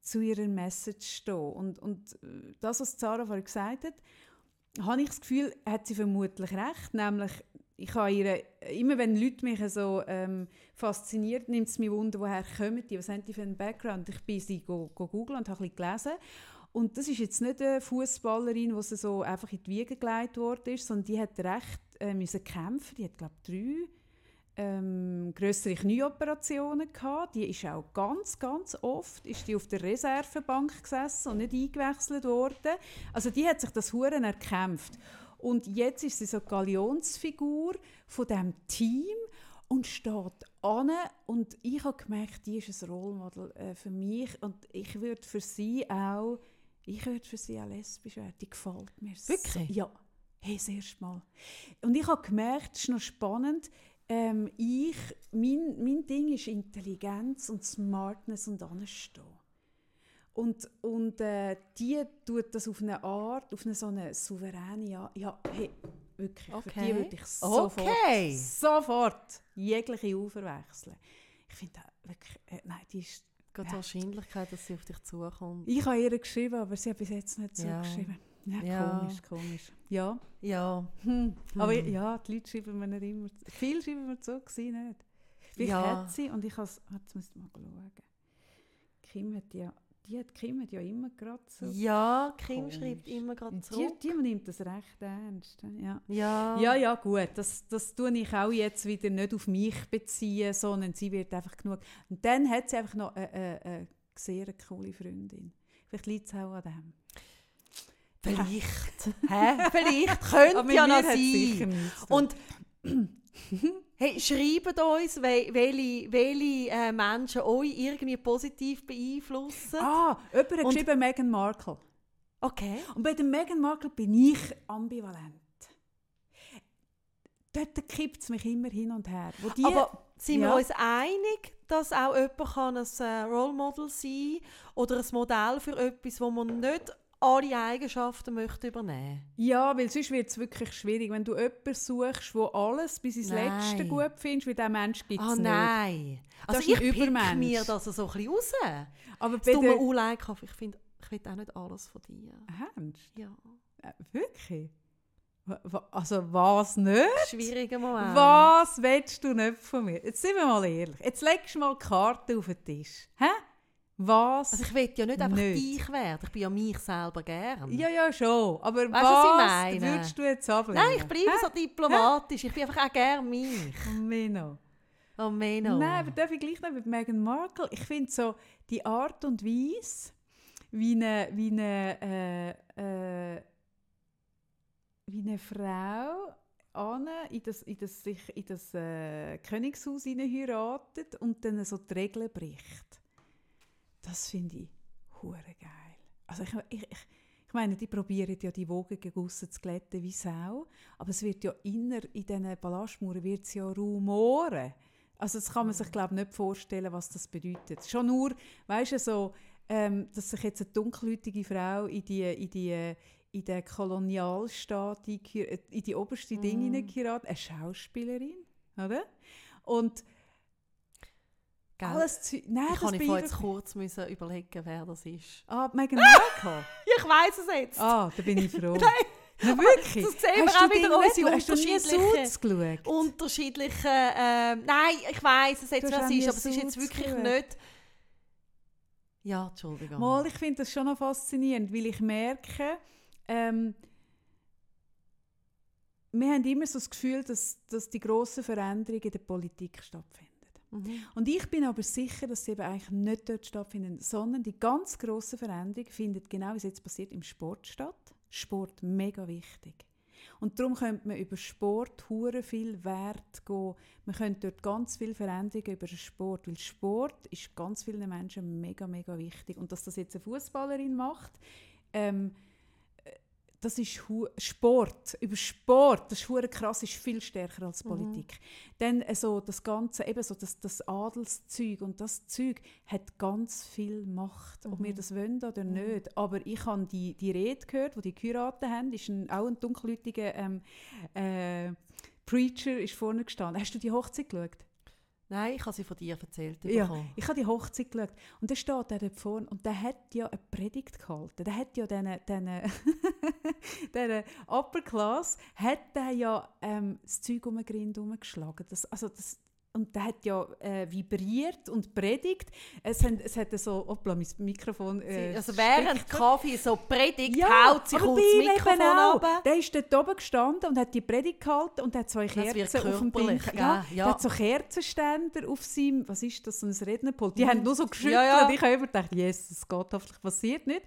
Speaker 1: zu ihrer Message zu stehen. Und, und äh, das, was Sarah vorhin gesagt hat, habe ich das Gefühl, hat sie vermutlich recht, nämlich ich habe ihre, immer wenn Leute mich so ähm, fasziniert, nimmt es mich wunder, woher kommen die, was haben die für einen Background. Ich bin sie go, go googlen und habe ein gelesen. Und das ist jetzt nicht eine Fußballerin, die so einfach in die Wiege gelegt worden ist, sondern die hat recht äh, müssen kämpfen. Die hat, glaube ich, drei ähm, größere Knieoperationen gehabt. Die ist auch ganz, ganz oft ist die auf der Reservebank gesessen und nicht eingewechselt worden. Also die hat sich das Huren erkämpft. Und jetzt ist sie so Galionsfigur von dem Team und steht an und ich habe gemerkt, die ist ein Rollmodel äh, für mich und ich würde für sie auch, ich würde für sie auch lesbisch werden. Die gefällt mir
Speaker 2: Wirklich?
Speaker 1: So. Ja, hey, das erste Mal. Und ich habe gemerkt, es ist noch spannend, ähm, ich, mein, mein Ding ist Intelligenz und Smartness und Anstehen. Und, und äh, die tut das auf eine Art, auf eine so eine souveräne Art. Ja, hey, wirklich, okay. für die würde ich sofort, okay. sofort jegliche Ufer Ich finde wirklich, äh, nein, die ist...
Speaker 2: Geht die Wahrscheinlichkeit, dass sie auf dich zukommt?
Speaker 1: Ich habe ihr geschrieben, aber sie hat bis jetzt nicht zugeschrieben. Ja. Ja, komisch, komisch. Ja.
Speaker 2: Ja.
Speaker 1: Hm. Aber hm. ja, die Leute schreiben mir nicht immer... Viel schreiben mir zu, sie nicht. Vielleicht ja. hat sie, und ich habe jetzt müsst mal schauen. Kim hat ja die hat Kim ja immer gerade so.
Speaker 2: Ja, Kim komisch. schreibt immer gerade
Speaker 1: zurück. Die, die nimmt das recht ernst. Ja,
Speaker 2: ja,
Speaker 1: ja, ja gut. Das, das tue ich auch jetzt wieder nicht auf mich beziehen, sondern sie wird einfach genug. Und dann hat sie einfach noch eine, eine, eine sehr coole Freundin. Vielleicht liegt es auch an dem.
Speaker 2: Vielleicht. Hä? Vielleicht könnte ja noch sein. Und Hey, schreibt uns, welche, welche äh, Menschen euch irgendwie positiv beeinflussen.
Speaker 1: Ah, jemand hat geschrieben Meghan Markle.
Speaker 2: Okay.
Speaker 1: Und bei der Meghan Markle bin ich ambivalent. Dort kippt es mich immer hin und her.
Speaker 2: Die, Aber sind ja. wir uns einig, dass auch jemand kann ein äh, Role Model sein oder ein Modell für etwas, wo man nicht alle Eigenschaften möchte übernehmen
Speaker 1: Ja, weil sonst wird es wirklich schwierig. Wenn du jemanden suchst, der alles bis ins nein. Letzte gut findest, wie dieser Mensch gibt es
Speaker 2: ah,
Speaker 1: nicht.
Speaker 2: nein. Also ich pick mir das so ein bisschen raus. Aber bei der... Unleik, ich finde, ich will auch nicht alles von dir.
Speaker 1: Ernst?
Speaker 2: Ja.
Speaker 1: Äh, wirklich? Also was nicht?
Speaker 2: Schwieriger Moment.
Speaker 1: Was willst du nicht von mir? Jetzt sind wir mal ehrlich. Jetzt legst du mal die Karte auf den Tisch. Hä? Was?
Speaker 2: Also ich will ja nicht einfach
Speaker 1: Nicht.
Speaker 2: dich werden, ich bin ja mich selber gern.
Speaker 1: ja, ja, schon. Aber
Speaker 2: Weißt was ich
Speaker 1: was
Speaker 2: meine?
Speaker 1: würdest du jetzt ablehnen?
Speaker 2: Nein, ich bleibe so diplomatisch, ich bin einfach auch gern mich.
Speaker 1: Mino.
Speaker 2: Oh, Meno.
Speaker 1: Nein, aber darf ich gleich noch mit Meghan Markle? Ich finde so die Art und Weise, wie eine, wie eine, äh, äh, wie eine Frau in das, in das, sich in das äh, Königshaus heiratet und dann so die Regeln bricht. Das finde ich hure geil. Also ich, ich, ich, ich meine, die probieren ja die wogigen Gussen zu glätten wie Sau, aber es wird ja inner in diesen Ballastmauern wird es ja rumoren. Also das kann man sich glaube ich nicht vorstellen, was das bedeutet. Schon nur, weißt du, so, ähm, dass sich jetzt eine dunkelhäutige Frau in die, in die, in den Kolonialstaat eingeheir- in die oberste
Speaker 2: Mhm.
Speaker 1: Dinge hineingeheiratet, eine Schauspielerin, oder? Und
Speaker 2: Gell?
Speaker 1: alles Zeu- Nein,
Speaker 2: ich
Speaker 1: das
Speaker 2: kann ich vorher jetzt kurz müssen überlegen, wer das ist.
Speaker 1: Ah, Meghan Markle?
Speaker 2: Ich weiß es jetzt.
Speaker 1: ah, da bin ich froh.
Speaker 2: Nein,
Speaker 1: Na, wirklich?
Speaker 2: das sehen wir auch wieder unsere unterschiedlichen- unterschiedliche. Ähm, nein, ich weiß es jetzt, wer es ist, aber es ist jetzt wirklich
Speaker 1: geschaut.
Speaker 2: nicht. Ja, Entschuldigung.
Speaker 1: Mal, ich finde das schon noch faszinierend, weil ich merke, ähm, wir haben immer so das Gefühl, dass, dass die grossen Veränderungen in der Politik stattfinden.
Speaker 2: Mhm.
Speaker 1: Und ich bin aber sicher, dass sie eben eigentlich nicht dort stattfinden, sondern die ganz grossen Veränderungen finden genau, wie es jetzt passiert, im Sport statt. Sport mega wichtig. Und darum könnte man über Sport hure viel Wert gehen. Man könnte dort ganz viel Veränderungen über Sport, weil Sport ist ganz vielen Menschen mega, mega wichtig. Und dass das jetzt eine Fußballerin macht, ähm, äh, das ist Sport, über Sport, das ist hure krass, ist viel stärker als
Speaker 2: Mhm.
Speaker 1: Politik. Dann äh, so das Ganze, eben so das, das Adelszeug und das Zeug hat ganz viel Macht, ob
Speaker 2: Mhm.
Speaker 1: wir das wollen oder nicht. Aber ich habe die, die Rede gehört, wo die geheiratet haben, ist ein, auch ein dunkelhäutiger ähm, äh, Preacher ist vorne gestanden. Hast du die Hochzeit geschaut?
Speaker 2: Nein, ich habe sie von dir erzählt.
Speaker 1: Ja, ich habe die Hochzeit geschaut und da steht er dort vorne und der hat ja eine Predigt gehalten. Der hat ja diesen, diesen, diesen Upper Class, hat der ja ähm, das Zeug um den Grind herumgeschlagen. Das, also das, und der hat ja äh, vibriert und predigt. Es, hat, es hat so, hoppla, mein Mikrofon äh,
Speaker 2: also während
Speaker 1: steckt.
Speaker 2: Kaffee so predigt,
Speaker 1: ja,
Speaker 2: haut sie
Speaker 1: aber
Speaker 2: kurz das Mikrofon runter.
Speaker 1: Der ist dort oben gestanden und hat die Predigt gehalten und hat zwei
Speaker 2: wird
Speaker 1: Kerzen auf dem
Speaker 2: körperlich,
Speaker 1: Ja,
Speaker 2: gell?
Speaker 1: Der
Speaker 2: Ja.
Speaker 1: hat so Kerzenständer auf seinem, was ist das, so ein Rednerpult. Die haben nur so geschüttelt.
Speaker 2: Mhm. Ja, ja.
Speaker 1: Ich habe immer gedacht, yes, das geht hoffentlich passiert nicht.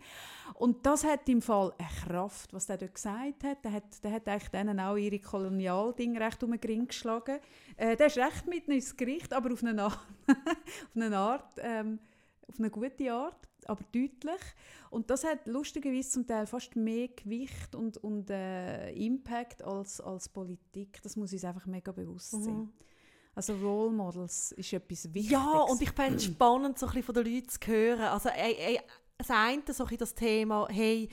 Speaker 1: Und das hat im Fall eine Kraft, was der dort gesagt hat. Der hat, der hat eigentlich denen auch ihre Kolonialdinge recht um den Ring geschlagen. Äh, der ist recht mit ihnen ins Gericht, aber auf eine Art, auf eine, Art ähm, auf eine gute Art, aber deutlich. Und das hat lustigerweise zum Teil fast mehr Gewicht und, und äh, Impact als, als Politik. Das muss uns einfach mega bewusst sein.
Speaker 2: Mhm.
Speaker 1: Also Role Models ist etwas Wichtiges.
Speaker 2: Ja, und ich fände es spannend, so ein bisschen von den Leuten zu hören. Also, äh, äh, das eine, so ein bisschen das Thema, hey,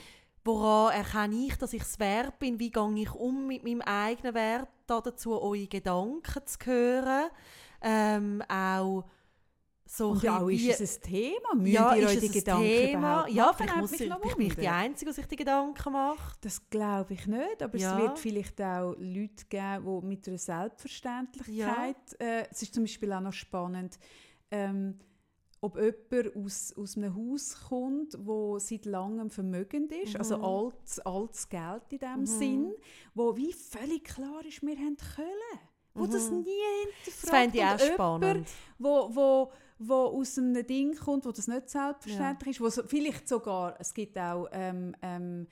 Speaker 2: woran erkenne ich, dass ich es wert bin? Wie gehe ich um mit meinem eigenen Wert dazu, eure Gedanken zu hören? Ähm, auch so
Speaker 1: Und ja,
Speaker 2: bisschen,
Speaker 1: ist es ein Thema? Müsst
Speaker 2: ja,
Speaker 1: ihr euch die Gedanken
Speaker 2: Thema?
Speaker 1: überhaupt
Speaker 2: Ja, vielleicht muss ich, ich bin nicht die. Einzige, die sich die Gedanken macht.
Speaker 1: Das glaube ich nicht, aber
Speaker 2: Ja.
Speaker 1: es wird vielleicht auch Leute geben, die mit einer Selbstverständlichkeit, äh, es ist zum Beispiel auch noch spannend, ähm, ob jemand aus, aus einem Haus kommt, wo seit langem vermögend ist, also
Speaker 2: Mhm.
Speaker 1: altes, altes Geld in dem
Speaker 2: Mhm.
Speaker 1: Sinn, wo wie völlig klar ist, wir haben Köln, wo das
Speaker 2: Mhm.
Speaker 1: nie
Speaker 2: Das
Speaker 1: hinterfragt.
Speaker 2: fände ich auch
Speaker 1: jemand,
Speaker 2: spannend.
Speaker 1: wo, wo, wo aus einem Ding kommt, wo das nicht selbstverständlich ist, wo so, vielleicht sogar, es gibt auch ähm, ähm,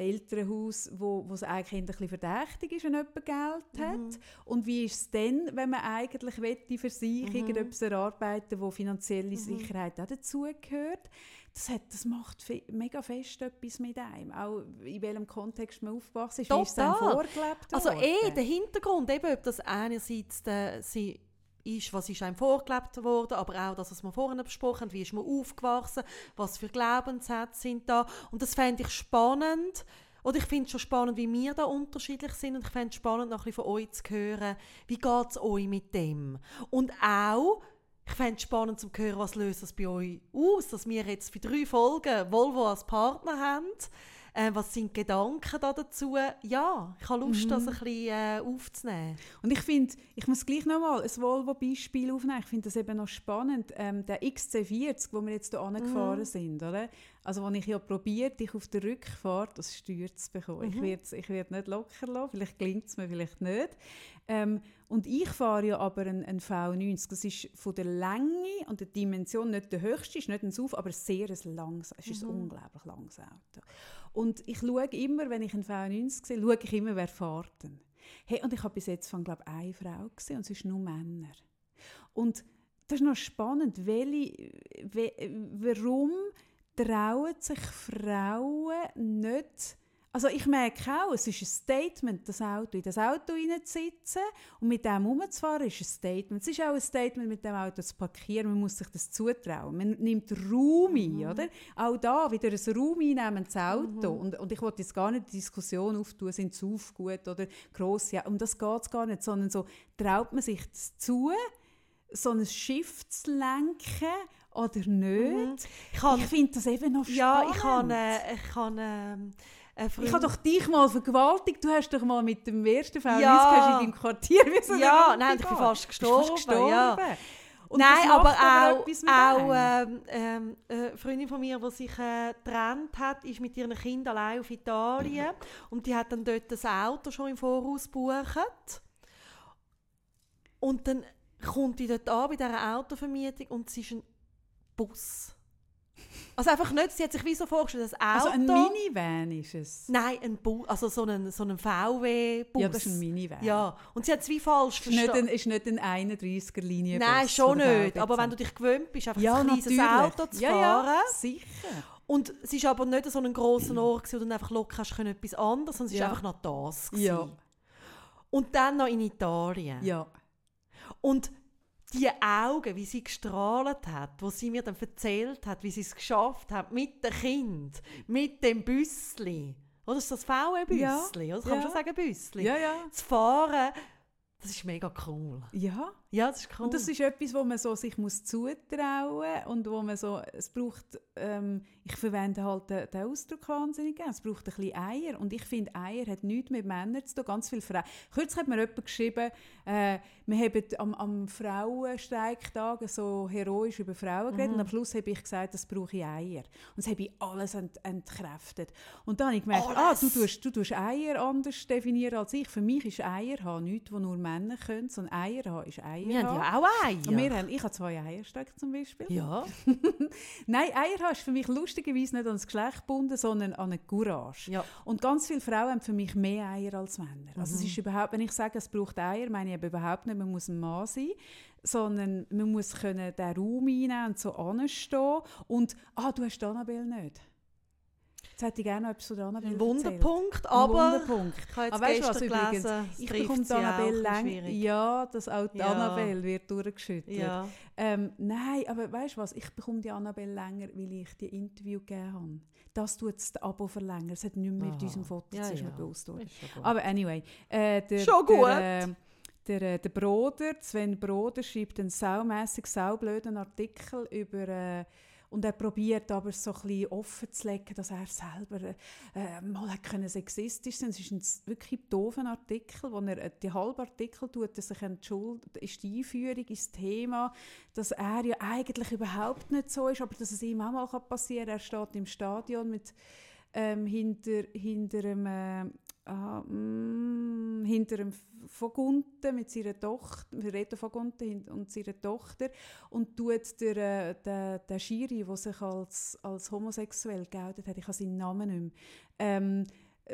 Speaker 1: Elternhaus, wo, wo es eigentlich ein bisschen verdächtig ist, wenn jemand Geld hat.
Speaker 2: Mhm.
Speaker 1: Und wie ist es dann, wenn man eigentlich wette für sich
Speaker 2: Mhm.
Speaker 1: irgendetwas erarbeiten wo finanzielle Sicherheit auch dazugehört? Das, hat, das macht fe mega fest etwas mit einem. Auch in welchem Kontext man aufgewachsen ist, wie ist es einem
Speaker 2: Total.
Speaker 1: vorgelebt
Speaker 2: Also
Speaker 1: worden?
Speaker 2: eh, der Hintergrund, eben, ob das einerseits der, sie ist, was ist einem vorgelebt worden, aber auch das, was wir vorhin besprochen haben, wie ist man aufgewachsen, was für Glaubenssätze sind da. Und das fände ich spannend. Oder ich finde es schon spannend, wie wir da unterschiedlich sind. Und ich fände es spannend, noch ein bisschen von euch zu hören, wie geht es euch mit dem? Und auch, ich fände es spannend zu hören, was löst das bei euch aus, dass wir jetzt für drei Folgen Volvo als Partner haben. Äh, was sind Gedanken da dazu? Ja, ich habe Lust,
Speaker 1: Mhm.
Speaker 2: das ein bisschen äh, aufzunehmen.
Speaker 1: Und ich finde, ich muss gleich nochmal ein Volvo-Beispiel aufnehmen. Ich finde das eben noch spannend. Ähm, der XC40, wo wir jetzt hier angefahren
Speaker 2: Mhm.
Speaker 1: sind, oder? Also, wenn ich ja probiert, dich auf der Rückfahrt das Steuer zu bekommen. Ich
Speaker 2: Mhm.
Speaker 1: werde ich werd nicht locker lassen. Vielleicht gelingt es mir, vielleicht nicht. Ähm, und ich fahre ja aber einen, einen V90. Das ist von der Länge und der Dimension nicht der höchste, ist nicht ein SUV, aber sehr ein langes, es ist ein
Speaker 2: Mhm.
Speaker 1: unglaublich langes Auto. Und ich schaue immer, wenn ich einen V90 sehe, schaue ich immer, wer fährt denn. Hey, und ich habe bis jetzt von, glaube eine Frau gesehen und es ist nur Männer. Und das ist noch spannend, welche, we, warum trauen sich Frauen nicht also ich merke auch, es ist ein Statement, das Auto in das Auto hineinzusitzen und mit dem herumzufahren ist ein Statement. Es ist auch ein Statement, mit dem Auto zu parkieren. Man muss sich das zutrauen. Man nimmt Raum ein, oder? Auch da wieder ein Raum einnehmen, das Auto. Und, und ich wollte jetzt gar nicht die Diskussion auftun, sind sie gut oder gross. Ja, um das geht es gar nicht, sondern so, traut man sich das zu, so ein Schiff zu lenken oder nicht?
Speaker 2: Mhm. Ich
Speaker 1: Ich finde das eben noch
Speaker 2: ja,
Speaker 1: spannend.
Speaker 2: ich habe äh, ich ähm, eine
Speaker 1: Ich habe doch dich mal vergewaltigt. Du hast doch mal mit dem ersten V90
Speaker 2: Ja.
Speaker 1: in deinem Quartier müssen
Speaker 2: Ja, nein, ich bin fast
Speaker 1: Bist fast
Speaker 2: gestorben, ja. Nein, aber auch, auch ähm, ähm, eine Freundin von mir, die sich äh, getrennt hat, ist mit ihren Kindern allein auf Italien und die hat dann dort das Auto schon im Voraus gebucht. Und dann kommt die dort an bei dieser Autovermietung und es ist ein Bus. Also einfach nicht, sie hat sich wie so vorgestellt,
Speaker 1: Also
Speaker 2: Auto...
Speaker 1: ein Minivan ist es.
Speaker 2: Nein, ein Bus, also so ein, so ein VW-Bus.
Speaker 1: Ja, das ist ein Minivan.
Speaker 2: Ja, und sie hat es wie falsch
Speaker 1: Ist nicht
Speaker 2: verstanden.
Speaker 1: ein, ist nicht ein 31er Linie.
Speaker 2: Nein, schon nicht. Aber wenn du dich gewöhnt bist, einfach
Speaker 1: ja,
Speaker 2: ein kleines
Speaker 1: natürlich.
Speaker 2: Auto zu
Speaker 1: ja,
Speaker 2: fahren.
Speaker 1: Ja, sicher.
Speaker 2: Und es war aber nicht so ein grosser Ort, wo du dann einfach locker hast können, etwas anderes, sondern es war
Speaker 1: Ja.
Speaker 2: einfach noch das.
Speaker 1: Ja.
Speaker 2: gewesen. Und dann noch in Italien.
Speaker 1: Ja.
Speaker 2: Und die Augen, wie sie gestrahlt hat, wo sie mir dann erzählt hat, wie sie es geschafft hat, mit dem Kind, mit dem Büssli. Oder ist das VW-Büssli?
Speaker 1: Ja.
Speaker 2: Oder kann man
Speaker 1: Ja.
Speaker 2: schon sagen Büssli?
Speaker 1: Ja, ja.
Speaker 2: Zu fahren, das ist mega cool.
Speaker 1: Ja.
Speaker 2: Ja, das ist cool.
Speaker 1: Und das ist etwas, wo man so sich muss zutrauen und wo man so, es braucht, ähm, ich verwende halt den, den Ausdruck wahnsinnig gerne, es braucht ein bisschen Eier und ich finde, Eier hat nichts mit Männern zu tun, ganz viele Frauen. Kürzlich hat mir jemand geschrieben, äh, wir haben am, am Frauenstreiktag so heroisch über Frauen geredet und am Schluss habe ich gesagt, das brauche ich Eier. Und das habe ich alles ent, entkräftet. Und dann habe ich gemerkt, ah, du tust, du tust Eier anders definieren als ich. Für mich ist Eier haben nichts, was nur Männer können, sondern Eier haben ist Eier
Speaker 2: wir haben ja auch Eier.
Speaker 1: Wir haben, ich habe zwei Eierstöcke zum Beispiel.
Speaker 2: ja.
Speaker 1: Nein, Eier haben ist für mich lustigerweise nicht an das Geschlecht gebunden, sondern an eine Courage.
Speaker 2: Ja.
Speaker 1: Und ganz viele Frauen haben für mich mehr Eier als Männer. Also
Speaker 2: Mhm.
Speaker 1: es ist überhaupt, wenn ich sage, es braucht Eier, meine ich eben überhaupt nicht, man muss ein Mann sein, sondern man muss können den Raum einnehmen und so anstehen. Und, ah, du hast Annabelle nicht. Jetzt hätte ich gerne noch etwas der Annabelle
Speaker 2: Ein. Wunderpunkt,
Speaker 1: Ein
Speaker 2: aber
Speaker 1: Wunderpunkt.
Speaker 2: ich habe jetzt
Speaker 1: Aber weißt du was
Speaker 2: gestern
Speaker 1: übrigens?
Speaker 2: gelesen, es
Speaker 1: Ich bekomme die Annabelle
Speaker 2: ein schwierig.
Speaker 1: Ja, dass auch die
Speaker 2: Ja.
Speaker 1: Annabelle wird durchgeschüttelt.
Speaker 2: Ja.
Speaker 1: Ähm, nein, aber weißt du was? Ich bekomme die Annabelle länger, weil ich die Interview gegeben habe. Das tut das Abo verlängern. Es hat nichts mehr mit
Speaker 2: Aha.
Speaker 1: unserem Foto
Speaker 2: Ja,
Speaker 1: zu tun,
Speaker 2: ja.
Speaker 1: bewusst. Aber anyway, äh, der,
Speaker 2: Schon gut.
Speaker 1: Der, äh, der, äh, der Broder, Sven Broder, schreibt einen saumässig, saublöden Artikel über... Äh, und er probiert aber so ein bisschen offen zu legen, dass er selber äh, mal hat sexistisch sein. Es ist ein wirklich doofer Artikel, wo er äh, die halbe Artikel tut, er sich entschuldigt, ist die Einführung ins Thema, dass er ja eigentlich überhaupt nicht so ist, aber dass es ihm auch mal passieren kann. Er steht im Stadion mit ähm, hinter, hinter einem äh, ah, mm, hinter einem Vogunten mit seiner Tochter, Reto Vogunten und seiner Tochter und tut der, äh, der, der Schiri, der sich als, als homosexuell geoutet hat, ich habe seinen Namen nicht mehr, ähm,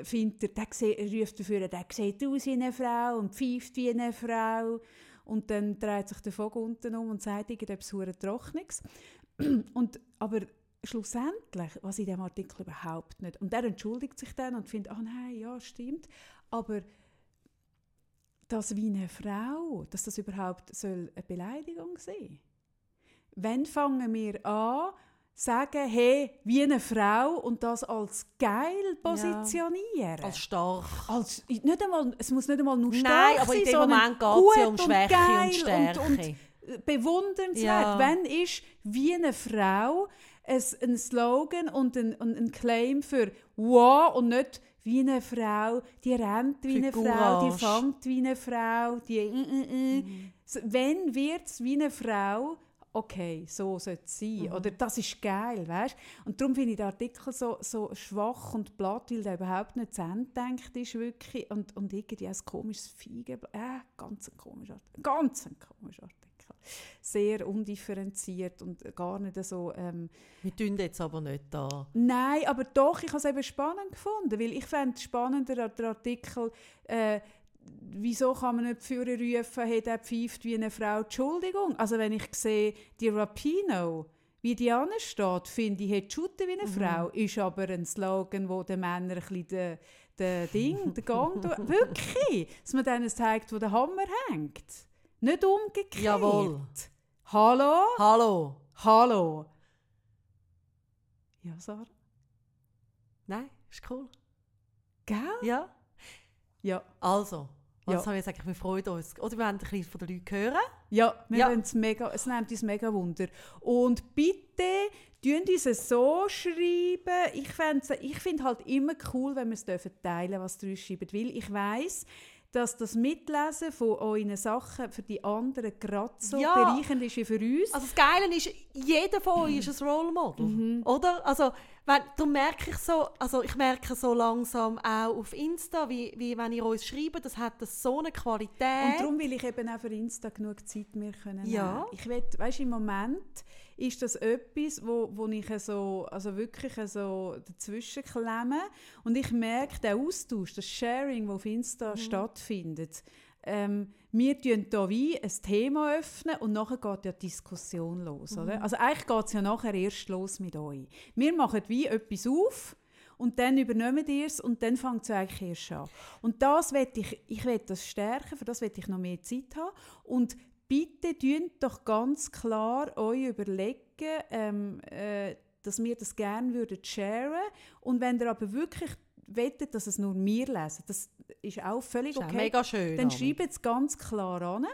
Speaker 1: findet er, der er ruft dafür, der sieht aus wie eine Frau und pfeift wie eine Frau und dann dreht sich der Vogunten um und sagt irgendetwas Trockenes. und, aber schlussendlich, was in diesem Artikel überhaupt nicht. Und er entschuldigt sich dann und findet, ah nein, ja, stimmt. Aber das wie eine Frau, dass das überhaupt soll eine Beleidigung sein Wenn fangen wir an, sagen, hey, wie eine Frau und das als geil positionieren?
Speaker 2: Als stark.
Speaker 1: Als, nicht einmal, es muss nicht einmal nur stark
Speaker 2: Nein, aber
Speaker 1: sein,
Speaker 2: in dem Moment geht es ja um
Speaker 1: und
Speaker 2: Schwäche
Speaker 1: geil
Speaker 2: und Stärke.
Speaker 1: Und, und bewundernswert.
Speaker 2: Ja.
Speaker 1: Wenn ist wie eine Frau ein, ein Slogan und ein, ein Claim für «Wow» und nicht wie eine Frau, die rennt wie eine Frau, die fängt wie eine Frau, die äh, äh. So, Wenn wird es wie eine Frau, okay, so soll es sein. Oder das ist geil, weißt Und darum finde ich den Artikel so, so schwach und platt, weil der überhaupt nicht zu Ende denkt ist, wirklich. Und, und irgendwie ein komisches Feigen. Äh, ganz ein komischer Artikel. Ganz ein komischer Artikel. Sehr undifferenziert und gar nicht so... Ähm,
Speaker 2: Wir tun jetzt aber nicht da.
Speaker 1: Nein, aber doch, ich habe es eben spannend gefunden, weil ich es spannender, der Artikel, äh, wieso kann man nicht führen rufen, hey, der pfeift wie eine Frau, Entschuldigung. Also wenn ich sehe, die Rapino, wie die steht, finde ich, hat shooten wie eine Frau, ist aber ein Slogan, wo den Männern ein bisschen den, den Ding, den Gang, wirklich, dass man denen zeigt, wo der Hammer hängt. Nicht umgekehrt.
Speaker 2: Jawohl.
Speaker 1: Hallo?
Speaker 2: Hallo.
Speaker 1: Hallo? Ja, Sarah?
Speaker 2: Nein, ist cool.
Speaker 1: Gell?
Speaker 2: Ja.
Speaker 1: Ja.
Speaker 2: Also, was
Speaker 1: Ja.
Speaker 2: haben wir gesagt? Wir freuen uns. Oder wir wollen ein bisschen von den Leuten hören.
Speaker 1: Ja, wir
Speaker 2: Ja.
Speaker 1: mega, es nimmt uns mega Wunder. Und bitte, tun uns es so schreiben. Ich, fänd's- ich finde halt immer cool, wenn wir es dürfen teilen, was ihr uns schreibt. Weil ich weiss, dass das Mitlesen von euren Sachen für die anderen gerade so
Speaker 2: Ja.
Speaker 1: bereichernd ist wie für uns.
Speaker 2: Also das Geile ist, jeder von euch ist ein Role Model,
Speaker 1: Mhm.
Speaker 2: oder? Also, wenn, darum merke ich so, also ich merke so langsam auch auf Insta, wie, wie wenn ihr uns schreibt, das hat das so eine Qualität.
Speaker 1: Und darum will ich eben auch für Insta genug Zeit mir können
Speaker 2: Ja.
Speaker 1: nehmen. Ich will, weißt, im Moment ist das etwas, wo, wo ich so, also wirklich so dazwischen klemme und ich merke, der Austausch, das Sharing, das auf Insta
Speaker 2: Mhm.
Speaker 1: stattfindet, ähm, wir tun hier wie ein Thema öffnen und nachher geht ja die Diskussion los.
Speaker 2: Mhm.
Speaker 1: Oder? Also eigentlich geht es ja nachher erst los mit euch. Wir machen wie etwas auf und dann übernehmen ihr es und dann fängt es eigentlich erst an. Und das will ich, ich will das stärken, für das will ich noch mehr Zeit haben. Und bitte tun doch ganz klar euch überlegen, ähm, äh, dass wir das gerne würden sharen. Und wenn ihr aber wirklich wettet, dass es nur wir lesen, das ist auch völlig
Speaker 2: ist auch
Speaker 1: okay.
Speaker 2: mega schön.
Speaker 1: Dann schreibt es ganz klar an.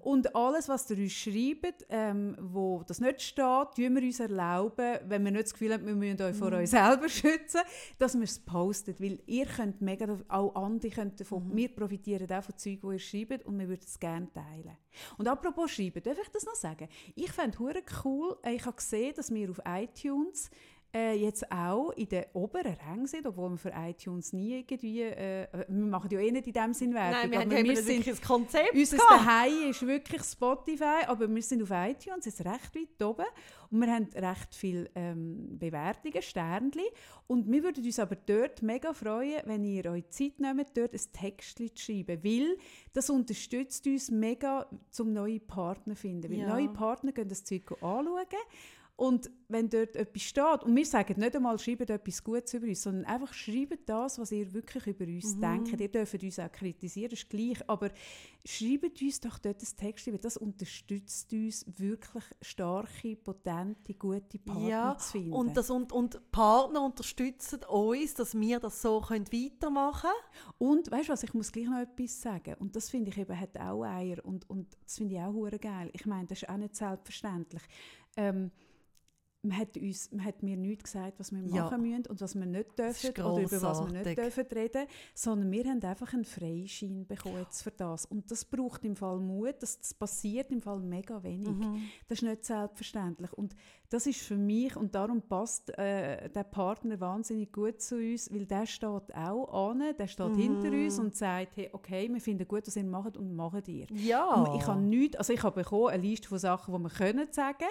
Speaker 1: Und alles, was ihr uns schreibt, ähm, wo das nicht steht, tun wir uns erlauben, wenn wir nicht das Gefühl haben, wir müssen euch vor euch selber schützen, dass wir es postet. Weil ihr könnt mega, auch andere können davon, wir profitieren auch von Zeug, die ihr schreibt und wir würden es gerne teilen. Und apropos schreiben, darf ich das noch sagen? Ich fände es cool, äh, ich habe gesehen, dass wir auf iTunes äh, jetzt auch in den oberen Rängen sind, obwohl wir für iTunes nie irgendwie, äh, wir machen ja eh nicht in dem Sinn Werbung,
Speaker 2: Nein, wir haben
Speaker 1: wir
Speaker 2: eben
Speaker 1: sind,
Speaker 2: ein Konzept
Speaker 1: unser. Daheim ist wirklich Spotify, aber wir sind auf iTunes jetzt recht weit oben und wir haben recht viele ähm, Bewertungen, Sternchen und wir würden uns aber dort mega freuen, wenn ihr euch Zeit nehmt, dort ein Textchen zu schreiben, weil das unterstützt uns mega, zum neue Partner zu finden, weil
Speaker 2: Ja.
Speaker 1: neue Partner können das Zeug anschauen und wenn dort etwas steht, und wir sagen nicht einmal, schreibt etwas Gutes über uns, sondern einfach schreibt das, was ihr wirklich über uns
Speaker 2: Mhm.
Speaker 1: denkt. Ihr dürft uns auch kritisieren, ist gleich, aber schreibt uns doch dort ein Text, weil das unterstützt uns, wirklich starke, potente, gute Partner
Speaker 2: Ja,
Speaker 1: zu finden.
Speaker 2: und, das, und, und Partner unterstützen uns, dass wir das so können weitermachen
Speaker 1: Und weißt du was, ich muss gleich noch etwas sagen. Und das finde ich eben, hat auch Eier. Und, und das finde ich auch geil. Ich meine, das ist auch nicht selbstverständlich. Ähm, man hat, uns, man hat mir nichts gesagt, was wir
Speaker 2: Ja.
Speaker 1: machen müssen und was wir nicht dürfen oder über was wir nicht dürfen reden, sondern wir haben einfach einen Freischein bekommen jetzt für das. Und das braucht im Fall Mut, das, das passiert im Fall mega wenig.
Speaker 2: Mhm.
Speaker 1: Das ist nicht selbstverständlich. Und das ist für mich, und darum passt äh, der Partner wahnsinnig gut zu uns, weil der steht auch an, der steht hinter uns und sagt, hey, okay, wir finden gut, was ihr macht und machen ihr.
Speaker 2: Ja.
Speaker 1: Und Ich habe nichts, also ich habe bekommen eine Liste von Sachen, die wir können sagen,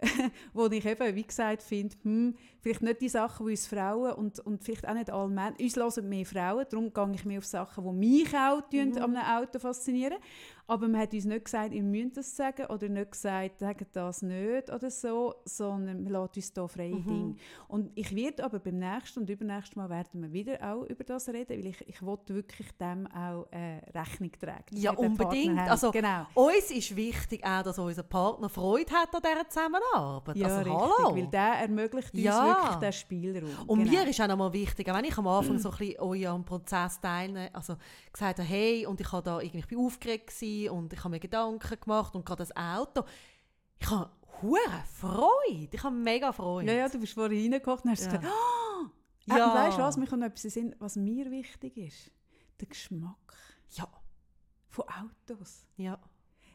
Speaker 1: wo ich eben, wie gesagt, finde, hm, vielleicht nicht die Sachen, die uns Frauen und, und vielleicht auch nicht alle Männer, uns hören mehr Frauen, darum gehe ich mehr auf Sachen, die mich auch tun, an einem Auto faszinieren. Aber man hat uns nicht gesagt, ihr müsst das sagen oder nicht gesagt, sagt das nicht oder so, sondern man lässt uns da freie
Speaker 2: Mhm.
Speaker 1: Dinge. Und ich werde aber beim nächsten und übernächsten Mal werden wir wieder auch über das reden, weil ich, ich will wirklich dem auch äh, Rechnung tragen.
Speaker 2: Ja, unbedingt. Also,
Speaker 1: genau.
Speaker 2: Uns ist wichtig auch, dass unser Partner Freude hat an dieser Zusammenarbeit.
Speaker 1: Ja,
Speaker 2: also,
Speaker 1: richtig,
Speaker 2: hallo.
Speaker 1: weil der ermöglicht uns
Speaker 2: Ja.
Speaker 1: wirklich den Spielraum.
Speaker 2: Und
Speaker 1: genau.
Speaker 2: mir ist auch nochmal wichtig, auch wenn ich am Anfang so ein bisschen am Prozess teilnehme, also gesagt habe, hey, und ich, habe da irgendwie, ich bin aufgeregt gewesen und ich habe mir Gedanken gemacht und gerade das Auto. Ich habe hure Freude. Ich habe mega Freude.
Speaker 1: Ja, ja, du bist vorhin reingekocht und hast
Speaker 2: Ja.
Speaker 1: gesagt, oh!
Speaker 2: Ja.
Speaker 1: ja. weißt du was, mir kommt noch etwas in was mir wichtig ist. Der Geschmack
Speaker 2: Ja,
Speaker 1: von Autos.
Speaker 2: ja.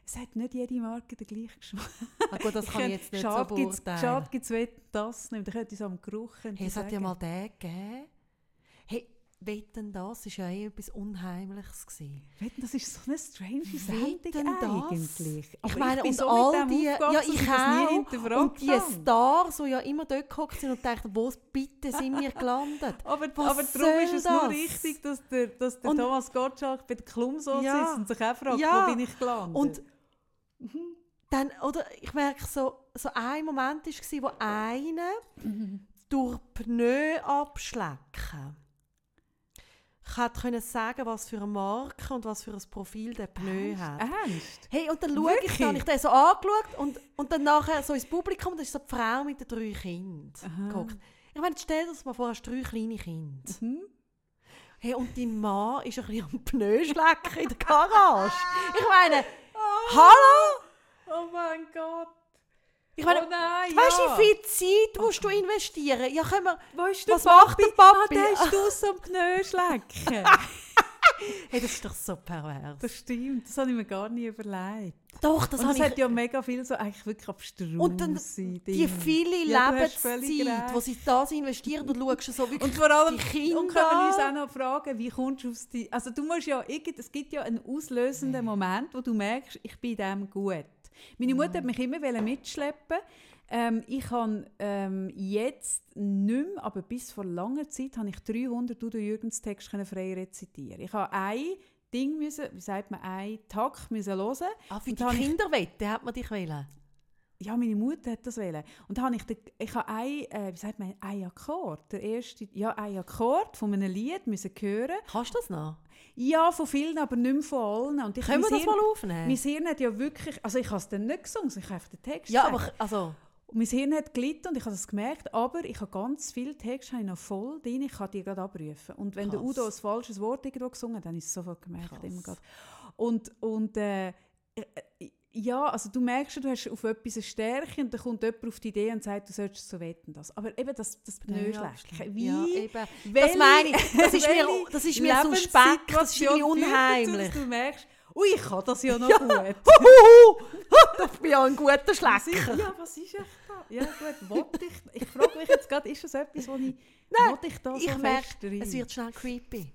Speaker 1: Es hat nicht jede Marke den gleichen Geschmack.
Speaker 2: Ah, gut, das kann ich jetzt nicht so
Speaker 1: Schade gibt's-
Speaker 2: beurteilen.
Speaker 1: Schade gibt es das nicht. Da könnte ich so am Geruch
Speaker 2: Hey,
Speaker 1: ich
Speaker 2: es hat ja mal den gegeben. Hey, wetten das? War ja eh etwas Unheimliches. Gewesen.
Speaker 1: Wetten, das ist so eine strange Sendung
Speaker 2: Wetten, das?
Speaker 1: eigentlich.
Speaker 2: Ich
Speaker 1: Aber
Speaker 2: meine,
Speaker 1: bin
Speaker 2: und
Speaker 1: so
Speaker 2: all die, ja, ich auch. Und die. Stars, die ja immer dort gehockt sind und dachten, wo bitte sind wir gelandet?
Speaker 1: Aber,
Speaker 2: Was
Speaker 1: aber darum ist es nur
Speaker 2: das?
Speaker 1: richtig, dass der, dass der
Speaker 2: Und-
Speaker 1: Thomas Gottschalk bei der Klumsauce
Speaker 2: Ja.
Speaker 1: ist und sich auch fragt,
Speaker 2: Ja.
Speaker 1: wo bin ich gelandet.
Speaker 2: Und dann, oder ich merke so, so ein Moment war, wo einer durch Pneu abschlecken ich hätte können sagen, was für eine Marke und was für ein Profil der Pneu hat.
Speaker 1: Ernst?
Speaker 2: Hey, und dann schaue ich,
Speaker 1: Wirklich?
Speaker 2: dann habe ich den so angeschaut und, und dann nachher so ins Publikum, da ist so die Frau mit den drei Kindern. Ich meine, stell dir das mal vor, hast drei kleine Kinder.
Speaker 1: Mhm.
Speaker 2: Hey, und dein Mann ist ein bisschen am Pneu schlecken in der Garage. Ich meine, hallo?
Speaker 1: Oh mein Gott.
Speaker 2: Ich meine,
Speaker 1: oh nein,
Speaker 2: weißt du,
Speaker 1: ja.
Speaker 2: wie viel Zeit musst du investieren? Ja, können wir...
Speaker 1: Wo ist
Speaker 2: Was macht der Papi?
Speaker 1: Ah, der ist aus am Pneu schlecken.
Speaker 2: Hey, das ist doch so pervers.
Speaker 1: das stimmt, das habe ich mir gar nie überlegt.
Speaker 2: doch, das
Speaker 1: und das
Speaker 2: ich...
Speaker 1: hat ja mega viel so eigentlich wirklich abstruse
Speaker 2: Und dann
Speaker 1: Dinge.
Speaker 2: die viele
Speaker 1: Ja,
Speaker 2: Lebenszeit, die sie da investieren, du schaust so wirklich
Speaker 1: Und vor allem,
Speaker 2: die Kinder
Speaker 1: und können wir uns auch noch fragen, wie kommst du aus die... Also du musst ja, es gibt ja einen auslösenden Moment, wo du merkst, ich bin in dem gut. Meine Mutter hat mich immer mitschleppen. Ähm, ich kann ähm, jetzt nicht mehr, aber bis vor langer Zeit, habe ich 300 Udo Jürgens Texte frei rezitieren. Ich habe ein Ding müssen, wie sagt man, ein Takt müssen hören.
Speaker 2: Ah, für die
Speaker 1: habe ich-
Speaker 2: Kinderwette hat man dich wählen.
Speaker 1: Ja, meine Mutter hat das wählen. Und da habe ich, den, ich habe ein, äh, wie sagt man, ein Akkord, der erste, ja, ein Akkord von einem Lied müssen hören.
Speaker 2: Kannst du das noch?
Speaker 1: Ja, von vielen, aber nicht mehr von allen. Und ich,
Speaker 2: Können wir das mal
Speaker 1: Hirn-
Speaker 2: aufnehmen?
Speaker 1: Mein Hirn hat ja wirklich, also ich habe es dann nicht gesungen, ich habe einfach den Text
Speaker 2: ja,
Speaker 1: gesagt.
Speaker 2: aber also...
Speaker 1: Und mein Hirn hat gelitten und ich habe das gemerkt, aber ich habe ganz viele Texte noch voll drin, ich kann die gerade abrufen. Und wenn der
Speaker 2: Krass.
Speaker 1: Udo ein falsches Wort irgendwo gesungen hat, dann ist es sofort gemerkt.
Speaker 2: Krass.
Speaker 1: Immer. Und, und äh, äh, ja, also du merkst, schon, du hast auf etwas eine Stärke und dann kommt jemand auf die Idee und sagt, du solltest so wetten das. Aber eben das, das Pneuschlecken. Wie?
Speaker 2: Ja, eben.
Speaker 1: welche-
Speaker 2: Das meine ich. Das ist mir, das ist mir suspekt. Das ist irgendwie
Speaker 1: dazu,
Speaker 2: unheimlich.
Speaker 1: Dass du merkst, ui, ich kann das ja noch
Speaker 2: Ja.
Speaker 1: gut.
Speaker 2: Ich bin ja ein guter Schlecker.
Speaker 1: ja, was ist echt da? Ja gut, wollte ich, ich frage mich jetzt gerade, ist das etwas, wo ich, wollte ich da so
Speaker 2: Ich merke, es wird schnell creepy.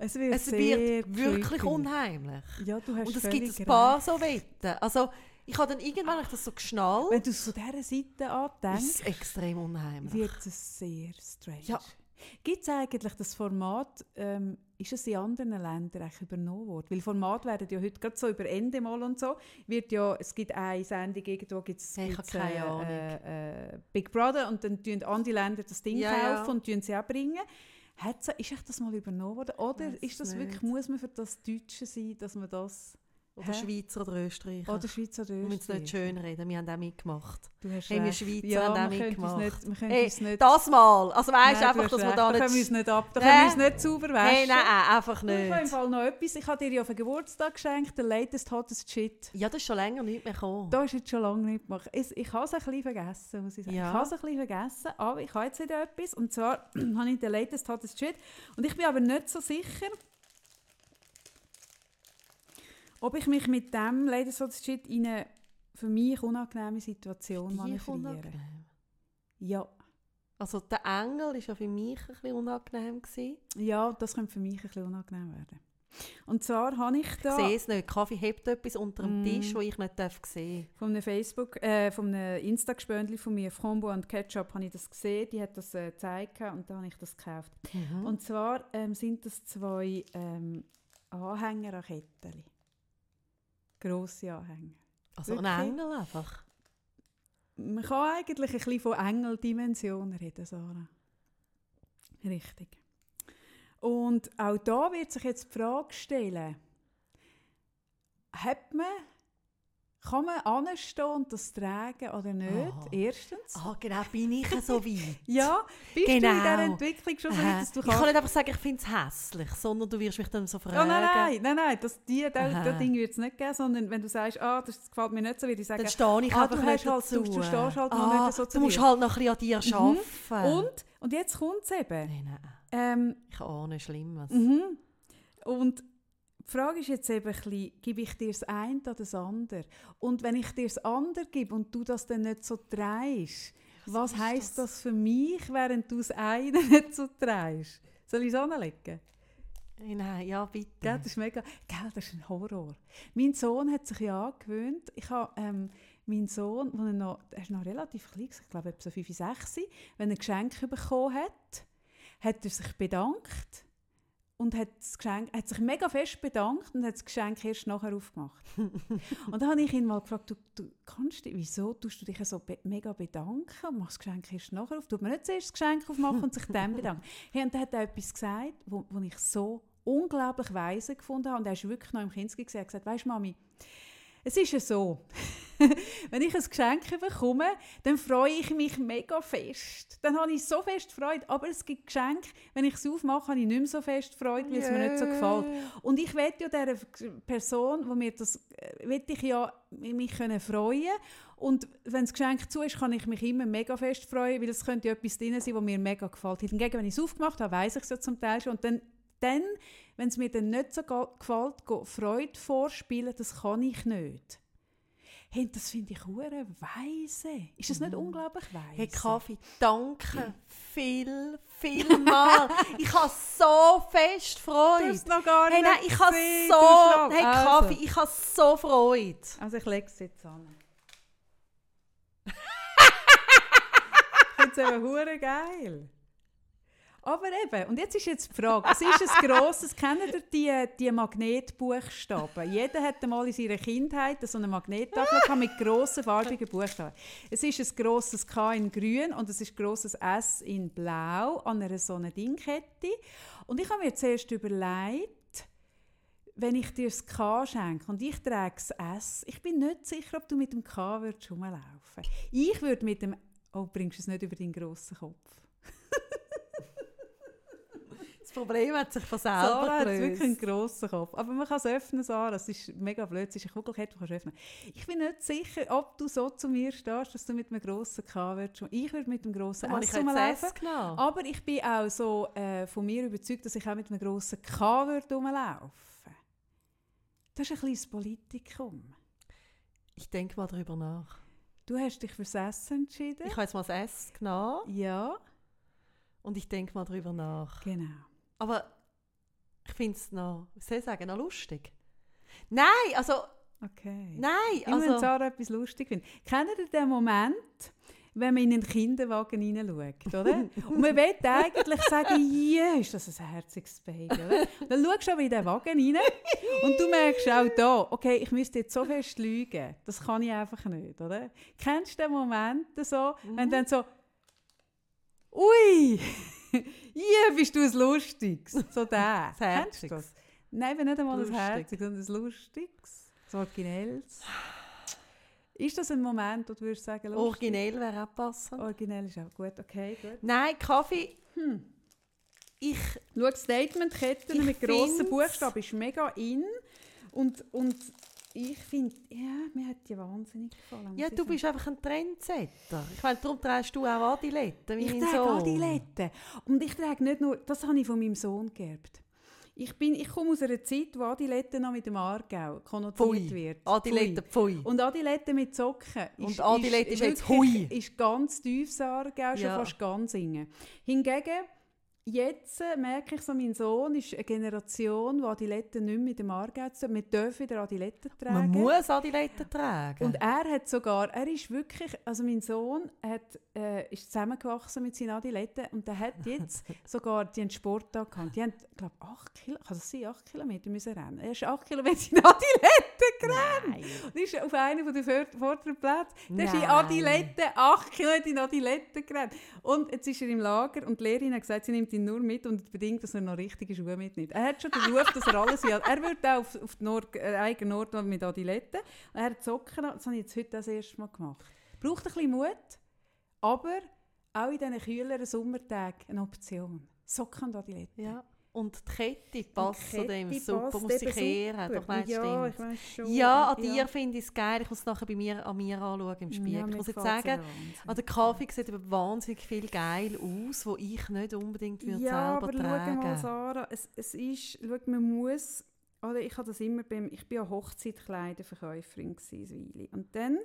Speaker 1: Es wird,
Speaker 2: Es wird wirklich
Speaker 1: creepy.
Speaker 2: unheimlich.
Speaker 1: Ja, du hast
Speaker 2: Und es gibt ein
Speaker 1: recht.
Speaker 2: paar so Wetten. Also, ich habe dann irgendwann hab ich das so geschnallt.
Speaker 1: Wenn du es von dieser Seite an
Speaker 2: ist es extrem unheimlich.
Speaker 1: wird es sehr strange.
Speaker 2: Ja.
Speaker 1: Gibt es eigentlich das Format, ähm, ist es in anderen Ländern eigentlich übernommen worden? Weil Formate werden ja heute gerade so über Ende mal und so, wird ja, es gibt eine Sendung, irgendwo gibt es
Speaker 2: Ahnung.
Speaker 1: äh, äh, Big Brother und dann tun andere Länder das Ding
Speaker 2: Ja, ja.
Speaker 1: kaufen und tun sie auch bringen. Hat's, ist echt das mal übernommen worden? Oder ist das wirklich, muss man für das Deutsche sein, dass man das,
Speaker 2: Oder
Speaker 1: Hä?
Speaker 2: Schweizer oder Österreicher.
Speaker 1: oder Schweizer oder
Speaker 2: wir müssen es nicht
Speaker 1: Österreicher?
Speaker 2: schön reden, wir haben auch mitgemacht.
Speaker 1: Du hast
Speaker 2: Hey, wir. Schweizer
Speaker 1: ja,
Speaker 2: haben auch mitgemacht.
Speaker 1: nicht, wir können
Speaker 2: Hey,
Speaker 1: uns nicht
Speaker 2: Das mal. Also weißt
Speaker 1: Nein,
Speaker 2: einfach, dass wir da
Speaker 1: da können wir
Speaker 2: nicht...
Speaker 1: uns nicht ab, da können wir uns nicht sauber waschen.
Speaker 2: Hey, nein, einfach
Speaker 1: Ich habe im
Speaker 2: nicht.
Speaker 1: Fall noch etwas. Ich habe dir ja auf den Geburtstag geschenkt, der latest hottest shit.
Speaker 2: Ja, das ist schon länger nicht mehr gekommen.
Speaker 1: Da ist jetzt schon lange nicht gemacht. Ich, ich habe es ein bisschen vergessen, muss ich sagen.
Speaker 2: Ja.
Speaker 1: Ich habe es ein bisschen vergessen, aber ich habe jetzt wieder etwas. Und zwar habe ich den latest hottest shit. Und ich bin aber nicht so sicher, ob ich mich mit dem hottest shit in eine für mich unangenehme Situation manövriere. Ja.
Speaker 2: Also der Engel war ja für mich ein bisschen unangenehm. Gewesen.
Speaker 1: ja, das könnte für mich ein bisschen unangenehm werden. Und zwar habe ich
Speaker 2: Ich
Speaker 1: da...
Speaker 2: sehe es nicht. Kaffee hebt etwas unter dem
Speaker 1: Mm.
Speaker 2: Tisch, das ich nicht darf sehen
Speaker 1: Von einem Facebook, äh, von einem Insta-Gespöndli von mir, Frambo und Ketchup, habe ich das gesehen. Die hat das äh, gezeigt und dann habe ich das gekauft.
Speaker 2: darf.
Speaker 1: Und zwar ähm, sind das zwei ähm, Anhänger an Kettchen. Grosse Anhänger.
Speaker 2: also ein
Speaker 1: wirklich?
Speaker 2: Engel einfach.
Speaker 1: Man kann eigentlich ein bisschen von Engeldimensionen reden, Sarah. Richtig. Und auch da wird sich jetzt die Frage stellen, hat man Kann man anstehen und das tragen oder nicht?
Speaker 2: Aha.
Speaker 1: Erstens.
Speaker 2: Ah, genau, bin ich so weit.
Speaker 1: Ja, bist du in
Speaker 2: Genau.
Speaker 1: dieser Entwicklung schon so weit, dass du
Speaker 2: ich kann
Speaker 1: kannst...
Speaker 2: nicht einfach sagen, ich finde es hässlich, sondern du wirst mich dann so
Speaker 1: Oh,
Speaker 2: fragen.
Speaker 1: nein, nein, nein, nein, das, die, das, das Ding wird es nicht geben, sondern wenn du sagst, ah, das gefällt mir nicht so, würde ich sagen,
Speaker 2: Dann stehe ich
Speaker 1: ah,
Speaker 2: einfach
Speaker 1: du,
Speaker 2: nicht
Speaker 1: halt, du, du stehst halt noch
Speaker 2: ah,
Speaker 1: nicht so zu
Speaker 2: Du musst
Speaker 1: dir.
Speaker 2: halt noch ein bisschen an dir
Speaker 1: Mhm.
Speaker 2: arbeiten.
Speaker 1: Und, und jetzt kommt es eben.
Speaker 2: Nein, nein,
Speaker 1: Ähm,
Speaker 2: ich ahne Schlimmes.
Speaker 1: Mhm. Und die Frage ist jetzt eben ein bisschen, gebe ich dir das eine oder das andere? Und wenn ich dir das andere gebe und du das dann nicht so trägst, was
Speaker 2: ist
Speaker 1: heisst
Speaker 2: das?
Speaker 1: das? für mich, während du das eine nicht so trägst? Soll ich es anlegen?
Speaker 2: Nein, nein, ja, bitte.
Speaker 1: Gell, das ist mega, gell, das ist ein Horror. Mein Sohn hat sich ja angewöhnt, ich habe ähm, meinen Sohn, wo er noch, er ist noch relativ klein, ich glaube etwa so 5, 6, wenn er ein Geschenk bekommen hat, hat er sich bedankt und hat, das Geschenk, hat sich mega fest bedankt und hat das Geschenk erst nachher aufgemacht. und dann habe ich ihn mal gefragt, du, du kannst wieso tust du dich so be mega bedanken und machst das Geschenk erst nachher auf? Tut man nicht zuerst das Geschenk aufmachen und sich dann bedanken? Hey, und dann hat er etwas gesagt, wo, wo ich so unglaublich weise gefunden habe. Und er ist wirklich noch im. Er hat gesagt, weißt Mami, es ist ja so, wenn ich ein Geschenk bekomme, dann freue ich mich mega fest. Dann habe ich so fest Freude. Aber es gibt Geschenke, wenn ich es aufmache, habe ich nicht mehr so fest Freude, weil es mir nicht so gefällt. Und ich will ja dieser Person, wo mir das, äh, will ich ja mich können freuen und wenn das Geschenk zu ist, kann ich mich immer mega fest freuen, weil es könnte ja etwas drin sein, was mir mega gefällt. Hingegen, wenn ich es aufgemacht habe, weiß ich es ja zum Teil schon. Und dann, dann wenn es mir dann nicht so gefällt, go Freude vorspielen, das kann ich nicht. Hey, das finde ich hure weise. Ist das nicht unglaublich weise?
Speaker 2: Hey Kaffee, danke viel, viel mal. ich habe so fest
Speaker 1: Du
Speaker 2: Freude.
Speaker 1: hast noch gar
Speaker 2: Hey,
Speaker 1: nicht
Speaker 2: nein, ich habe so,
Speaker 1: du
Speaker 2: hey
Speaker 1: Also.
Speaker 2: Kaffee, ich habe so Freude.
Speaker 1: Also ich lege es jetzt an. ich finde es eben hure geil. Aber eben, und jetzt ist jetzt die Frage, es ist ein grosses, kennt ihr die, die Magnetbuchstaben? Jeder hat einmal in seiner Kindheit so eine Magnettafel mit grossen farbigen Buchstaben. Es ist ein grosses K in grün und es ist ein grosses S in blau an einer so einer Dingkette. Und ich habe mir zuerst überlegt, wenn ich dir das K schenke und ich trage das S, ich bin nicht sicher, ob du mit dem K würdest rumlaufen Ich würde mit dem... Oh, bringst du es nicht über deinen grossen Kopf?
Speaker 2: Das Problem hat sich von
Speaker 1: Sarah
Speaker 2: selber
Speaker 1: hat wirklich einen
Speaker 2: gelöst.
Speaker 1: grossen Kopf. Aber man kann es öffnen, Sarah. Es ist mega blöd. Es ist eine Kugelkette, die kannst öffnen. Ich bin nicht sicher, ob du so zu mir stehst, dass du mit einem grossen K würdest. Ich würde mit dem grossen
Speaker 2: Habe
Speaker 1: S rumlaufen. Aber ich bin auch so äh, von mir überzeugt, dass ich auch mit einem grossen K würde rumlaufen. Das ist ein kleines Politikum.
Speaker 2: Ich denke mal darüber nach.
Speaker 1: Du hast dich für das S entschieden.
Speaker 2: Ich habe jetzt mal das S genommen
Speaker 1: ja,
Speaker 2: und ich denke mal darüber nach.
Speaker 1: genau.
Speaker 2: Aber ich finde es noch, wie soll ich sagen, noch lustig. Nein, also,
Speaker 1: Okay.
Speaker 2: nein,
Speaker 1: Immer wenn
Speaker 2: also,
Speaker 1: Sarah etwas lustig findet. Kennt ihr den Moment, wenn man in einen Kinderwagen hineinschaut, oder? Und man will eigentlich sagen, ja, ist das ein herziges Baby, oder? Dann schaust du aber in den Wagen rein und du merkst auch da, okay, ich müsste jetzt so fest lügen. Das kann ich einfach nicht, oder? Kennst du den Moment so, wenn dann so, ui, ja, bist du ein Lustiges. So der.
Speaker 2: Das
Speaker 1: Kennst du
Speaker 2: Herziges.
Speaker 1: das? Nein, eben nicht einmal
Speaker 2: Lustig.
Speaker 1: ein Herziges, sondern ein Lustiges. So Originelles. Ist das ein Moment, wo du würdest sagen, lustig?
Speaker 2: originell wäre auch passend.
Speaker 1: Originell ist auch gut, okay, gut.
Speaker 2: Nein, Kaffee, ich,
Speaker 1: Schau, Statementketten
Speaker 2: Ich
Speaker 1: mit grossen Buchstaben ist mega in. Und, und ich finde, ja, mir hat die wahnsinnig gefallen.
Speaker 2: ja, du bist einfach ein Trendsetter. Ich meine, darum trägst du auch Adiletten, wie
Speaker 1: Ich
Speaker 2: mein
Speaker 1: trage
Speaker 2: Sohn.
Speaker 1: Adiletten. Und ich trage nicht nur, das habe ich von meinem Sohn geerbt. Ich, bin, ich komme aus einer Zeit, wo Adiletten noch mit dem Aargau konnotiert
Speaker 2: Pfui.
Speaker 1: wird.
Speaker 2: Adiletten, pfui.
Speaker 1: Und Adiletten mit Socken.
Speaker 2: Und Adiletten ist jetzt
Speaker 1: wirklich-
Speaker 2: Hui.
Speaker 1: Ist ganz tief Aargau, schon
Speaker 2: Ja.
Speaker 1: fast ganz singen. Hingegen, jetzt äh, merke ich so, mein Sohn ist eine Generation, die Adiletten nicht mehr mit dem zu tun. Wir dürfen wieder Adiletten tragen.
Speaker 2: Man muss Adiletten tragen.
Speaker 1: Und er hat sogar, er ist wirklich, also mein Sohn hat, äh, ist zusammengewachsen mit seinen Adiletten und der hat jetzt sogar, die haben Sporttag gehabt, die haben, glaube ich, 8 Kilo, kann das sein, 8 Kilometer müssen rennen. Er ist 8 Kilometer in Adiletten gerannt. Und ist auf einem der vor- vorderen Plätze. Der ist in. Adiletten, 8 Kilometer in Adiletten gerannt. Und jetzt ist er im Lager und die Lehrerin hat gesagt, sie nimmt ihn ihn nur mit und bedingt, dass er noch richtige Schuhe mitnimmt. Er hat schon den Ruf, dass er alles will. Er würde auch auf, auf den Nord, äh, eigenen Ort mit Adiletten. Er hat Socken, das habe ich jetzt heute das erste Mal gemacht. Braucht ein bisschen Mut, aber auch in diesen kühleren Sommertagen eine Option. Socken und Adiletten.
Speaker 2: Ja. Und die Kette passt zu dem super, muss
Speaker 1: eben
Speaker 2: kehren. Doch, weißt,
Speaker 1: ja,
Speaker 2: stimmt.
Speaker 1: ich weiß schon.
Speaker 2: Ja, an dir finde ich es geil. Ich muss es nachher bei mir, an mir anschauen im Spiegel.
Speaker 1: Ja,
Speaker 2: ich
Speaker 1: mir
Speaker 2: muss jetzt sagen, an der Kaffee sieht eben wahnsinnig viel geil aus, wo ich nicht unbedingt würde
Speaker 1: ja,
Speaker 2: selber
Speaker 1: aber
Speaker 2: tragen
Speaker 1: schau mal, Sarah, es, es ist, schau, man muss, oder ich habe das immer beim, ich bin ja Hochzeitkleiderverkäuferin gewesen, Weile. Und dann,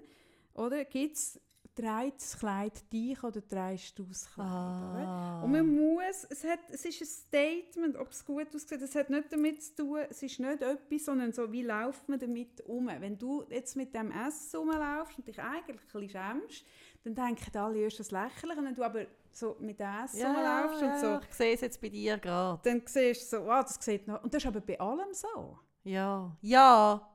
Speaker 1: oder, gibt es, dreht das Kleid dich oder drehst du das Kleid?
Speaker 2: Ah.
Speaker 1: Und man muss, es, hat, es ist ein Statement, ob es gut aussieht, es hat nicht damit zu tun, es ist nicht etwas, sondern so, wie läuft man damit um. Wenn du jetzt mit dem Essen rumlaufst und dich eigentlich ein bisschen schämst, dann denken alle, erst das lächerlich, und wenn du aber so mit dem Essen
Speaker 2: ja,
Speaker 1: rumlaufst
Speaker 2: ja,
Speaker 1: und so,
Speaker 2: ich sehe es jetzt bei dir gerade.
Speaker 1: dann siehst du so, ah, das sieht noch, und das ist aber bei allem so.
Speaker 2: Ja, ja,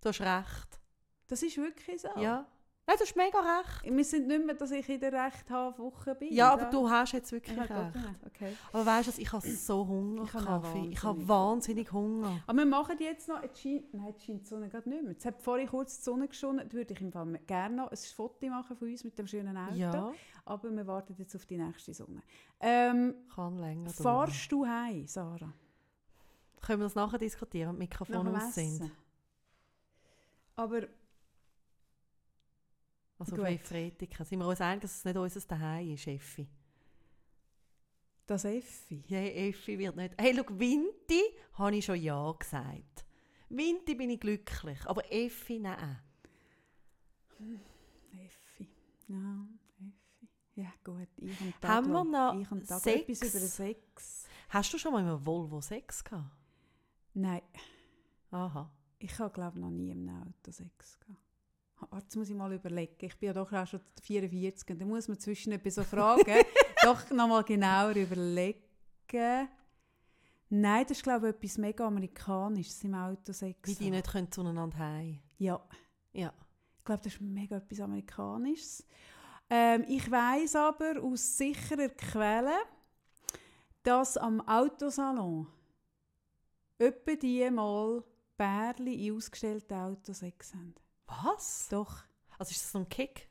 Speaker 2: du hast recht.
Speaker 1: Das ist wirklich so.
Speaker 2: Ja. Nein, du hast mega recht.
Speaker 1: Wir sind nicht mehr, dass ich in der Rechthabenwoche bin.
Speaker 2: Ja, aber
Speaker 1: da-
Speaker 2: du hast jetzt wirklich
Speaker 1: Ich habe
Speaker 2: recht.
Speaker 1: recht, okay.
Speaker 2: Aber weißt du, ich habe so Hunger,
Speaker 1: Ich habe
Speaker 2: Kaffee. Ich habe
Speaker 1: wahnsinnig.
Speaker 2: Hunger.
Speaker 1: Aber wir machen jetzt noch, jetzt scheint, nein, jetzt scheint die Sonne gerade nicht mehr. Jetzt hat vorhin kurz die Sonne geschonen, da würde ich im Fall gerne noch ein Foto machen von uns mit dem schönen Auto.
Speaker 2: Ja,
Speaker 1: Aber wir warten jetzt auf die nächste Sonne. Ähm,
Speaker 2: kann länger dauern.
Speaker 1: fahrst du heim, Sarah?
Speaker 2: Können wir das nachher diskutieren, wenn die Mikrofone aus sind?
Speaker 1: Aber
Speaker 2: Also
Speaker 1: Gut.
Speaker 2: auf Efretiken. Sind wir uns einig, dass es nicht unser Daheim ist, Effi?
Speaker 1: das Effi.
Speaker 2: Ja, Effi wird nicht... Hey, schau, Winti habe ich schon Ja gesagt. Winti bin ich glücklich, aber Effi nein.
Speaker 1: Effi. Ja, Effi. Ja, gut. Ich und
Speaker 2: Haben wir noch
Speaker 1: ich und Taglo.
Speaker 2: Sex?
Speaker 1: Etwas über Sex.
Speaker 2: Hast du schon mal einem Volvo 6 gehabt?
Speaker 1: Nein,
Speaker 2: Aha.
Speaker 1: ich habe glaube noch nie im Auto Sex gehabt. Ah, Jetzt muss ich mal überlegen. Ich bin ja doch auch schon 44 und da muss man zwischen etwas so fragen. doch noch mal genauer überlegen. Nein, das ist glaube ich etwas mega amerikanisches im Auto Sex.
Speaker 2: Wie die nicht können zueinander heim.
Speaker 1: Ja,
Speaker 2: Ja.
Speaker 1: ich glaube, das ist mega etwas amerikanisches. Ähm, ich weiß aber aus sicherer Quelle, dass am Autosalon etwa die mal Bärli in ausgestellten Autos haben.
Speaker 2: Was?
Speaker 1: Doch.
Speaker 2: Also ist das so ein Kick?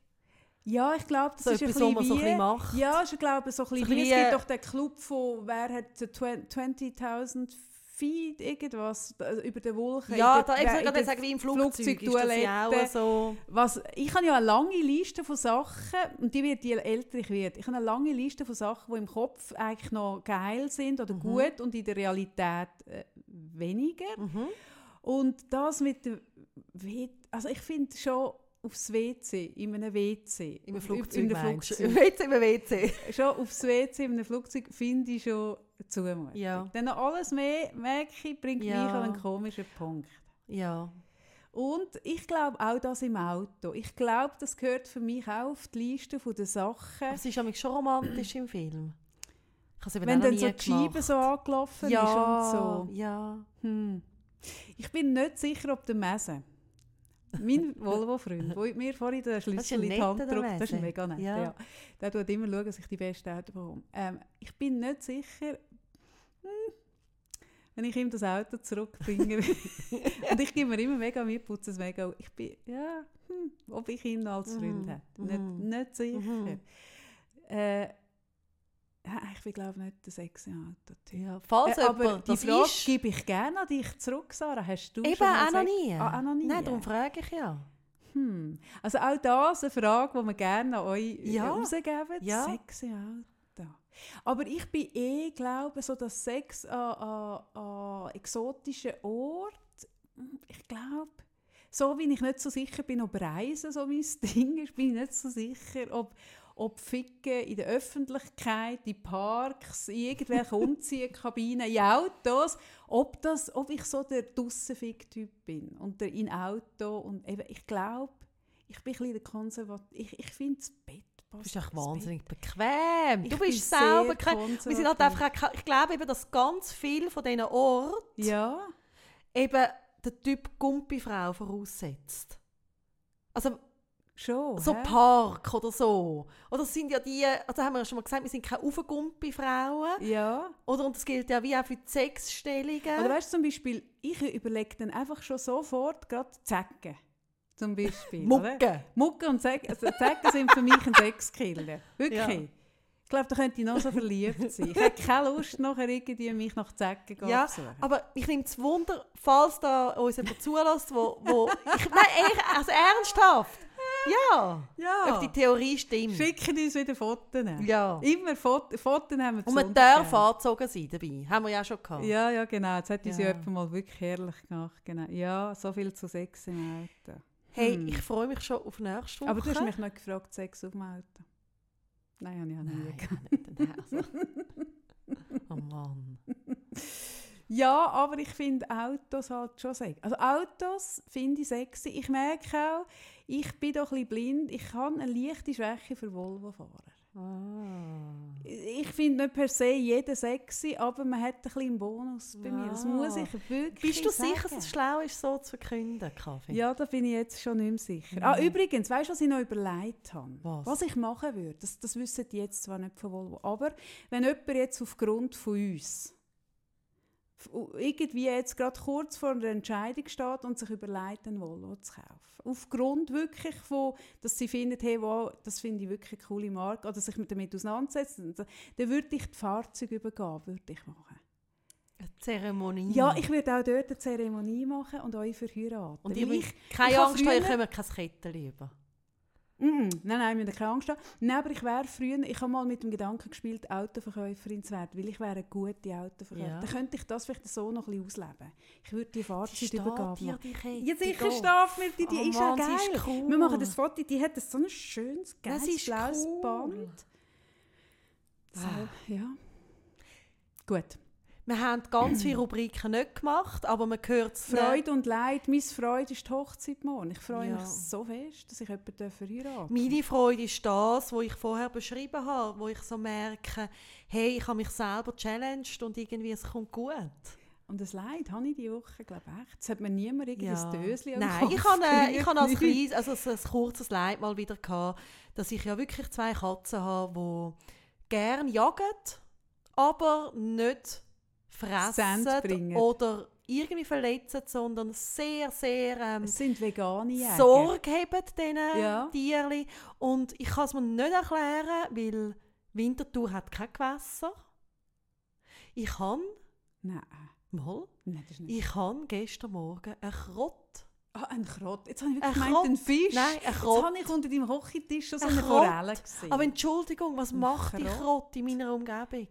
Speaker 1: Ja, ich glaube, das
Speaker 2: So
Speaker 1: ist ein
Speaker 2: etwas, was
Speaker 1: bisschen
Speaker 2: so ein
Speaker 1: wie...
Speaker 2: macht?
Speaker 1: Ja, ich glaube, so ein bisschen
Speaker 2: So ein
Speaker 1: wie... Es gibt
Speaker 2: wie-
Speaker 1: doch den Club von... Wer hat so 20'000 Feet, irgendwas, also über den Wolken.
Speaker 2: Ja,
Speaker 1: der-
Speaker 2: da, ich gerade
Speaker 1: der
Speaker 2: sagen, wie im Flugzeug, auch so...
Speaker 1: Was, ich habe ja eine lange Liste von Sachen, und die wird, je älter ich werde, ich habe eine lange Liste von Sachen, die im Kopf eigentlich noch geil sind oder
Speaker 2: Mhm.
Speaker 1: gut und in der Realität äh, weniger.
Speaker 2: Mhm.
Speaker 1: Und das mit dem W also ich finde schon aufs WC, in einem WC,
Speaker 2: In einem Flugzeug
Speaker 1: in einem? Flugzeug,
Speaker 2: WC im WC.
Speaker 1: schon aufs WC in einem Flugzeug finde ich schon Zumutung.
Speaker 2: Ja.
Speaker 1: Dann noch alles mehr, merke ich, bringt
Speaker 2: Ja.
Speaker 1: mich an einen komischen Punkt.
Speaker 2: Ja.
Speaker 1: Und ich glaube auch das im Auto. Ich glaube, das gehört für mich auch auf die Liste den Sachen.
Speaker 2: Aber es ist nämlich schon romantisch im Film.
Speaker 1: Wenn dann so die Scheibe so angelaufen
Speaker 2: ja,
Speaker 1: ist und so.
Speaker 2: Ja.
Speaker 1: Hm. Ich bin nicht sicher, ob der Messe, mein Volvo-Freund, der mir vorhin den Schlüssel in die Hand drückt, das ist mega nett.
Speaker 2: Ja.
Speaker 1: Ja. Der tut immer schauen, dass ich die beste Auto bekomme. Ähm, ich bin nicht sicher, hm, wenn ich ihm das Auto zurückbringe. und ich gebe mir immer mega mit, putze es mega. Ich bin, ja, hm, ob ich ihn als Freund
Speaker 2: Mhm,
Speaker 1: hätte.
Speaker 2: mhm.
Speaker 1: Nicht, nicht sicher.
Speaker 2: Mhm.
Speaker 1: Äh, ja, ich glaube nicht der sexy Auto-Typ.
Speaker 2: ja. Falls
Speaker 1: Äh, aber die Frage
Speaker 2: ist,
Speaker 1: gebe ich gerne an dich zurück, Sarah. Hast du
Speaker 2: eben
Speaker 1: schon
Speaker 2: auch noch nie.
Speaker 1: Ah, auch noch nie?
Speaker 2: Nein, darum frage ich ja.
Speaker 1: Hm. Also auch das eine Frage, die wir gerne an euch äh,
Speaker 2: Ja.
Speaker 1: rausgeben.
Speaker 2: Ja.
Speaker 1: Sexy Auto. Aber ich bin eh, glaube so das Sex an, an, an exotischen Orten, ich glaube, so wie ich nicht so sicher bin, ob Reisen so mein Ding ist, bin ich nicht so sicher, ob, ob Ficken in der Öffentlichkeit, in Parks, in irgendwelchen Umziehkabinen, in Autos, ob, das, ob ich so der Dussenfick-Typ bin und der in Auto und eben, ich glaube, ich bin ein bisschen der Konservativ. Ich, ich finde das Bett
Speaker 2: Du bist
Speaker 1: ins
Speaker 2: wahnsinnig bequem. Du
Speaker 1: Ich bin
Speaker 2: bist selber bequem. Wir sind halt einfach, auch- ich glaube eben, dass ganz viel von diesen Orten
Speaker 1: Ja,
Speaker 2: eben der Typ Gumpifrau voraussetzt. Also
Speaker 1: Schon,
Speaker 2: so
Speaker 1: hä?
Speaker 2: Park oder so. Oder sind ja die, also haben wir ja schon mal gesagt, wir sind keine Aufgumpi-Frauen.
Speaker 1: Ja.
Speaker 2: Oder, und das gilt ja wie auch für die Sexstellungen.
Speaker 1: Oder weißt du zum Beispiel, ich überlege dann einfach schon sofort gerade Zecken. Zum Beispiel. Oder?
Speaker 2: Mucke.
Speaker 1: Mucke und Zecken, also Zecken sind für mich ein Sexkiller. Wirklich.
Speaker 2: Ja.
Speaker 1: Ich glaube, da könnte ich noch so verliebt sein. Ich habe keine Lust, nachher irgendwie mich nach Zecken zu
Speaker 2: Ja,
Speaker 1: suchen.
Speaker 2: aber ich nehme es Wunder, falls da uns jemand zulässt, wo, wo ich, nein, echt, also ernsthaft. Ja.
Speaker 1: ja.
Speaker 2: Ob die Theorie stimmt.
Speaker 1: Schicken uns wieder Fotos.
Speaker 2: Ja.
Speaker 1: Immer Fotos, Fotos haben wir
Speaker 2: Und man darf angezogen sein dabei. Haben wir ja auch schon gehabt.
Speaker 1: Ja, ja, genau. Jetzt hat uns ja jemand mal wirklich herrlich gemacht. Genau. Ja, so viel zu Sex im Auto.
Speaker 2: Hey,
Speaker 1: Hm.
Speaker 2: ich freue mich schon auf nächste Woche.
Speaker 1: Aber du hast mich noch gefragt, Sex auf dem Auto. Nein, habe ich auch nie
Speaker 2: Nein, ja, nicht. Oh Mann.
Speaker 1: Ja, aber ich finde Autos halt schon sexy. Also Autos finde ich sexy. Ich merke auch, ich bin doch ein bisschen blind. Ich habe eine leichte Schwäche für Volvo-Fahrer.
Speaker 2: Ah.
Speaker 1: Ich finde nicht per se jeden sexy, aber man hat ein bisschen einen Bonus bei mir. Das
Speaker 2: Ah.
Speaker 1: muss ich wirklich
Speaker 2: Bist du
Speaker 1: sagen.
Speaker 2: sicher, dass es schlau ist, so zu verkünden, Kaffee?
Speaker 1: Ja, da bin ich jetzt schon nicht mehr sicher. Ah,
Speaker 2: Mhm.
Speaker 1: übrigens, weißt du, was ich noch überlegt habe?
Speaker 2: Was?
Speaker 1: ich machen würde? Das, das wissen die jetzt zwar nicht von Volvo, aber wenn jemand jetzt aufgrund von uns irgendwie jetzt gerade kurz vor der Entscheidung steht und sich überlegt, einen Volvo zu kaufen. Aufgrund wirklich von, dass sie finden, hey, wow, das finde ich wirklich eine coole Marke, oder sich damit auseinandersetzen, dann würde ich die Fahrzeuge übergeben, würde ich machen.
Speaker 2: Eine Zeremonie.
Speaker 1: Ja, ich würde auch dort eine Zeremonie machen und euch verheiraten.
Speaker 2: Und
Speaker 1: ich,
Speaker 2: müsst keine
Speaker 1: ich
Speaker 2: Angst
Speaker 1: früher-
Speaker 2: kommt kein Kettchen über.
Speaker 1: Mm, nein, nein, wir haben keine Angst. haben. Nein, aber ich wäre früher, ich habe mal mit dem Gedanken gespielt, Autoverkäuferin zu werden, weil ich wäre eine gute Autoverkäuferin.
Speaker 2: Ja.
Speaker 1: Dann könnte ich das vielleicht so noch ein bisschen ausleben. Ich würde die
Speaker 2: steht
Speaker 1: übergeben.
Speaker 2: dir, die Kette.
Speaker 1: Ja, sicher steht mir die, die
Speaker 2: Oh
Speaker 1: ist ja
Speaker 2: Mann,
Speaker 1: geil.
Speaker 2: ist cool.
Speaker 1: Wir machen das Foto, die hat so ein schönes, geiles, blaues
Speaker 2: cool.
Speaker 1: Band. So,
Speaker 2: Ah.
Speaker 1: ja. Gut.
Speaker 2: Wir haben ganz viele Rubriken nicht gemacht, aber man hört es
Speaker 1: Freude und Leid. Meine Freude ist die Hochzeit morgen. Ich freue
Speaker 2: Ja.
Speaker 1: mich so fest, dass ich jemanden verheiraten
Speaker 2: Meine Freude ist das, was ich vorher beschrieben habe, wo ich so merke, hey, ich habe mich selber challenged und irgendwie es kommt gut.
Speaker 1: Und das Leid habe ich diese Woche, glaube ich, echt. Es hat mir niemand irgendwie
Speaker 2: Ja.
Speaker 1: ein Döschen
Speaker 2: Nein, ich habe, äh, ich habe als kleines, also so ein kurzes Leid mal wieder gehabt, dass ich ja wirklich zwei Katzen habe, die gerne jagen, aber nicht fressen oder irgendwie verletzen, sondern sehr, sehr ähm,
Speaker 1: Es sind vegane.
Speaker 2: Sorge haben diesen
Speaker 1: Ja.
Speaker 2: Tieren. Und ich kann es mir nicht erklären, weil Winterthur hat kein Gewässer. Ich habe,
Speaker 1: Nein,
Speaker 2: mal,
Speaker 1: nein,
Speaker 2: ich habe gestern Morgen einen Krott.
Speaker 1: Ah, ein Krott. Jetzt habe ich
Speaker 2: Ein
Speaker 1: wirklich gemeint, ein? Fisch.
Speaker 2: Nein, ein
Speaker 1: Jetzt
Speaker 2: Krott.
Speaker 1: habe ich unter deinem Kochentisch schon so
Speaker 2: Ein
Speaker 1: eine
Speaker 2: Krott.
Speaker 1: Forelle gesehen.
Speaker 2: Aber Entschuldigung, was
Speaker 1: Ein
Speaker 2: macht die
Speaker 1: Krott?
Speaker 2: Krott in meiner Umgebung?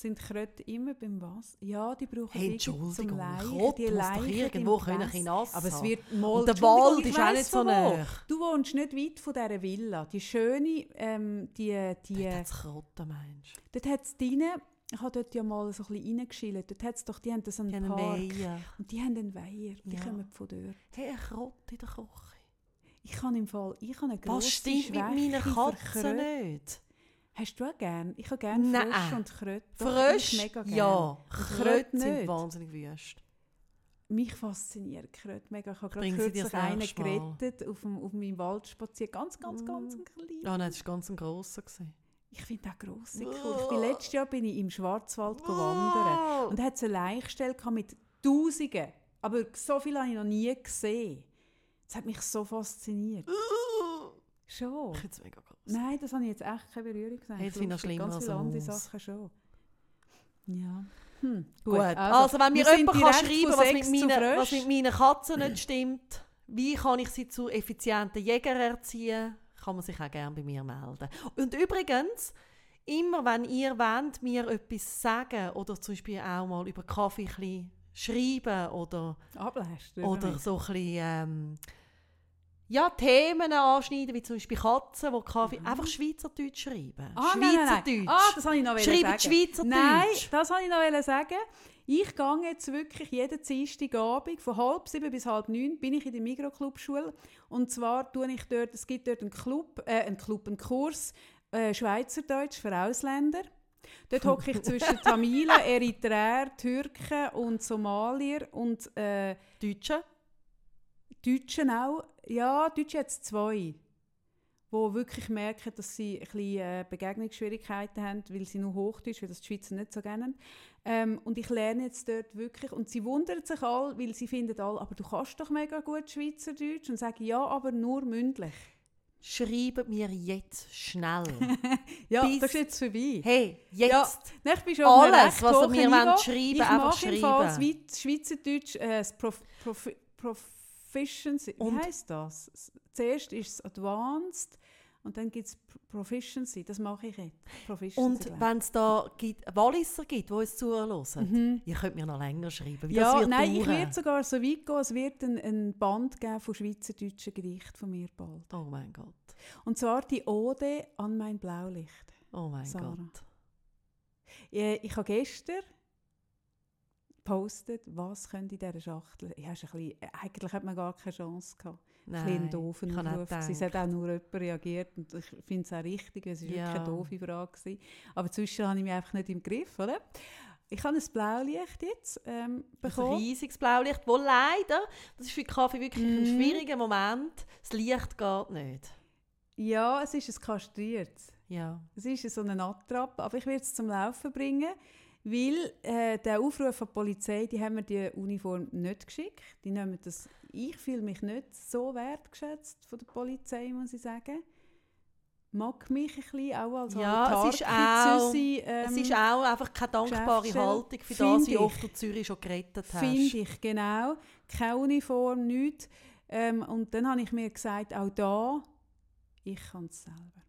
Speaker 1: Sind Kröte immer beim Wasser? Ja, die brauchen
Speaker 2: Hey,
Speaker 1: zum
Speaker 2: Entschuldigung, ein
Speaker 1: Leichen.
Speaker 2: Krott
Speaker 1: die Leichen
Speaker 2: irgendwo können bisschen nass
Speaker 1: Aber es wird mal...
Speaker 2: Und der Wald ist auch nicht so nah.
Speaker 1: Du wohnst nicht weit von dieser Villa. Die schöne, ähm, die... die
Speaker 2: Dort hat's Krotten, meinst du?
Speaker 1: dort hat es drinnen... Ich habe dort ja mal so ein bisschen. Dort hat's doch... Die haben so einen
Speaker 2: Die einen
Speaker 1: Park.
Speaker 2: Weiher.
Speaker 1: Und die haben einen Weiher. Die
Speaker 2: Ja.
Speaker 1: kommen von dort.
Speaker 2: Hey, ein Krott in der Küche.
Speaker 1: Ich kann im Fall... Ich habe eine grosse
Speaker 2: Was stimmt mit meiner
Speaker 1: Schwäche für
Speaker 2: Katze
Speaker 1: Kröte.
Speaker 2: nicht?
Speaker 1: Hast du auch gern? Ich habe gerne. Frösche und Kröte. Ich mega gern.
Speaker 2: Ja. Kröte sind wahnsinnig wüst.
Speaker 1: Mich fasziniert Kröte mega. Ich habe gerade kürzlich einen gerettet auf, dem, auf meinem Waldspaziergang. Ganz, ganz, ganz
Speaker 2: Mm.
Speaker 1: ein klein.
Speaker 2: Ja, nein, das war ganz ein grosser. gewesen.
Speaker 1: Ich finde auch grosse cool. Ich bin letztes Jahr bin ich im Schwarzwald wandern. Und da hat es eine Leichstelle mit Tausenden. Aber so viel habe ich noch nie gesehen. Das hat mich so fasziniert. Schon.
Speaker 2: Ich finde es mega gross.
Speaker 1: Nein, das habe ich jetzt echt keine Berührung gesehen.
Speaker 2: Hey, das finde ich schlimmer
Speaker 1: Ganz
Speaker 2: als
Speaker 1: viele andere. Sachen schon. Ja. Hm.
Speaker 2: Gut, also, wenn mir jemand kann schreiben
Speaker 1: von
Speaker 2: was mit, meinen, was mit meinen Katzen nicht stimmt, wie kann ich sie zu effizienten Jägern erziehen, kann man sich auch gerne bei mir melden. Und übrigens, immer wenn ihr wollt, mir etwas sagen oder zum Beispiel auch mal über Kaffee ein schreiben oder,
Speaker 1: Ablässt.
Speaker 2: oder so ein bisschen, ähm, ja, Themen anschneiden, wie zum Beispiel Katzen, die Kaffee, einfach Schweizerdeutsch schreiben.
Speaker 1: Mhm. Ah.
Speaker 2: Schweizerdeutsch.
Speaker 1: Ah, das wollte ich noch
Speaker 2: Schreibt
Speaker 1: sagen.
Speaker 2: Schweizerdeutsch.
Speaker 1: Nein, das wollte ich noch sagen. Ich gehe jetzt wirklich jeden Dienstagabend von halb sieben bis halb neun bin ich in der Mikroclub-Schule. Und zwar tue ich dort, es gibt dort einen Club, äh, einen Club, einen Kurs äh, Schweizerdeutsch für Ausländer. Dort hocke ich zwischen Tamilen, Eritreer, Türken und Somalier und äh,
Speaker 2: Deutsche.
Speaker 1: Deutschen auch. Ja, Deutsche hat es zwei. die wirklich merken, dass sie ein bisschen äh, Begegnungsschwierigkeiten haben, weil sie nur Hochdeutsch, weil das die Schweizer nicht so gerne ähm, Und ich lerne jetzt dort wirklich, und sie wundern sich alle, weil sie finden alle, aber du kannst doch mega gut Schweizerdeutsch und sagen, ja, aber nur mündlich.
Speaker 2: Schreibt mir jetzt schnell.
Speaker 1: ja,
Speaker 2: Bis-
Speaker 1: das ist jetzt vorbei.
Speaker 2: Hey, jetzt!
Speaker 1: Ja, Nein, ich bin schon
Speaker 2: Alles, was ihr mir
Speaker 1: Niveau.
Speaker 2: wollt schreiben,
Speaker 1: ich
Speaker 2: einfach
Speaker 1: mache im Fall
Speaker 2: schreiben.
Speaker 1: Schweiz, Schweizerdeutsch äh, das Prof, Prof, Proficiency. Wie heisst das? Zuerst ist es Advanced und dann gibt es Proficiency. Das mache ich jetzt. Proficiency,
Speaker 2: Und
Speaker 1: ich.
Speaker 2: wenn es da gibt, Walliser gibt, die uns zuhören,
Speaker 1: Mhm.
Speaker 2: ihr könnt mir noch länger schreiben.
Speaker 1: Ja, nein, ich
Speaker 2: dauern.
Speaker 1: werde sogar so weit gehen, es wird ein, ein Band geben von schweizerdeutschen Gerichten von mir bald.
Speaker 2: Oh mein Gott.
Speaker 1: Und zwar die Ode an mein Blaulicht.
Speaker 2: Oh mein
Speaker 1: Sarah.
Speaker 2: Gott.
Speaker 1: Ich, ich habe gestern gepostet, was könnte in dieser Schachtel. Ich ein bisschen, eigentlich hat man gar keine Chance gehabt. Ein bisschen ein
Speaker 2: Nein, habe auch
Speaker 1: Aufruf. gewesen. Es hat auch nur jemand reagiert und ich finde es auch richtig, es war
Speaker 2: Ja.
Speaker 1: wirklich eine doofe Frage. Gewesen. Aber zwischen habe ich mich einfach nicht im Griff, oder? Ich habe ein Blaulicht jetzt ähm,
Speaker 2: Ein
Speaker 1: bekommen.
Speaker 2: riesiges Blaulicht, wo leider, das ist für Kaffee wirklich ein
Speaker 1: Mhm.
Speaker 2: schwieriger Moment, das Licht geht nicht.
Speaker 1: Ja, es ist ein kastriertes.
Speaker 2: Ja.
Speaker 1: Es ist so eine Attrappe, aber ich werde es zum Laufen bringen, weil äh, der Aufruf von der Polizei, die haben mir die Uniform nicht geschickt. Die nehmen das, ich fühle mich nicht so wertgeschätzt von der Polizei, muss ich sagen. Mag mich ein bisschen auch als
Speaker 2: Ja, es ist
Speaker 1: Autarkie-Züsi,
Speaker 2: es
Speaker 1: ähm,
Speaker 2: ist auch einfach keine dankbare Haltung für das, wie oft du Zürich schon gerettet hast.
Speaker 1: Finde ich, genau. Keine Uniform, nichts. Ähm, und dann habe ich mir gesagt, auch da, ich kann es selber.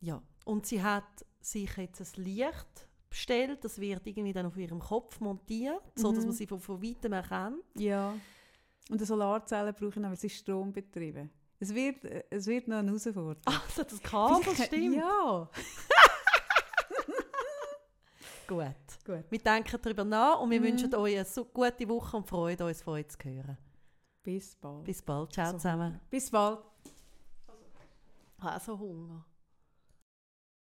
Speaker 2: Ja. Und sie hat sich jetzt ein Licht bestellt, das wird irgendwie dann auf ihrem Kopf montiert, so dass
Speaker 1: Mhm.
Speaker 2: man sie von, von weitem erkennt.
Speaker 1: Ja. Und eine Solarzelle brauche ich noch, weil es ist strombetrieben. Es wird, äh, es wird noch eine Herausforderung.
Speaker 2: Also das Kabel stimmt.
Speaker 1: Ja.
Speaker 2: Gut.
Speaker 1: Gut.
Speaker 2: Wir denken darüber nach und wir
Speaker 1: Mhm.
Speaker 2: wünschen euch eine so gute Woche und freuen uns von euch zu hören.
Speaker 1: Bis bald.
Speaker 2: Bis bald. Ciao
Speaker 1: So.
Speaker 2: zusammen.
Speaker 1: Bis bald.
Speaker 2: Ich habe so Hunger.